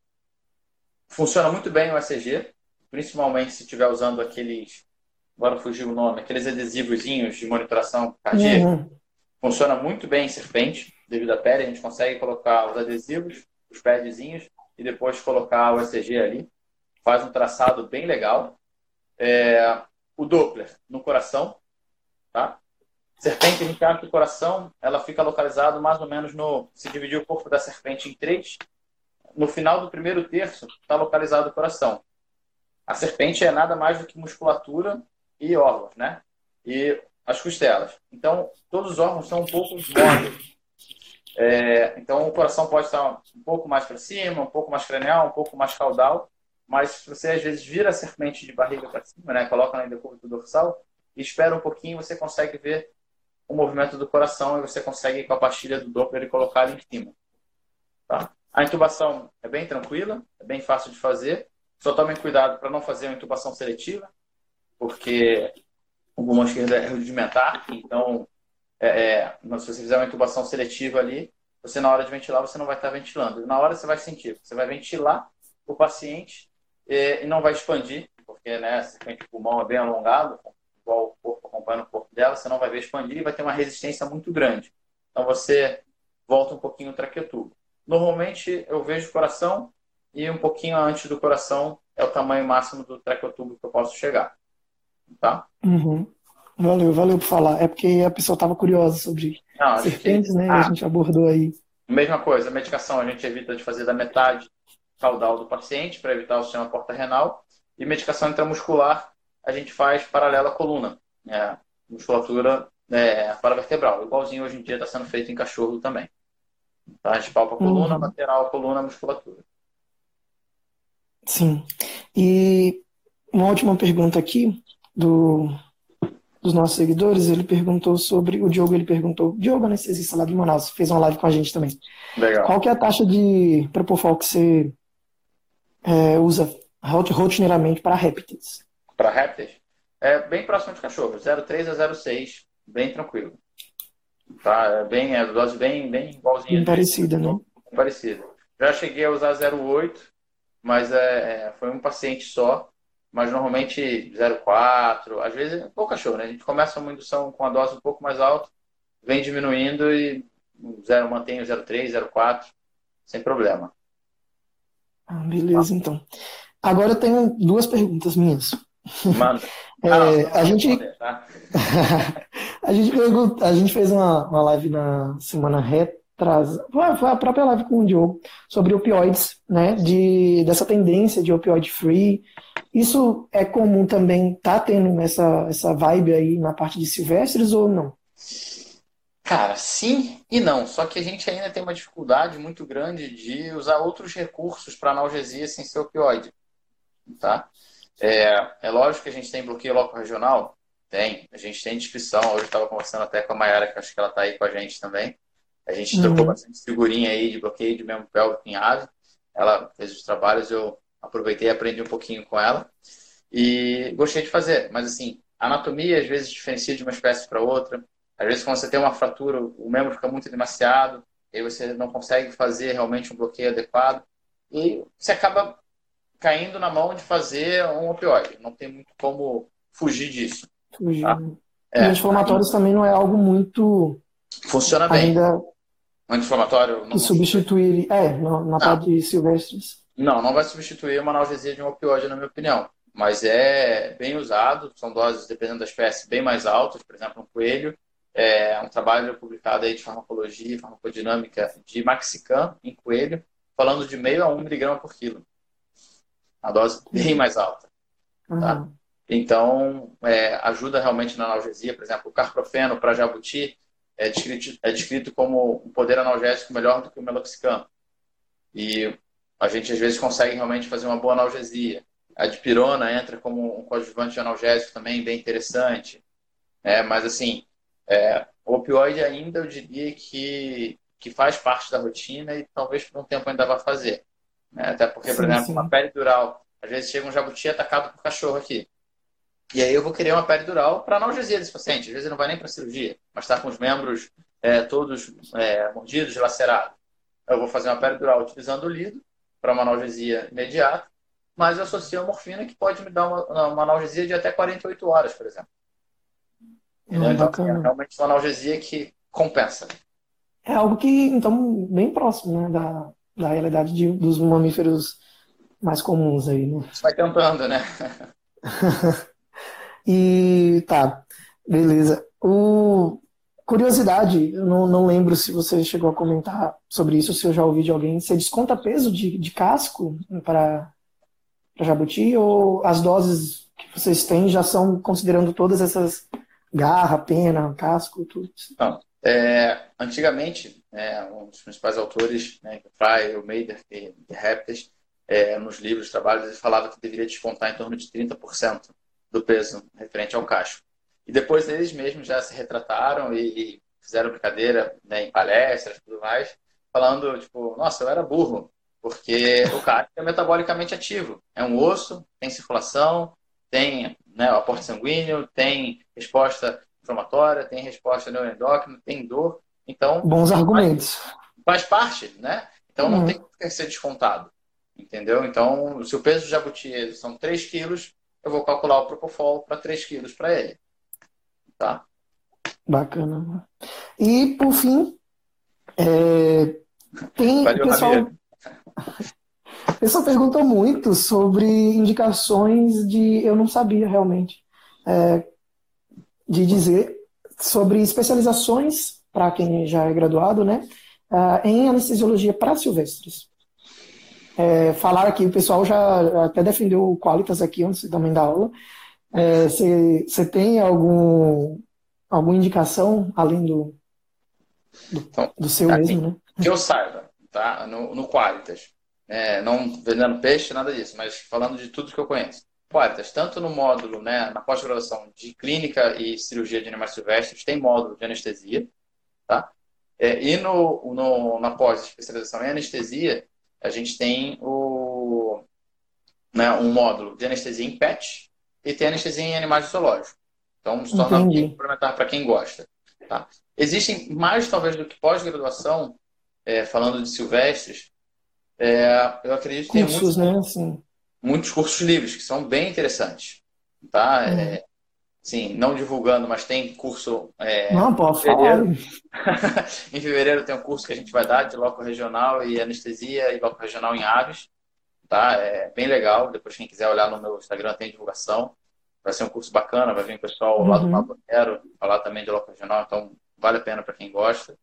Funciona muito bem o ECG, principalmente se estiver usando aqueles, agora fugiu o nome, aqueles adesivozinhos de monitoração cardíaca. Uhum. Funciona muito bem em serpente, devido à pele. A gente consegue colocar os adesivos, os padzinhos, e depois colocar o ECG ali. Faz um traçado bem legal. É, o Doppler no coração, tá? Serpente, a gente acha que o coração ela fica localizado mais ou menos no. Se dividir o corpo da serpente em três, no final do primeiro terço está localizado o coração. A serpente é nada mais do que musculatura e órgãos, né? E as costelas. Então, todos os órgãos são um pouco móveis. É, então, o coração pode estar um pouco mais para cima, um pouco mais cranial, um pouco mais caudal, mas se você às vezes vira a serpente de barriga para cima, né? Coloca na decúbito dorsal e espera um pouquinho, você consegue ver o movimento do coração e você consegue, com a pastilha do Doppler, colocar em cima. Tá? A intubação é bem tranquila, é bem fácil de fazer. Só tomem cuidado para não fazer uma intubação seletiva, porque o pulmão esquerdo é rudimentar. Então, é, é, se você fizer uma intubação seletiva ali, você na hora de ventilar, você não vai estar ventilando. Na hora você vai sentir, você vai ventilar o paciente e, e não vai expandir, porque né, o pulmão é bem alongado, igual o corpo acompanha o corpo dela, você não vai ver expandir e vai ter uma resistência muito grande. Então você volta um pouquinho o traqueotubo. Normalmente eu vejo o coração e um pouquinho antes do coração é o tamanho máximo do traqueotubo que eu posso chegar. Tá? Uhum. Valeu, valeu por falar. É porque a pessoa estava curiosa sobre Não, serpentes, gente... né? Ah, a gente abordou aí. Mesma coisa, a medicação a gente evita de fazer da metade caudal do paciente para evitar o sistema porta renal. E medicação intramuscular a gente faz paralela à coluna, é, musculatura é, paravertebral, igualzinho hoje em dia está sendo feito em cachorro também. Tá? A gente palpa a coluna, uhum. lateral, coluna, musculatura. Sim. E uma última pergunta aqui do, dos nossos seguidores, ele perguntou sobre, o Diogo ele perguntou, Diogo anestesista lá de Manaus, fez uma live com a gente também. Legal. Qual que é a taxa de Propofol que você é, usa rotineiramente para répteis? Para répteis? É bem próximo de cachorro, 0,3 a 0,6, bem tranquilo. Tá? É bem, é dose bem, bem igualzinha. Bem parecida, né? Parecida. Já cheguei a usar 0,8, mas é, é, foi um paciente só. Mas normalmente 0,4, às vezes é pouco cachorro, né? A gente começa uma indução com a dose um pouco mais alta, vem diminuindo e zero, mantém o 0,3, 0,4, sem problema. Ah, beleza, então. Agora eu tenho duas perguntas minhas. Manda. É, ah, a gente tá? a gente pergunta, a gente fez uma, uma live na semana retrasada, foi a própria live com o Diogo sobre opioides, né? De dessa tendência de opioid free. Isso é comum também tá tendo essa essa vibe aí na parte de silvestres ou não? Cara, sim e não. Só que a gente ainda tem uma dificuldade muito grande de usar outros recursos para analgesia sem ser opioide. Tá? É, é lógico que a gente tem bloqueio local regional? Tem. A gente tem descrição. Hoje eu estava conversando até com a Mayara, que acho que ela está aí com a gente também. A gente uhum. trocou bastante figurinha aí de bloqueio de membro pélvico em ave. Ela fez os trabalhos, eu aproveitei e aprendi um pouquinho com ela. E gostei de fazer. Mas, assim, a anatomia às vezes diferencia de uma espécie para outra. Às vezes, quando você tem uma fratura, o membro fica muito demasiado, e aí você não consegue fazer realmente um bloqueio adequado, e você acaba caindo na mão de fazer um opioide. Não tem muito como fugir disso. Fugir. Tá? É. Anti-inflamatórios também não é algo muito. Funciona bem. Ainda anti-inflamatório. Que substituir. É, na, parte de silvestres. Não, não vai substituir uma analgesia de um opioide, na minha opinião. Mas é bem usado, são doses, dependendo da espécie, bem mais altas. Por exemplo, um coelho é um trabalho publicado aí de farmacologia e farmacodinâmica de Maxicam em coelho, falando de meio a um miligrama por quilo. Uma dose bem mais alta. Tá? Uhum. Então, é, ajuda realmente na analgesia. Por exemplo, o carprofeno para jabuti é descrito, é descrito como um poder analgésico melhor do que o meloxicam. E a gente, às vezes, consegue realmente fazer uma boa analgesia. A dipirona entra como um coadjuvante analgésico também bem interessante. É, mas, assim, é, o opioide ainda eu diria que, que faz parte da rotina e talvez por um tempo ainda vá fazer. Né? Até porque, sim, por exemplo, sim. uma pele dural, às vezes chega um jabuti atacado por cachorro aqui. E aí eu vou querer uma pele dural para analgesia desse paciente. Às vezes ele não vai nem para cirurgia, mas está com os membros é, todos é, mordidos, lacerados. Eu vou fazer uma pele dural utilizando o lido para uma analgesia imediata, mas eu associo a morfina que pode me dar uma, uma analgesia de até 48 horas, por exemplo. Hum, então, é realmente uma analgesia que compensa. É algo que, então, bem próximo né, da, da realidade de, dos mamíferos mais comuns aí, né? Você vai tentando, né? e tá, beleza. O, curiosidade, eu não, não lembro se você chegou a comentar sobre isso, se eu já ouvi de alguém. Você desconta peso de, de casco para jabuti ou as doses que vocês têm já são considerando todas essas garra, pena, casco, tudo. Não. É, antigamente, é, um dos principais autores, né, Fry, o Meider e Reptes, é, nos livros, trabalhos, ele falava que deveria descontar em torno de 30% do peso referente ao casco. E depois eles mesmos já se retrataram e, e fizeram brincadeira né, em palestras e tudo mais, falando, tipo, nossa, eu era burro, porque o casco é metabolicamente ativo. É um osso, tem circulação, tem né, aporte sanguíneo, tem resposta inflamatória, tem resposta neuroendócrina, tem dor. Então, bons argumentos. Faz, faz parte, né? Então não uhum. tem que ser descontado. Entendeu? Então, se o peso de jabuti são 3 quilos, eu vou calcular o propofol para 3 quilos para ele. Tá? Bacana. E, por fim, é, tem Valeu, pessoal... O pessoal perguntou muito sobre indicações de. Eu não sabia realmente. É, de dizer sobre especializações para quem já é graduado, né? Uh, em anestesiologia para silvestres. É, falar aqui, o pessoal já até defendeu o Qualitas aqui antes também da aula. Você é, tem algum, alguma indicação além do, do, então, do seu assim, mesmo, né? Que eu saiba, tá? No, no Qualitas é, não vendendo peixe, nada disso, mas falando de tudo que eu conheço. Qualitas, tanto no módulo, né, na pós-graduação de clínica e cirurgia de animais silvestres, tem módulo de anestesia, tá? É, e no, no, na pós-especialização em anestesia, a gente tem o, né, um módulo de anestesia em PET e tem anestesia em animais zoológicos. Então, se torna bem complementar para quem gosta. Tá? Existem mais, talvez, do que pós-graduação, é, falando de silvestres, é, eu acredito que tem muitos, né? Assim. muitos cursos livres que são bem interessantes. Tá? Hum. É, sim, não divulgando, mas tem curso. É, não, pode falar. em fevereiro tem um curso que a gente vai dar de loco regional e anestesia e loco regional em aves. Tá? É bem legal. Depois, quem quiser olhar no meu Instagram, tem divulgação. Vai ser um curso bacana, vai vir o pessoal uhum. lá do Mato Quero falar também de loco regional, então vale a pena para quem gosta.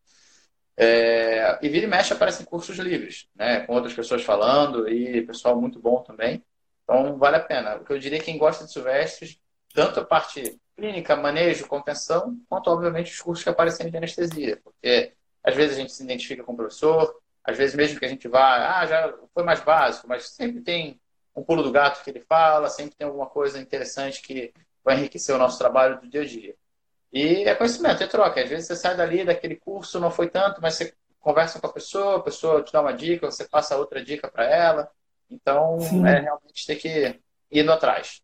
É, e vira e mexe aparecem cursos livres, né? Com outras pessoas falando e pessoal muito bom também. Então vale a pena. O que eu diria quem gosta de silvestres, tanto a parte clínica, manejo, contenção, quanto, obviamente, os cursos que aparecem de anestesia. Porque, às vezes, a gente se identifica com o professor, às vezes, mesmo que a gente vá, ah, já foi mais básico, mas sempre tem um pulo do gato que ele fala, sempre tem alguma coisa interessante que vai enriquecer o nosso trabalho do dia a dia. E é conhecimento, é troca. Às vezes você sai dali daquele curso, não foi tanto, mas você conversa com a pessoa, a pessoa te dá uma dica, você passa outra dica para ela. Então, Sim. é realmente ter que ir indo atrás.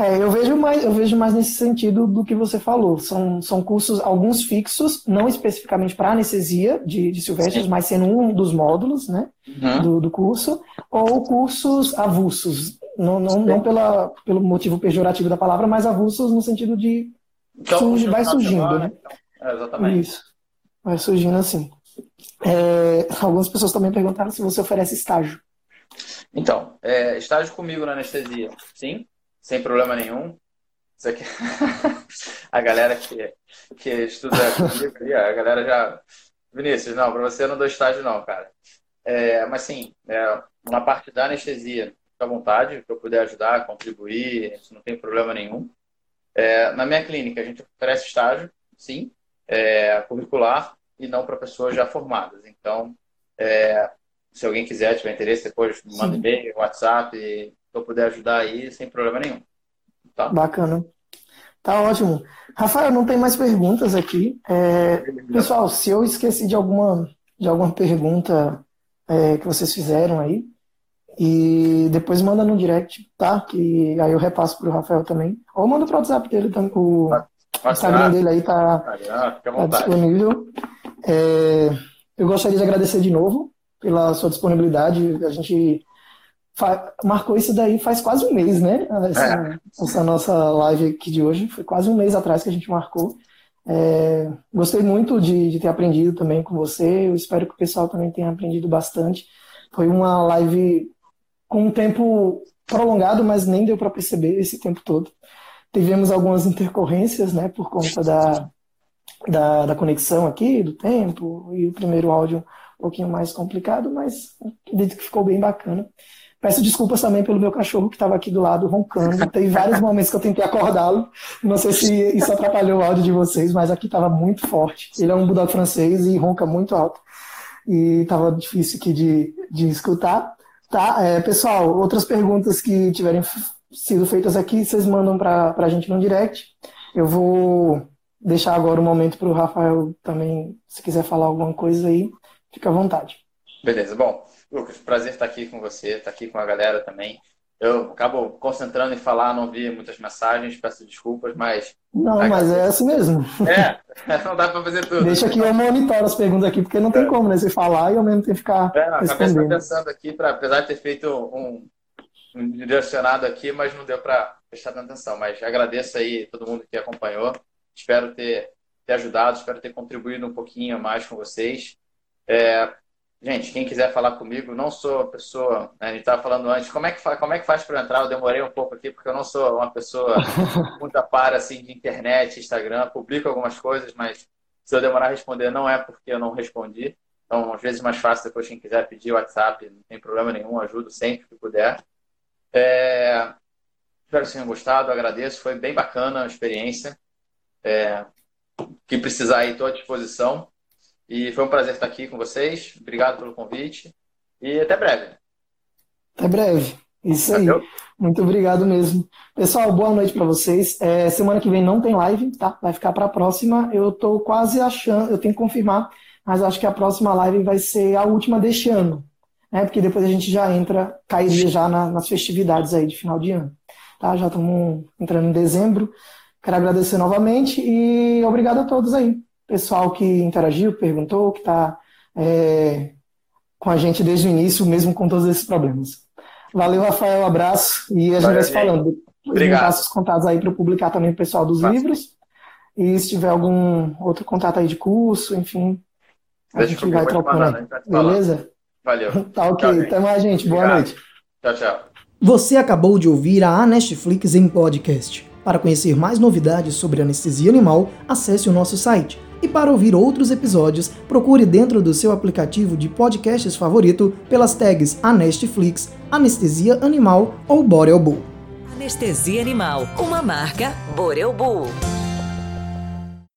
É, eu vejo mais, eu vejo mais nesse sentido do que você falou. São, são cursos, alguns fixos, não especificamente para anestesia de, de silvestres, Sim. mas sendo um dos módulos né, uhum. do, do curso, ou cursos avulsos. Não, não, não pela, pelo motivo pejorativo da palavra, mas avulsos no sentido de então, surge, vai surgindo, né? Então. É, exatamente. Isso. Vai surgindo assim. É, algumas pessoas também perguntaram se você oferece estágio. Então, é, estágio comigo na anestesia, sim, sem problema nenhum. Isso aqui... a galera que, que estuda comigo, a galera já. Vinícius, não, para você eu não dou estágio, não, cara. É, mas sim, é, uma parte da anestesia, fica à vontade, que eu puder ajudar, contribuir, isso não tem problema nenhum. É, na minha clínica, a gente oferece estágio, sim, é, curricular e não para pessoas já formadas. Então, é, se alguém quiser, tiver interesse, depois manda e-mail, WhatsApp, eu puder ajudar aí, sem problema nenhum. Tá? Bacana. Tá ótimo. Rafael, não tem mais perguntas aqui. É, pessoal, se eu esqueci de alguma, de alguma pergunta é, que vocês fizeram aí, e depois manda no direct, tá? Que aí eu repasso pro Rafael também. Ou manda pro WhatsApp dele, também, o Instagram dele aí tá, tá disponível. É, eu gostaria de agradecer de novo pela sua disponibilidade. A gente marcou isso daí faz quase um mês, né? Essa, é. essa, nossa live aqui de hoje. Foi quase um mês atrás que a gente marcou. É, gostei muito de, de, ter aprendido também com você. Eu espero que o pessoal também tenha aprendido bastante. Foi uma live com um tempo prolongado, mas nem deu para perceber esse tempo todo. Tivemos algumas intercorrências, né, por conta da, da, da, conexão aqui, do tempo, e o primeiro áudio um pouquinho mais complicado, mas acredito que ficou bem bacana. Peço desculpas também pelo meu cachorro que estava aqui do lado roncando. Tem vários momentos que eu tentei acordá-lo. Não sei se isso atrapalhou o áudio de vocês, mas aqui estava muito forte. Ele é um bulldog francês e ronca muito alto. E estava difícil aqui de, de escutar. Tá, é, pessoal, outras perguntas que tiverem sido feitas aqui, vocês mandam para a gente no direct. Eu vou deixar agora o um momento para o Rafael também, se quiser falar alguma coisa aí, fica à vontade. Beleza, bom, Lucas, prazer estar aqui com você, estar aqui com a galera também. Eu acabo concentrando em falar, não vi muitas mensagens, peço desculpas, mas. Não, mas é assim mesmo. É, não dá para fazer tudo. Deixa que eu monitoro as perguntas aqui, porque não tem é. como, né? Você falar e ao mesmo tempo ficar. É, acabei pensando aqui, pra, apesar de ter feito um, um direcionado aqui, mas não deu para prestar atenção. Mas agradeço aí todo mundo que acompanhou. Espero ter, ter ajudado, espero ter contribuído um pouquinho mais com vocês. É, Gente, quem quiser falar comigo, não sou a pessoa. Né, a gente estava falando antes, como é que, como é que faz para entrar? Eu demorei um pouco aqui, porque eu não sou uma pessoa muito a par assim, de internet, Instagram, publico algumas coisas, mas se eu demorar a responder, não é porque eu não respondi. Então, às vezes, mais fácil depois, quem quiser pedir WhatsApp, não tem problema nenhum, ajudo sempre que puder. É... Espero que tenham gostado, agradeço, foi bem bacana a experiência. É... Que precisar aí, estou à disposição. E foi um prazer estar aqui com vocês. Obrigado pelo convite. E até breve. Até breve. Isso aí. Valeu. Muito obrigado mesmo. Pessoal, boa noite para vocês. É, semana que vem não tem live, tá? Vai ficar para a próxima. Eu estou quase achando, eu tenho que confirmar, mas acho que a próxima live vai ser a última deste ano, né? Porque depois a gente já entra, cairia já na, nas festividades aí de final de ano, tá? Já estamos entrando em dezembro. Quero agradecer novamente e obrigado a todos aí pessoal que interagiu, perguntou, que está é, com a gente desde o início, mesmo com todos esses problemas. Valeu, Rafael, abraço e a gente vai se falando. Obrigado. os contatos aí para publicar também o pessoal dos livros. E se tiver algum outro contato aí de curso, enfim, a Deixa gente vai trocando. Né? Beleza? Valeu. tá ok. Tchau, Até mais, gente. Boa Obrigado. noite. Tchau, tchau. Você acabou de ouvir a Netflix em podcast. Para conhecer mais novidades sobre anestesia animal, acesse o nosso site e para ouvir outros episódios, procure dentro do seu aplicativo de podcasts favorito pelas tags Anestflix, Anestesia Animal ou Boreal Bull. Anestesia Animal, uma marca Borel Bull.